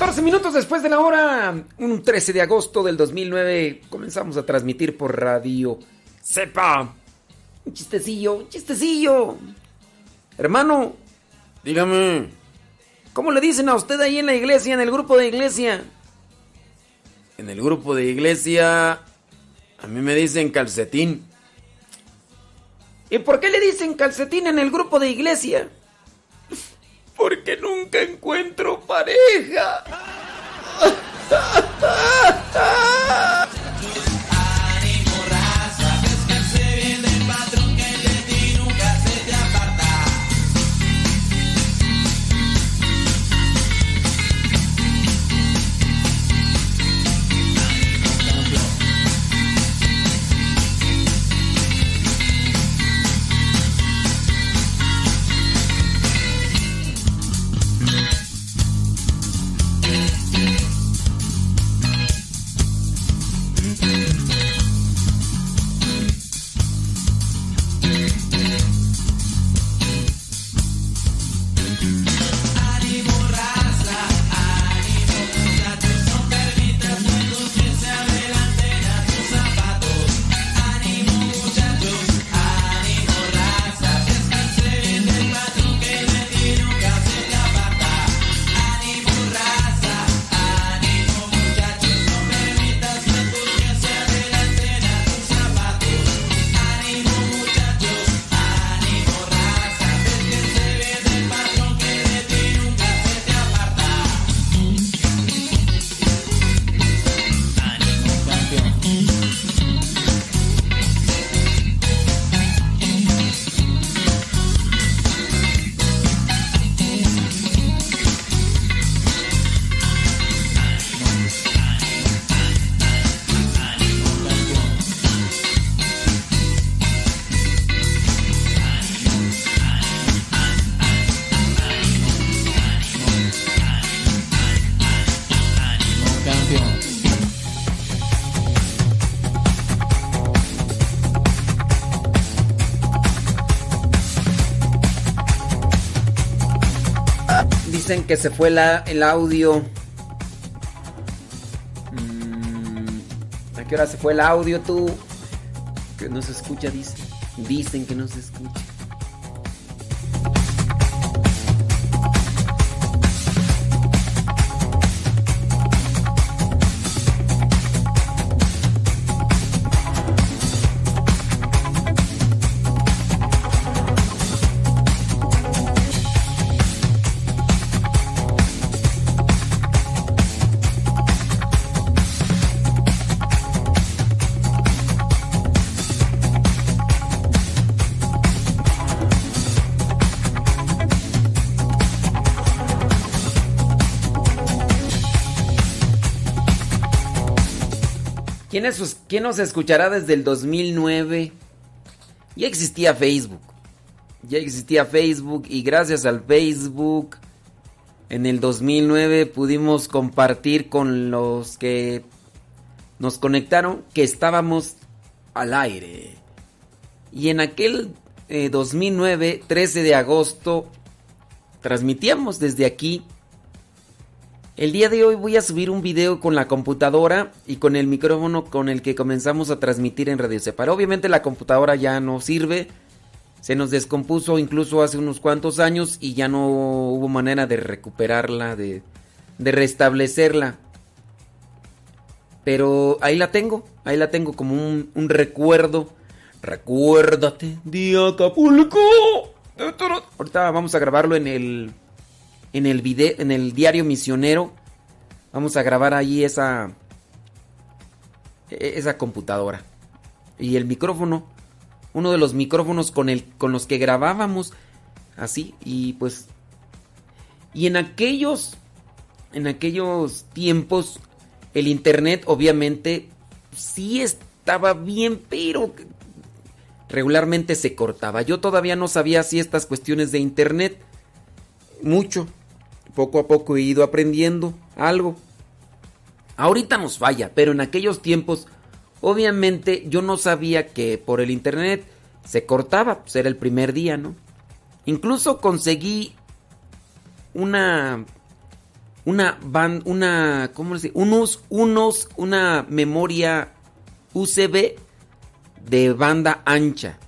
14 minutos después de la hora, un 13 de agosto del 2009, comenzamos a transmitir por radio. Sepa. Un chistecillo, un chistecillo. Hermano, dígame. ¿Cómo le dicen a usted ahí en la iglesia, en el grupo de iglesia? En el grupo de iglesia, a mí me dicen calcetín. ¿Y por qué le dicen calcetín en el grupo de iglesia? Porque nunca encuentro pareja. que se fue la, el audio. Mm, ¿A qué hora se fue el audio tú? Que no se escucha, dicen. Dicen que no se escucha. ¿Quién, es, ¿Quién nos escuchará desde el 2009? Ya existía Facebook. Ya existía Facebook y gracias al Facebook en el 2009 pudimos compartir con los que nos conectaron que estábamos al aire. Y en aquel eh, 2009, 13 de agosto, transmitíamos desde aquí el día de hoy voy a subir un video con la computadora y con el micrófono con el que comenzamos a transmitir en Radio Separa. Obviamente la computadora ya no sirve, se nos descompuso incluso hace unos cuantos años y ya no hubo manera de recuperarla, de, de restablecerla. Pero ahí la tengo, ahí la tengo como un, recuerdo. Recuérdate de Acapulco. Ahorita vamos a grabarlo en el en el video, en el diario misionero. Vamos a grabar ahí esa esa computadora y el micrófono, uno de los micrófonos con el con los que grabábamos así y pues y en aquellos en aquellos tiempos el internet obviamente sí estaba bien, pero regularmente se cortaba. Yo todavía no sabía si estas cuestiones de internet mucho poco a poco he ido aprendiendo algo. Ahorita nos falla, pero en aquellos tiempos, obviamente yo no sabía que por el internet se cortaba, pues era el primer día, ¿no? Incluso conseguí una una van, una, ¿cómo se dice? Unos, unos, una memoria USB de banda ancha.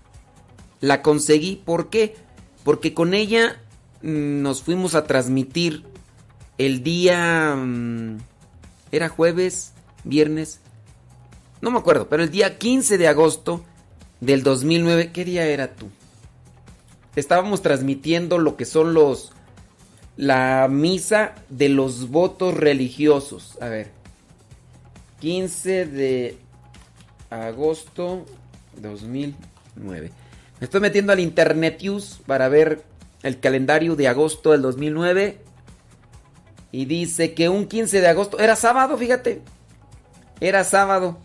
La conseguí, ¿por qué? Porque con ella nos fuimos a transmitir el día... mm, era jueves, viernes, no me acuerdo, pero el día 15 de agosto del 2009, ¿qué día era tú? Estábamos transmitiendo lo que son los la misa de los votos religiosos. A ver. 15 de agosto 2009. Me estoy metiendo al Internet para ver el calendario de agosto del 2009. Y dice que un 15 de agosto, era sábado, fíjate. Era sábado.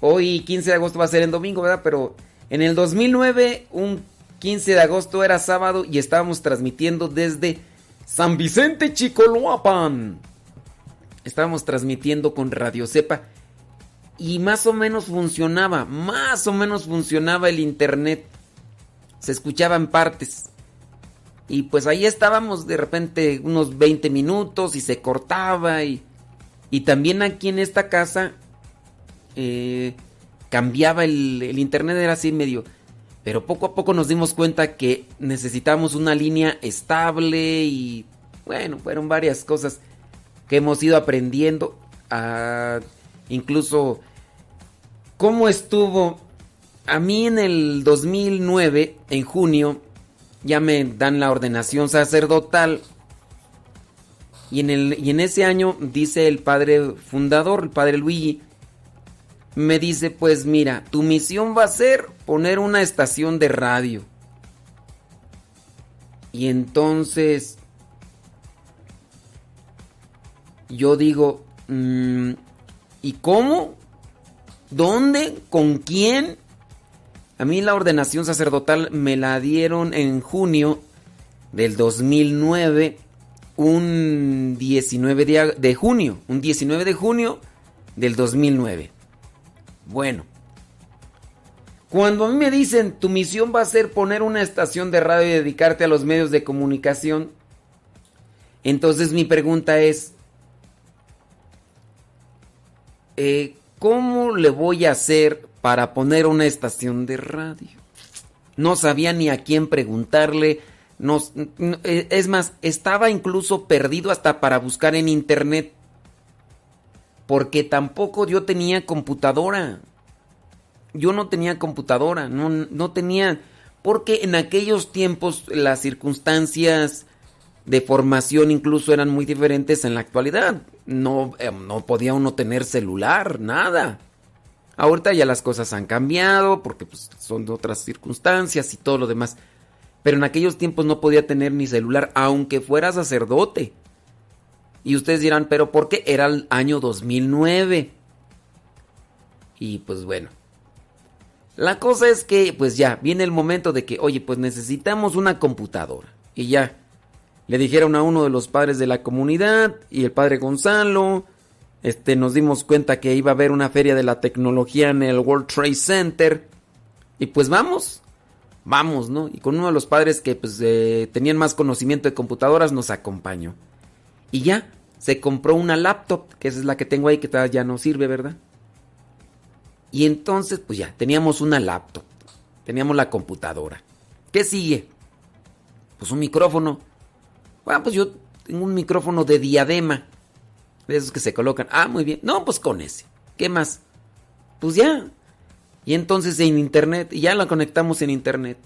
Hoy 15 de agosto va a ser en domingo, ¿verdad? Pero en el 2009, un 15 de agosto era sábado y estábamos transmitiendo desde San Vicente Chicoloapan. Estábamos transmitiendo con Radio Cepa y más o menos funcionaba, más o menos funcionaba el internet. Se escuchaba en partes. Y pues ahí estábamos de repente unos 20 minutos y se cortaba y, y también aquí en esta casa eh, cambiaba el, el internet, era así medio... Pero poco a poco nos dimos cuenta que necesitamos una línea estable y bueno, fueron varias cosas que hemos ido aprendiendo. a incluso cómo estuvo a mí en el 2009, en junio, ya me dan la ordenación sacerdotal. Y en, y en ese año dice el padre fundador, el padre Luigi, me dice, pues mira, tu misión va a ser poner una estación de radio. Y entonces yo digo, mm, ¿y cómo? ¿Dónde? ¿Con quién? A mí la ordenación sacerdotal me la dieron en junio del 2009, un 19 de, junio, un 19 de junio del 2009. Bueno, cuando a mí me dicen tu misión va a ser poner una estación de radio y dedicarte a los medios de comunicación, entonces mi pregunta es, eh, ¿cómo le voy a hacer para poner una estación de radio? No sabía ni a quién preguntarle. No, eh, es más, estaba incluso perdido hasta para buscar en internet. Porque tampoco yo tenía computadora. Yo no tenía computadora, no, no tenía... Porque en aquellos tiempos las circunstancias de formación incluso eran muy diferentes en la actualidad. No, eh, no podía uno tener celular, nada. Ahorita ya las cosas han cambiado porque pues, son otras circunstancias y todo lo demás. Pero en aquellos tiempos no podía tener ni celular, aunque fuera sacerdote. Y ustedes dirán, pero ¿por qué? Era el año 2009. Y pues bueno. La cosa es que pues ya viene el momento de que, oye, pues necesitamos una computadora. Y ya. Le dijeron a uno de los padres de la comunidad y el padre Gonzalo. Este, nos dimos cuenta que iba a haber una feria de la tecnología en el World Trade Center. Y pues vamos, vamos, ¿no? Y con uno de los padres que pues eh, tenían más conocimiento de computadoras nos acompañó. Y ya, se compró una laptop, que esa es la que tengo ahí, que ya no sirve, ¿verdad? Y entonces, pues ya, teníamos una laptop, teníamos la computadora. ¿Qué sigue? Pues un micrófono. Bueno, pues yo tengo un micrófono de diadema. De esos que se colocan. Ah, muy bien. No, pues con ese. ¿Qué más? Pues ya. Y entonces en internet, ya la conectamos en internet.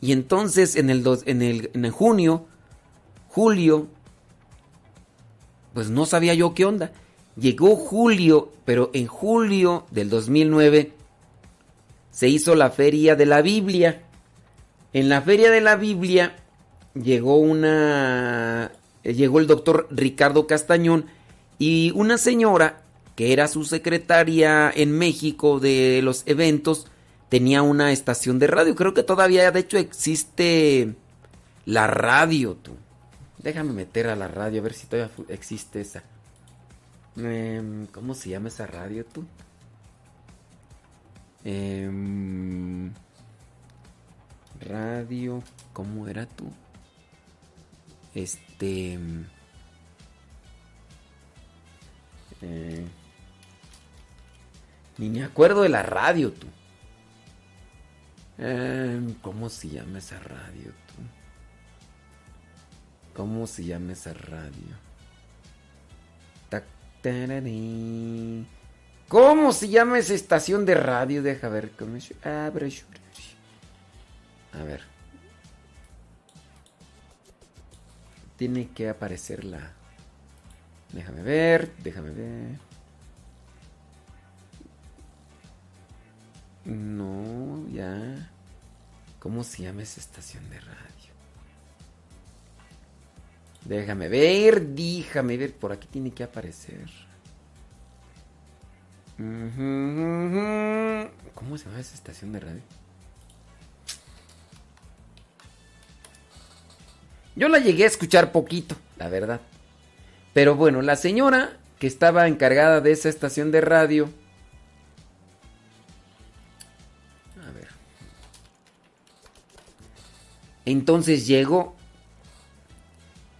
Y entonces en el, dos- en el, en junio, julio, pues no sabía yo qué onda. Llegó julio, pero en julio del 2009 se hizo la feria de la Biblia. En la feria de la Biblia llegó una llegó el doctor Ricardo Castañón y una señora que era su secretaria en México de los eventos tenía una estación de radio. Creo que todavía de hecho existe la radio, tú. Déjame meter a la radio a ver si todavía existe esa. Em, ¿Cómo se llama esa radio, tú? Em, radio, ¿cómo era tú? Este. Eh, ni me acuerdo de la radio, tú. Eh, ¿Cómo se llama esa radio, tú? ¿Cómo se llama esa radio? ¿Cómo se llama esa estación de radio? Deja ver. cómo shuri. A ver. Tiene que aparecer la... Déjame ver, déjame ver. No, ya. ¿Cómo se llama esa estación de radio? Déjame ver, déjame ver. Por aquí tiene que aparecer. ¿Cómo se llama esa estación de radio? Yo la llegué a escuchar poquito, la verdad. Pero bueno, la señora que estaba encargada de esa estación de radio. A ver. Entonces llegó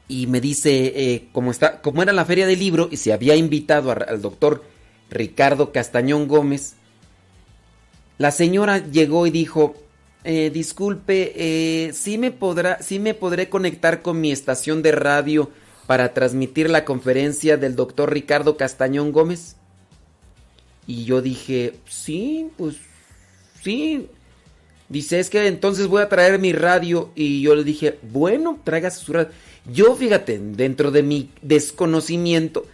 y me dice, eh, como, está, como era la feria del libro y se había invitado al doctor Ricardo Castañón Gómez, la señora llegó y dijo, eh, disculpe, eh, ¿sí, me podrá, ¿sí me podré conectar con mi estación de radio para transmitir la conferencia del doctor Ricardo Castañón Gómez? Y yo dije, sí, pues sí. Dice, es que entonces voy a traer mi radio. Y yo le dije, bueno, tráigase su radio. Yo, fíjate, dentro de mi desconocimiento,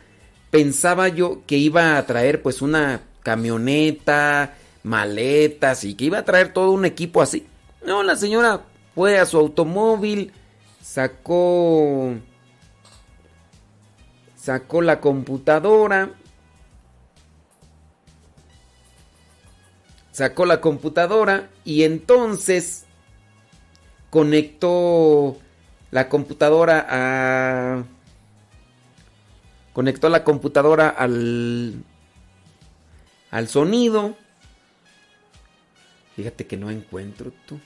pensaba yo que iba a traer pues una camioneta, maletas y que iba a traer todo un equipo así. No, la señora fue a su automóvil, sacó sacó la computadora, sacó la computadora y entonces conectó la computadora a conectó la computadora al al sonido. Fíjate que no encuentro tú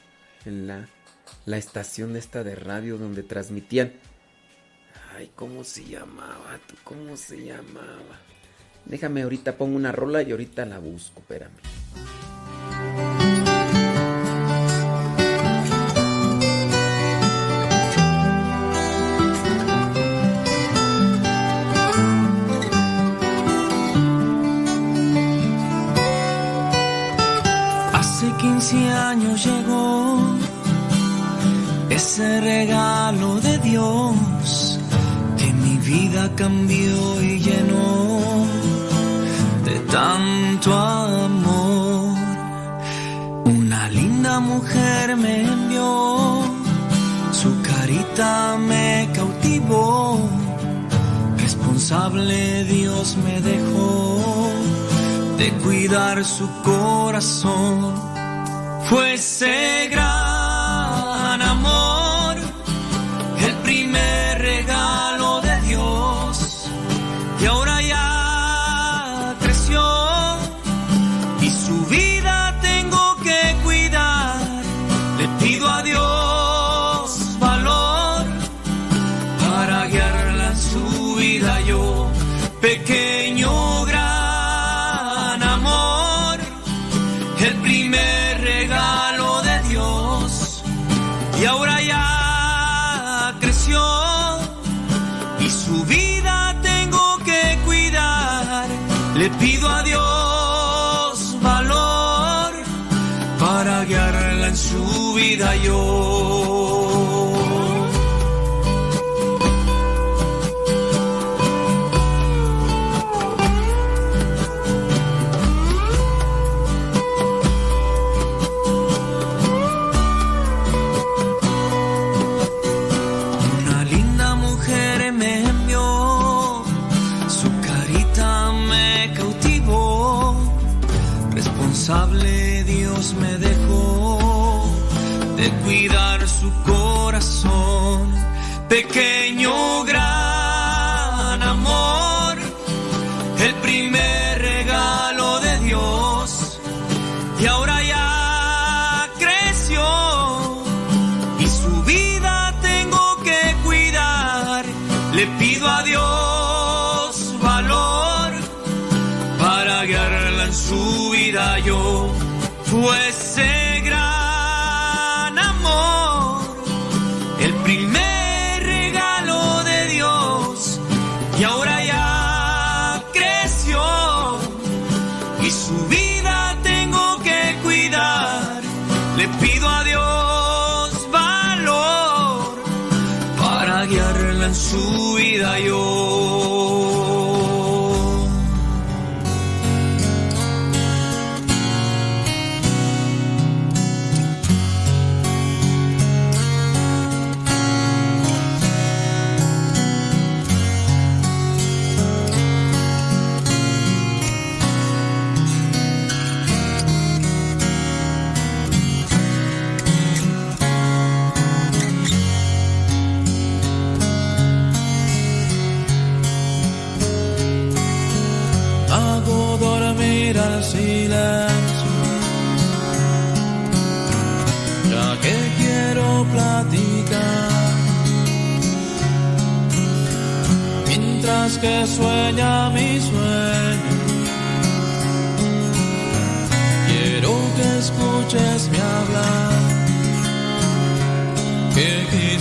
en la la estación esta de radio donde transmitían. Ay, ¿cómo se llamaba? tú? ¿Cómo se llamaba? Déjame ahorita pongo una rola y ahorita la busco, espérame.
Hace 15 años llegó ese regalo de Dios vida cambió y llenó de tanto amor. Una linda mujer me envió, su carita me cautivó, responsable Dios me dejó de cuidar su corazón. Fue ese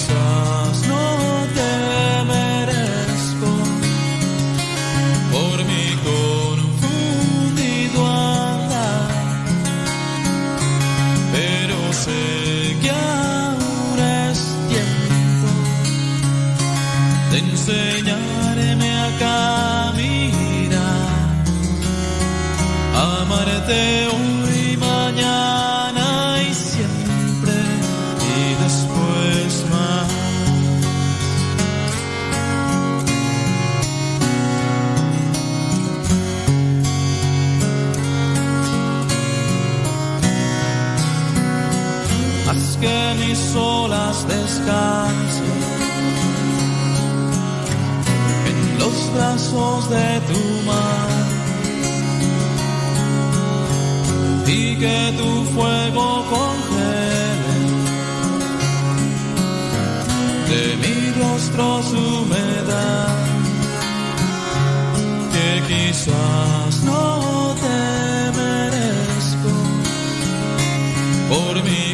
no te merezco por mi confundido pero sé que aún es tiempo de enseñarme a caminar, amarte. lazos de tu mano y que tu fuego congele. De mi rostro su humedad que quizás no te merezco. Por mí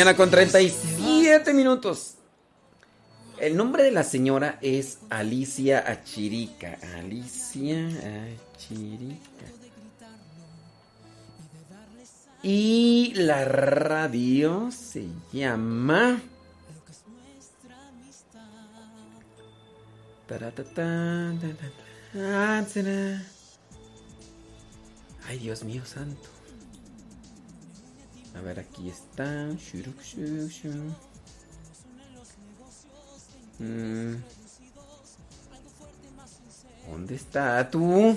mañana con 37 minutos. El nombre de la señora es Alicia Achirica. Alicia Achirica. Y la radio se llama... Será. Ay, Dios mío santo. A ver, aquí está. Mm. ¿Dónde está tú?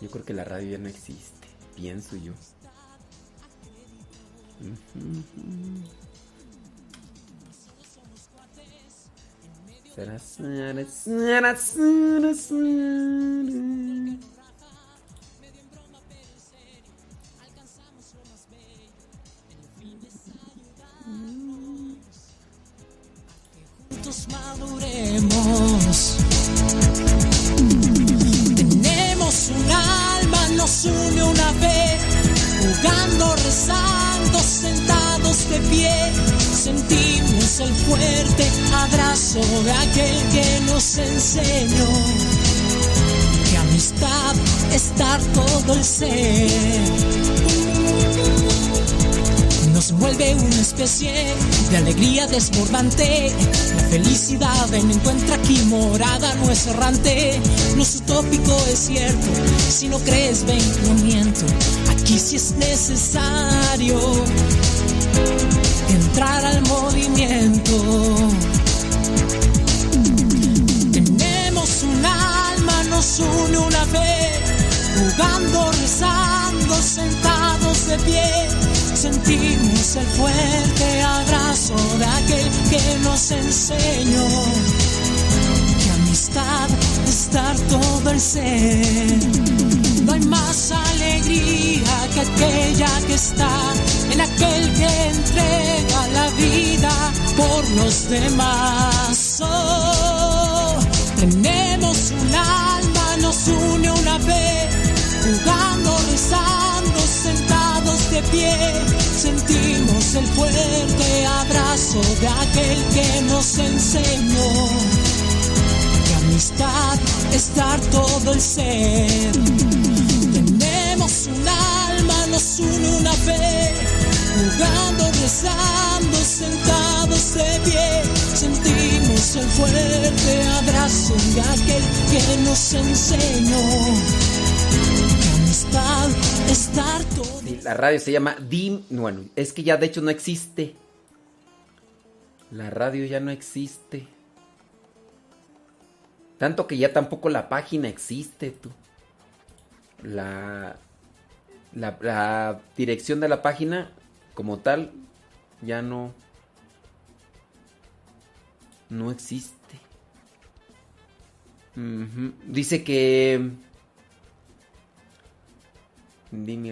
Yo creo que la radio ya no existe. Pienso yo.
Juntos maduremos. Tenemos un alma, nos une una fe, jugando, rezando, sentados de pie. Sentimos el fuerte abrazo de aquel que nos enseñó que amistad estar todo el ser nos vuelve una especie de alegría desbordante. La felicidad en encuentra aquí morada, no es errante, no es utópico, es cierto. Si no crees, ven, no miento. Aquí sí es necesario entrar al movimiento. Tenemos un alma, nos une una fe, jugando, rezando, sentados de pie sentimos el fuerte abrazo de aquel que nos enseñó que amistad es dar todo el ser. No hay más alegría que aquella que está en aquel que entrega la vida por los demás. Oh, tenemos un alma, nos une una fe, jugando, rezando,
de pie, sentimos el fuerte abrazo de aquel que nos enseñó. Que amistad estar todo el ser. Tenemos un alma, nos une una fe, jugando, rezando, sentados de pie. Sentimos el fuerte abrazo de aquel que nos enseñó.
La radio se llama Dim. Bueno, es que ya de hecho no existe. La radio ya no existe. Tanto que ya tampoco la página existe, tú. La, dirección de la página, como tal, ya no. No existe. Dice que.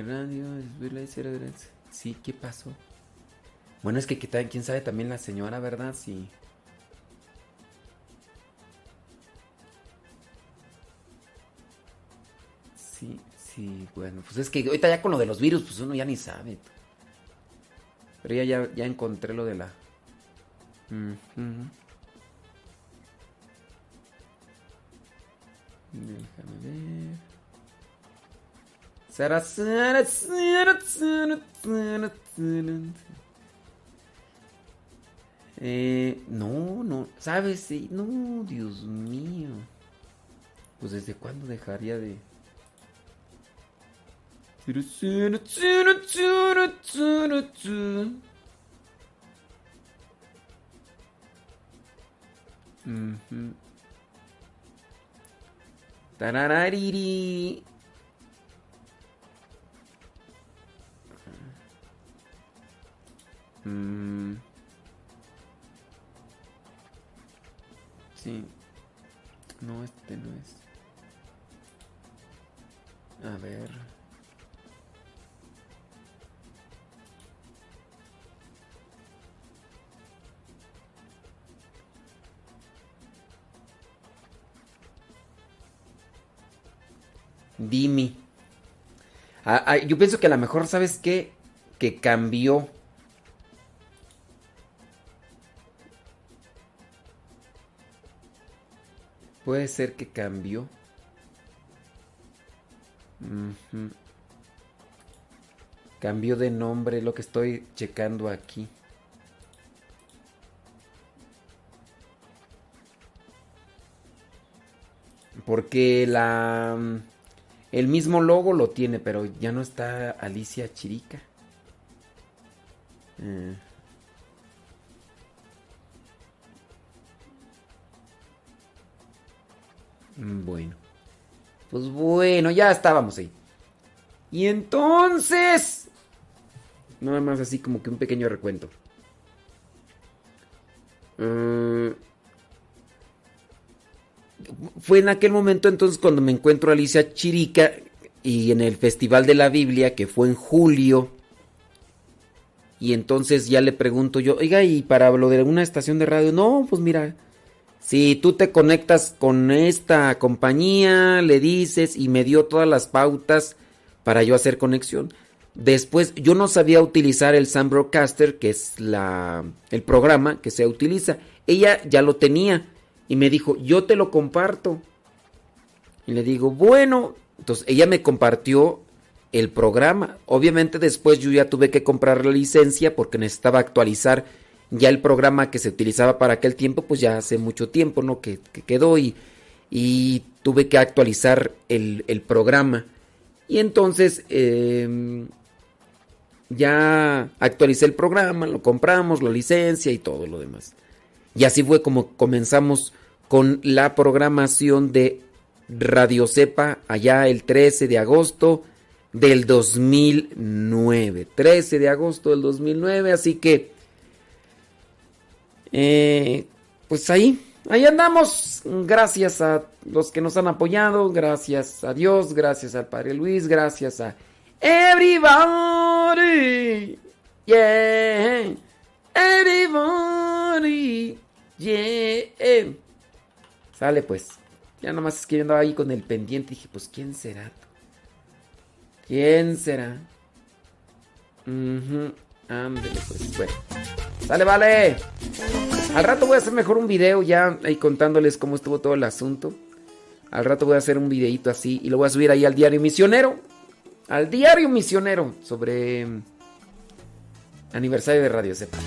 Radio, verdad, es verdad. Sí, ¿qué pasó? Bueno, es que quién sabe también la señora, ¿verdad? Sí. Sí, sí, bueno, pues es que ahorita ya con lo de los virus, pues uno ya ni sabe. Pero ya, ya, encontré lo de la... Déjame ver. Eh, no, no, ¿sabes? No, Dios mío. Pues desde cuándo dejaría de... Tararariri. Mm. Sí. No, este no es. A ver. Dimi. Ah, ah, yo pienso que a lo mejor, ¿sabes qué? Que cambió. Puede ser que cambió. Cambió de nombre, lo que estoy checando aquí. Porque la el mismo logo lo tiene, pero ya no está Alicia Chirica. Eh. Bueno. Pues bueno, ya estábamos ahí. Y entonces... Nada más así como que un pequeño recuento. Mm, fue en aquel momento entonces cuando me encuentro a Alicia Chirica y en el Festival de la Biblia, que fue en julio. Y entonces ya le pregunto yo, oiga, ¿y para lo de una estación de radio? No, pues mira, si tú te conectas con esta compañía, le dices y me dio todas las pautas para yo hacer conexión. Después yo no sabía utilizar el Sam Broadcaster, que es la, el programa que se utiliza. Ella ya lo tenía y me dijo, yo te lo comparto. Y le digo, bueno, entonces ella me compartió el programa. Obviamente después yo ya tuve que comprar la licencia porque necesitaba actualizar ya el programa que se utilizaba para aquel tiempo, pues ya hace mucho tiempo, ¿no? Que, que quedó y, y tuve que actualizar el, el programa. Y entonces eh, ya actualicé el programa, lo compramos, la licencia y todo lo demás. Y así fue como comenzamos con la programación de Radio Cepa allá el 13 de agosto del 2009. 13 de agosto del 2009, así que eh, pues ahí, ahí andamos. Gracias a los que nos han apoyado, gracias a Dios, gracias al Padre Luis, gracias a everybody. Yeah. Everybody. Yeah. Sale pues. Ya nomás es que yo andaba ahí con el pendiente. Dije, pues, ¿quién será? ¿Quién será? Ujú, Ándele, pues, bueno. Sale, vale. Al rato voy a hacer mejor un video ya ahí contándoles cómo estuvo todo el asunto. Al rato voy a hacer un videito así y lo voy a subir ahí al diario misionero. Al diario misionero sobre aniversario de Radio Cepa.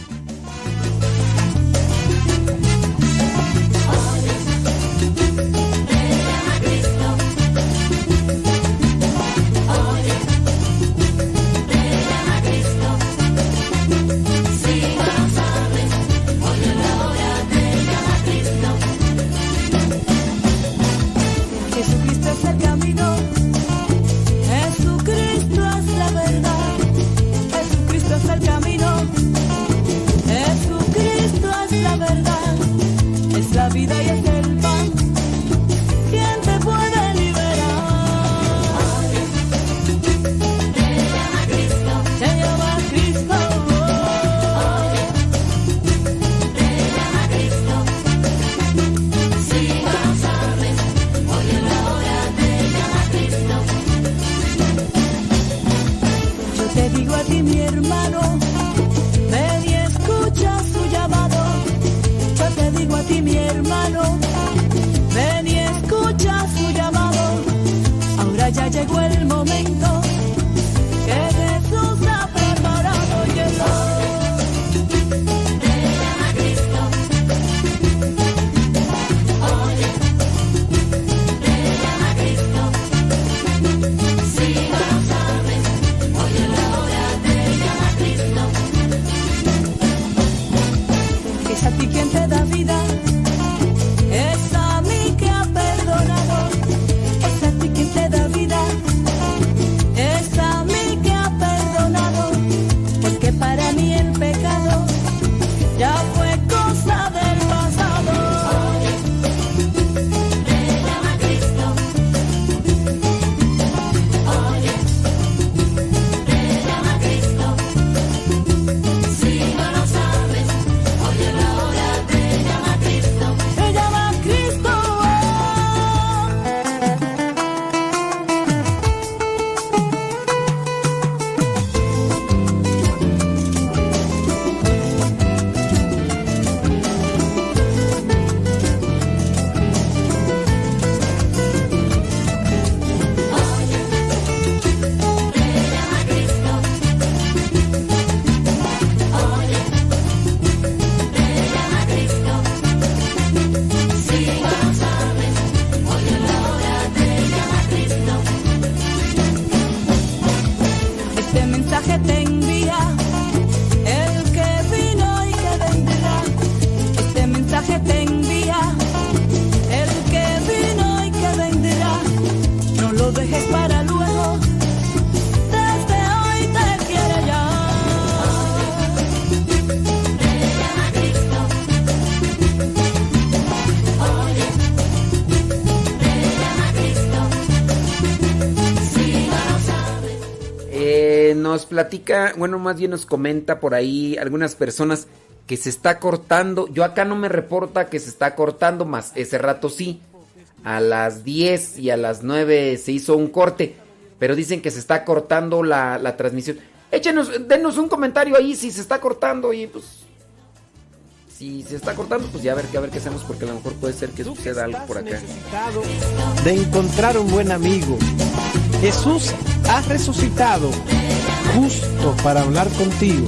Platica, bueno, más bien nos comenta por ahí algunas personas que se está cortando. Yo acá no me reporta que se está cortando, más ese rato sí. A las 10 y a las 9 se hizo un corte, pero dicen que se está cortando la, la transmisión. Échenos, denos un comentario ahí si se está cortando y pues... Si se está cortando, pues ya a ver, a ver qué hacemos, porque a lo mejor puede ser que suceda algo por acá.
de encontrar un buen amigo. Jesús ha resucitado justo para hablar contigo.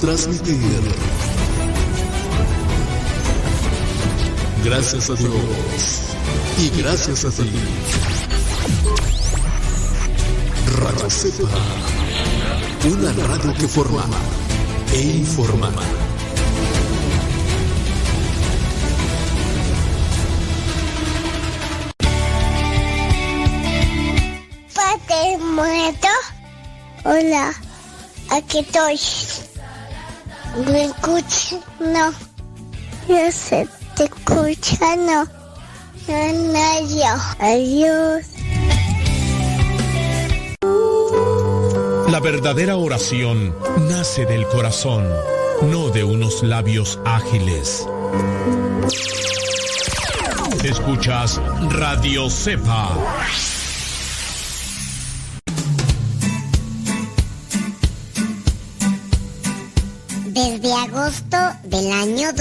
Transmitir
gracias a Dios. Y gracias a ti. Radio Cepa. Una radio que forma e informa.
Padre muerto. Hola, aquí estoy. ¿Me escuchas? No. Yo sé, te escucha, no. No, no, yo. Adiós.
La verdadera oración nace del corazón, no de unos labios ágiles. Escuchas Radio Cepa.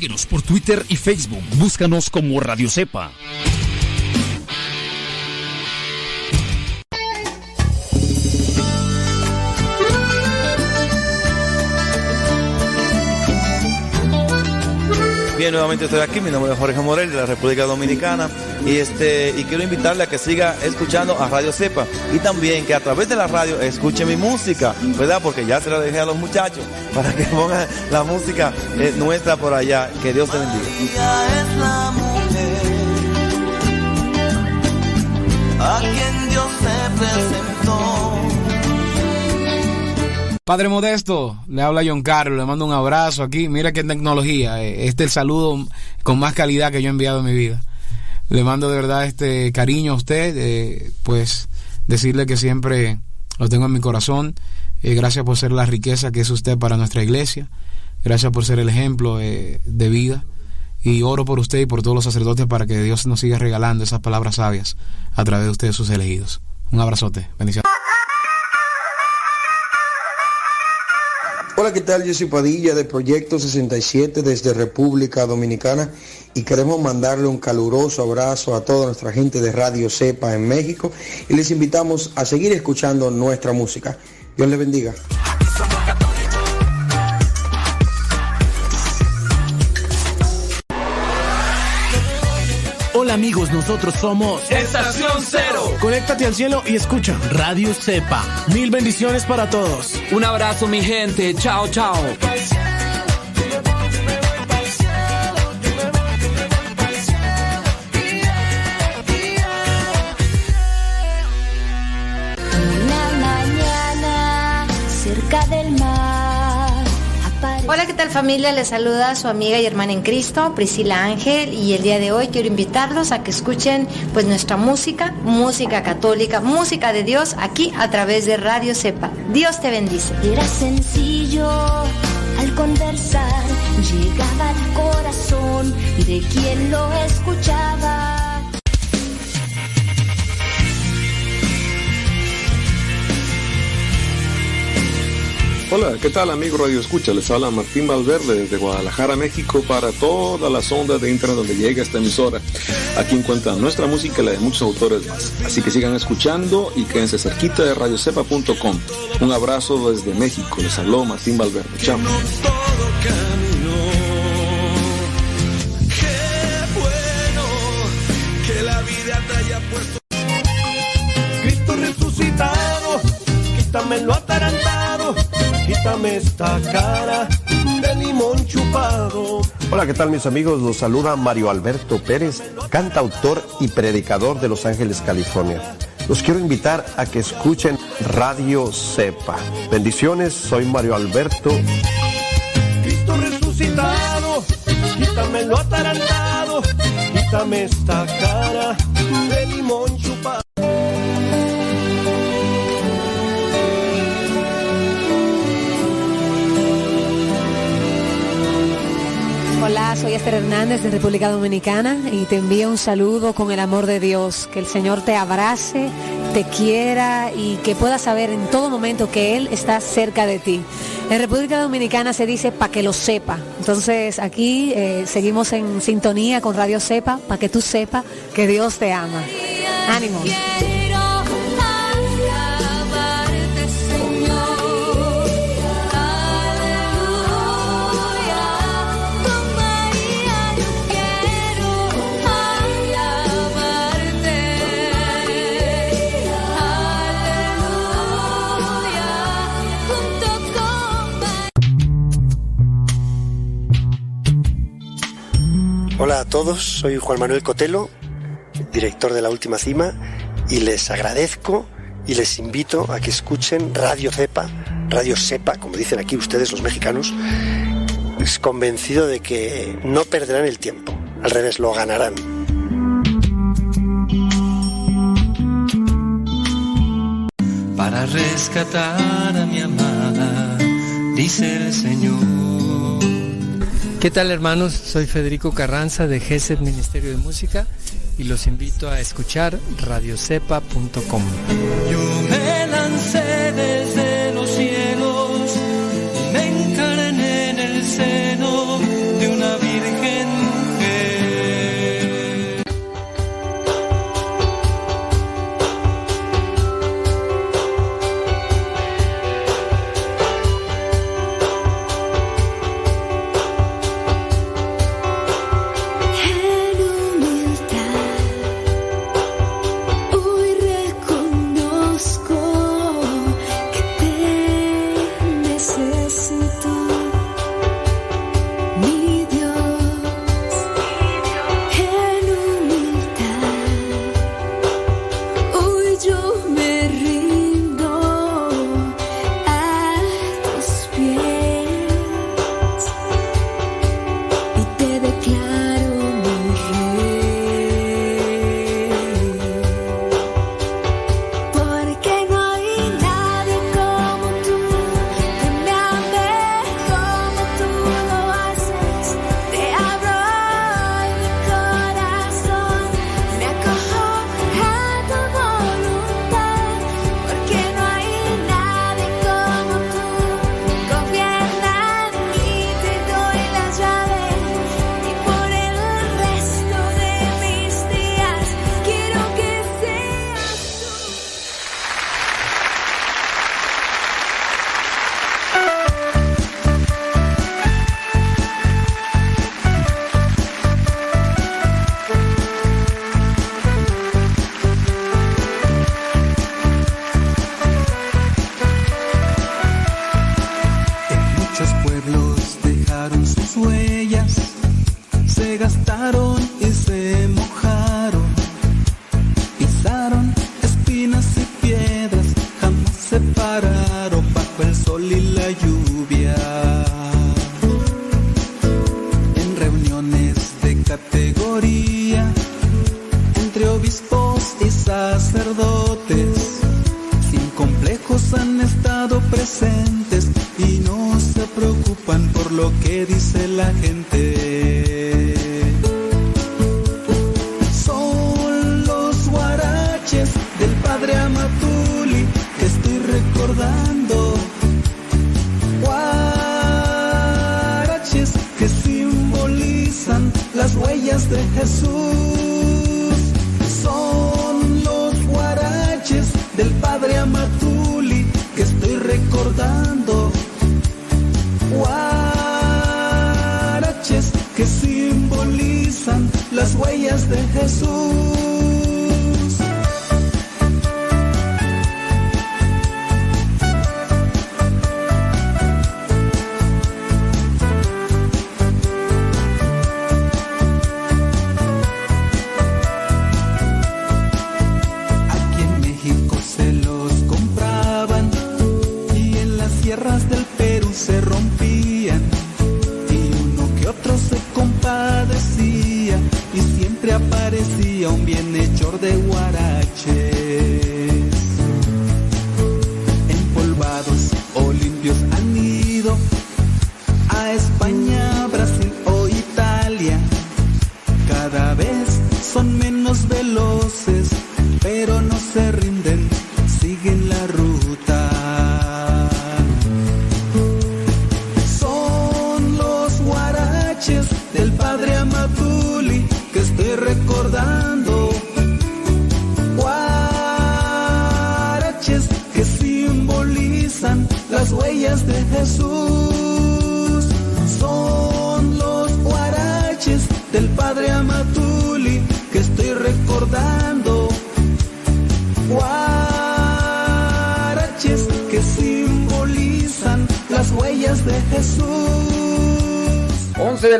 Síguenos por Twitter y Facebook. Búscanos como Radio Cepa.
Bien, nuevamente estoy aquí, mi nombre es Jorge Morel de la República Dominicana y este y quiero invitarle a que siga escuchando a Radio Cepa y también que a través de la radio escuche mi música, ¿verdad? Porque ya se la dejé a los muchachos para que pongan la música eh, nuestra por allá. Que Dios te bendiga.
Padre Modesto, le habla John Carlos, le mando un abrazo aquí. Mira qué tecnología, eh, este es el saludo con más calidad que yo he enviado en mi vida. Le mando de verdad este cariño a usted, eh, pues decirle que siempre lo tengo en mi corazón. Eh, gracias por ser la riqueza que es usted para nuestra iglesia. Gracias por ser el ejemplo de vida. Y oro por usted y por todos los sacerdotes para que Dios nos siga regalando esas palabras sabias a través de ustedes, sus elegidos. Un abrazote. Bendiciones.
Hola, ¿qué tal? Yo soy Padilla de Proyecto 67 desde República Dominicana y queremos mandarle un caluroso abrazo a toda nuestra gente de Radio Cepa en México y les invitamos a seguir escuchando nuestra música. Dios les bendiga.
Hola amigos, nosotros somos
Estación Cero.
Conéctate al cielo y escucha Radio Cepa. Mil bendiciones para todos.
Un abrazo mi gente. Chao, chao.
¿Qué tal familia? Les saluda su amiga y hermana en Cristo, Priscila Ángel, y el día de hoy quiero invitarlos a que escuchen pues nuestra música, música católica, música de Dios aquí a través de Radio Cepa. Dios te bendice.
Era sencillo al conversar, llegaba al corazón de quien lo escuchaba.
Hola, ¿qué tal amigo Radio Escucha? Les habla Martín Valverde desde Guadalajara, México, para todas las ondas de internet donde llega esta emisora. Aquí encuentran nuestra música y la de muchos autores más. Así que sigan escuchando y quédense cerquita de radiocepa.com. Un abrazo desde México. Les habló Martín Valverde. Chao.
la quítame esta cara de limón chupado.
Hola, ¿qué tal mis amigos? Los saluda Mario Alberto Pérez, cantautor y predicador de Los Ángeles, California. Los quiero invitar a que escuchen Radio Cepa. Bendiciones, soy Mario Alberto.
Cristo resucitado, quítame lo atarantado, quítame esta cara de limón chupado.
Soy
Esther Hernández de República Dominicana y te envío un saludo con el amor de Dios. Que el Señor te abrace, te quiera y que puedas saber en todo momento que Él está cerca de ti. En República Dominicana se dice para que lo sepa. Entonces aquí eh, seguimos en sintonía con Radio Sepa para que tú sepas que Dios te ama. Ánimo.
Hola a todos, soy Juan Manuel Cotelo, director de La Última Cima, y les agradezco y les invito a que escuchen Radio Cepa, Radio Sepa, como dicen aquí ustedes los mexicanos. Es convencido de que no perderán el tiempo, al revés, lo ganarán.
para rescatar a mi amada, dice el Señor.
¿Qué tal hermanos? Soy Federico Carranza de GESED Ministerio de Música y los invito a escuchar radiocepa.com.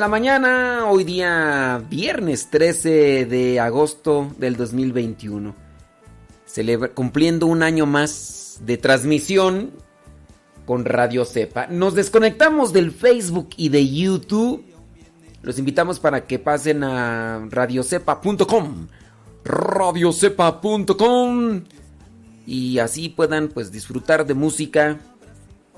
la
mañana, hoy día viernes 13 de agosto del 2021. Celebra- cumpliendo un año más de transmisión con Radio Cepa. Nos desconectamos del Facebook y de YouTube. Los invitamos para que pasen a radiocepa.com. Radiocepa.com. Y así puedan pues disfrutar de música.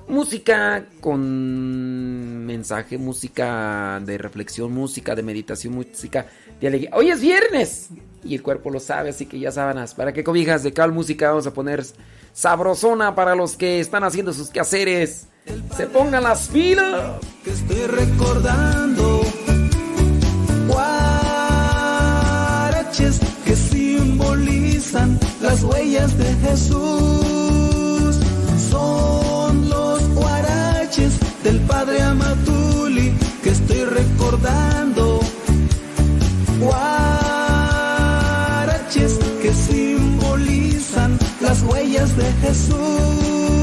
Música con mensaje, música de reflexión, música de meditación, música de alegría. Hoy es viernes y el cuerpo lo sabe, así que ya sábanas. ¿Para qué cobijas de cal música? Vamos a poner sabrosona para los que están haciendo sus quehaceres. Se pongan las pilas.
que estoy recordando. Que simbolizan las huellas de Jesús. Del Padre Amatuli que estoy recordando. Guaraches que simbolizan las huellas de Jesús.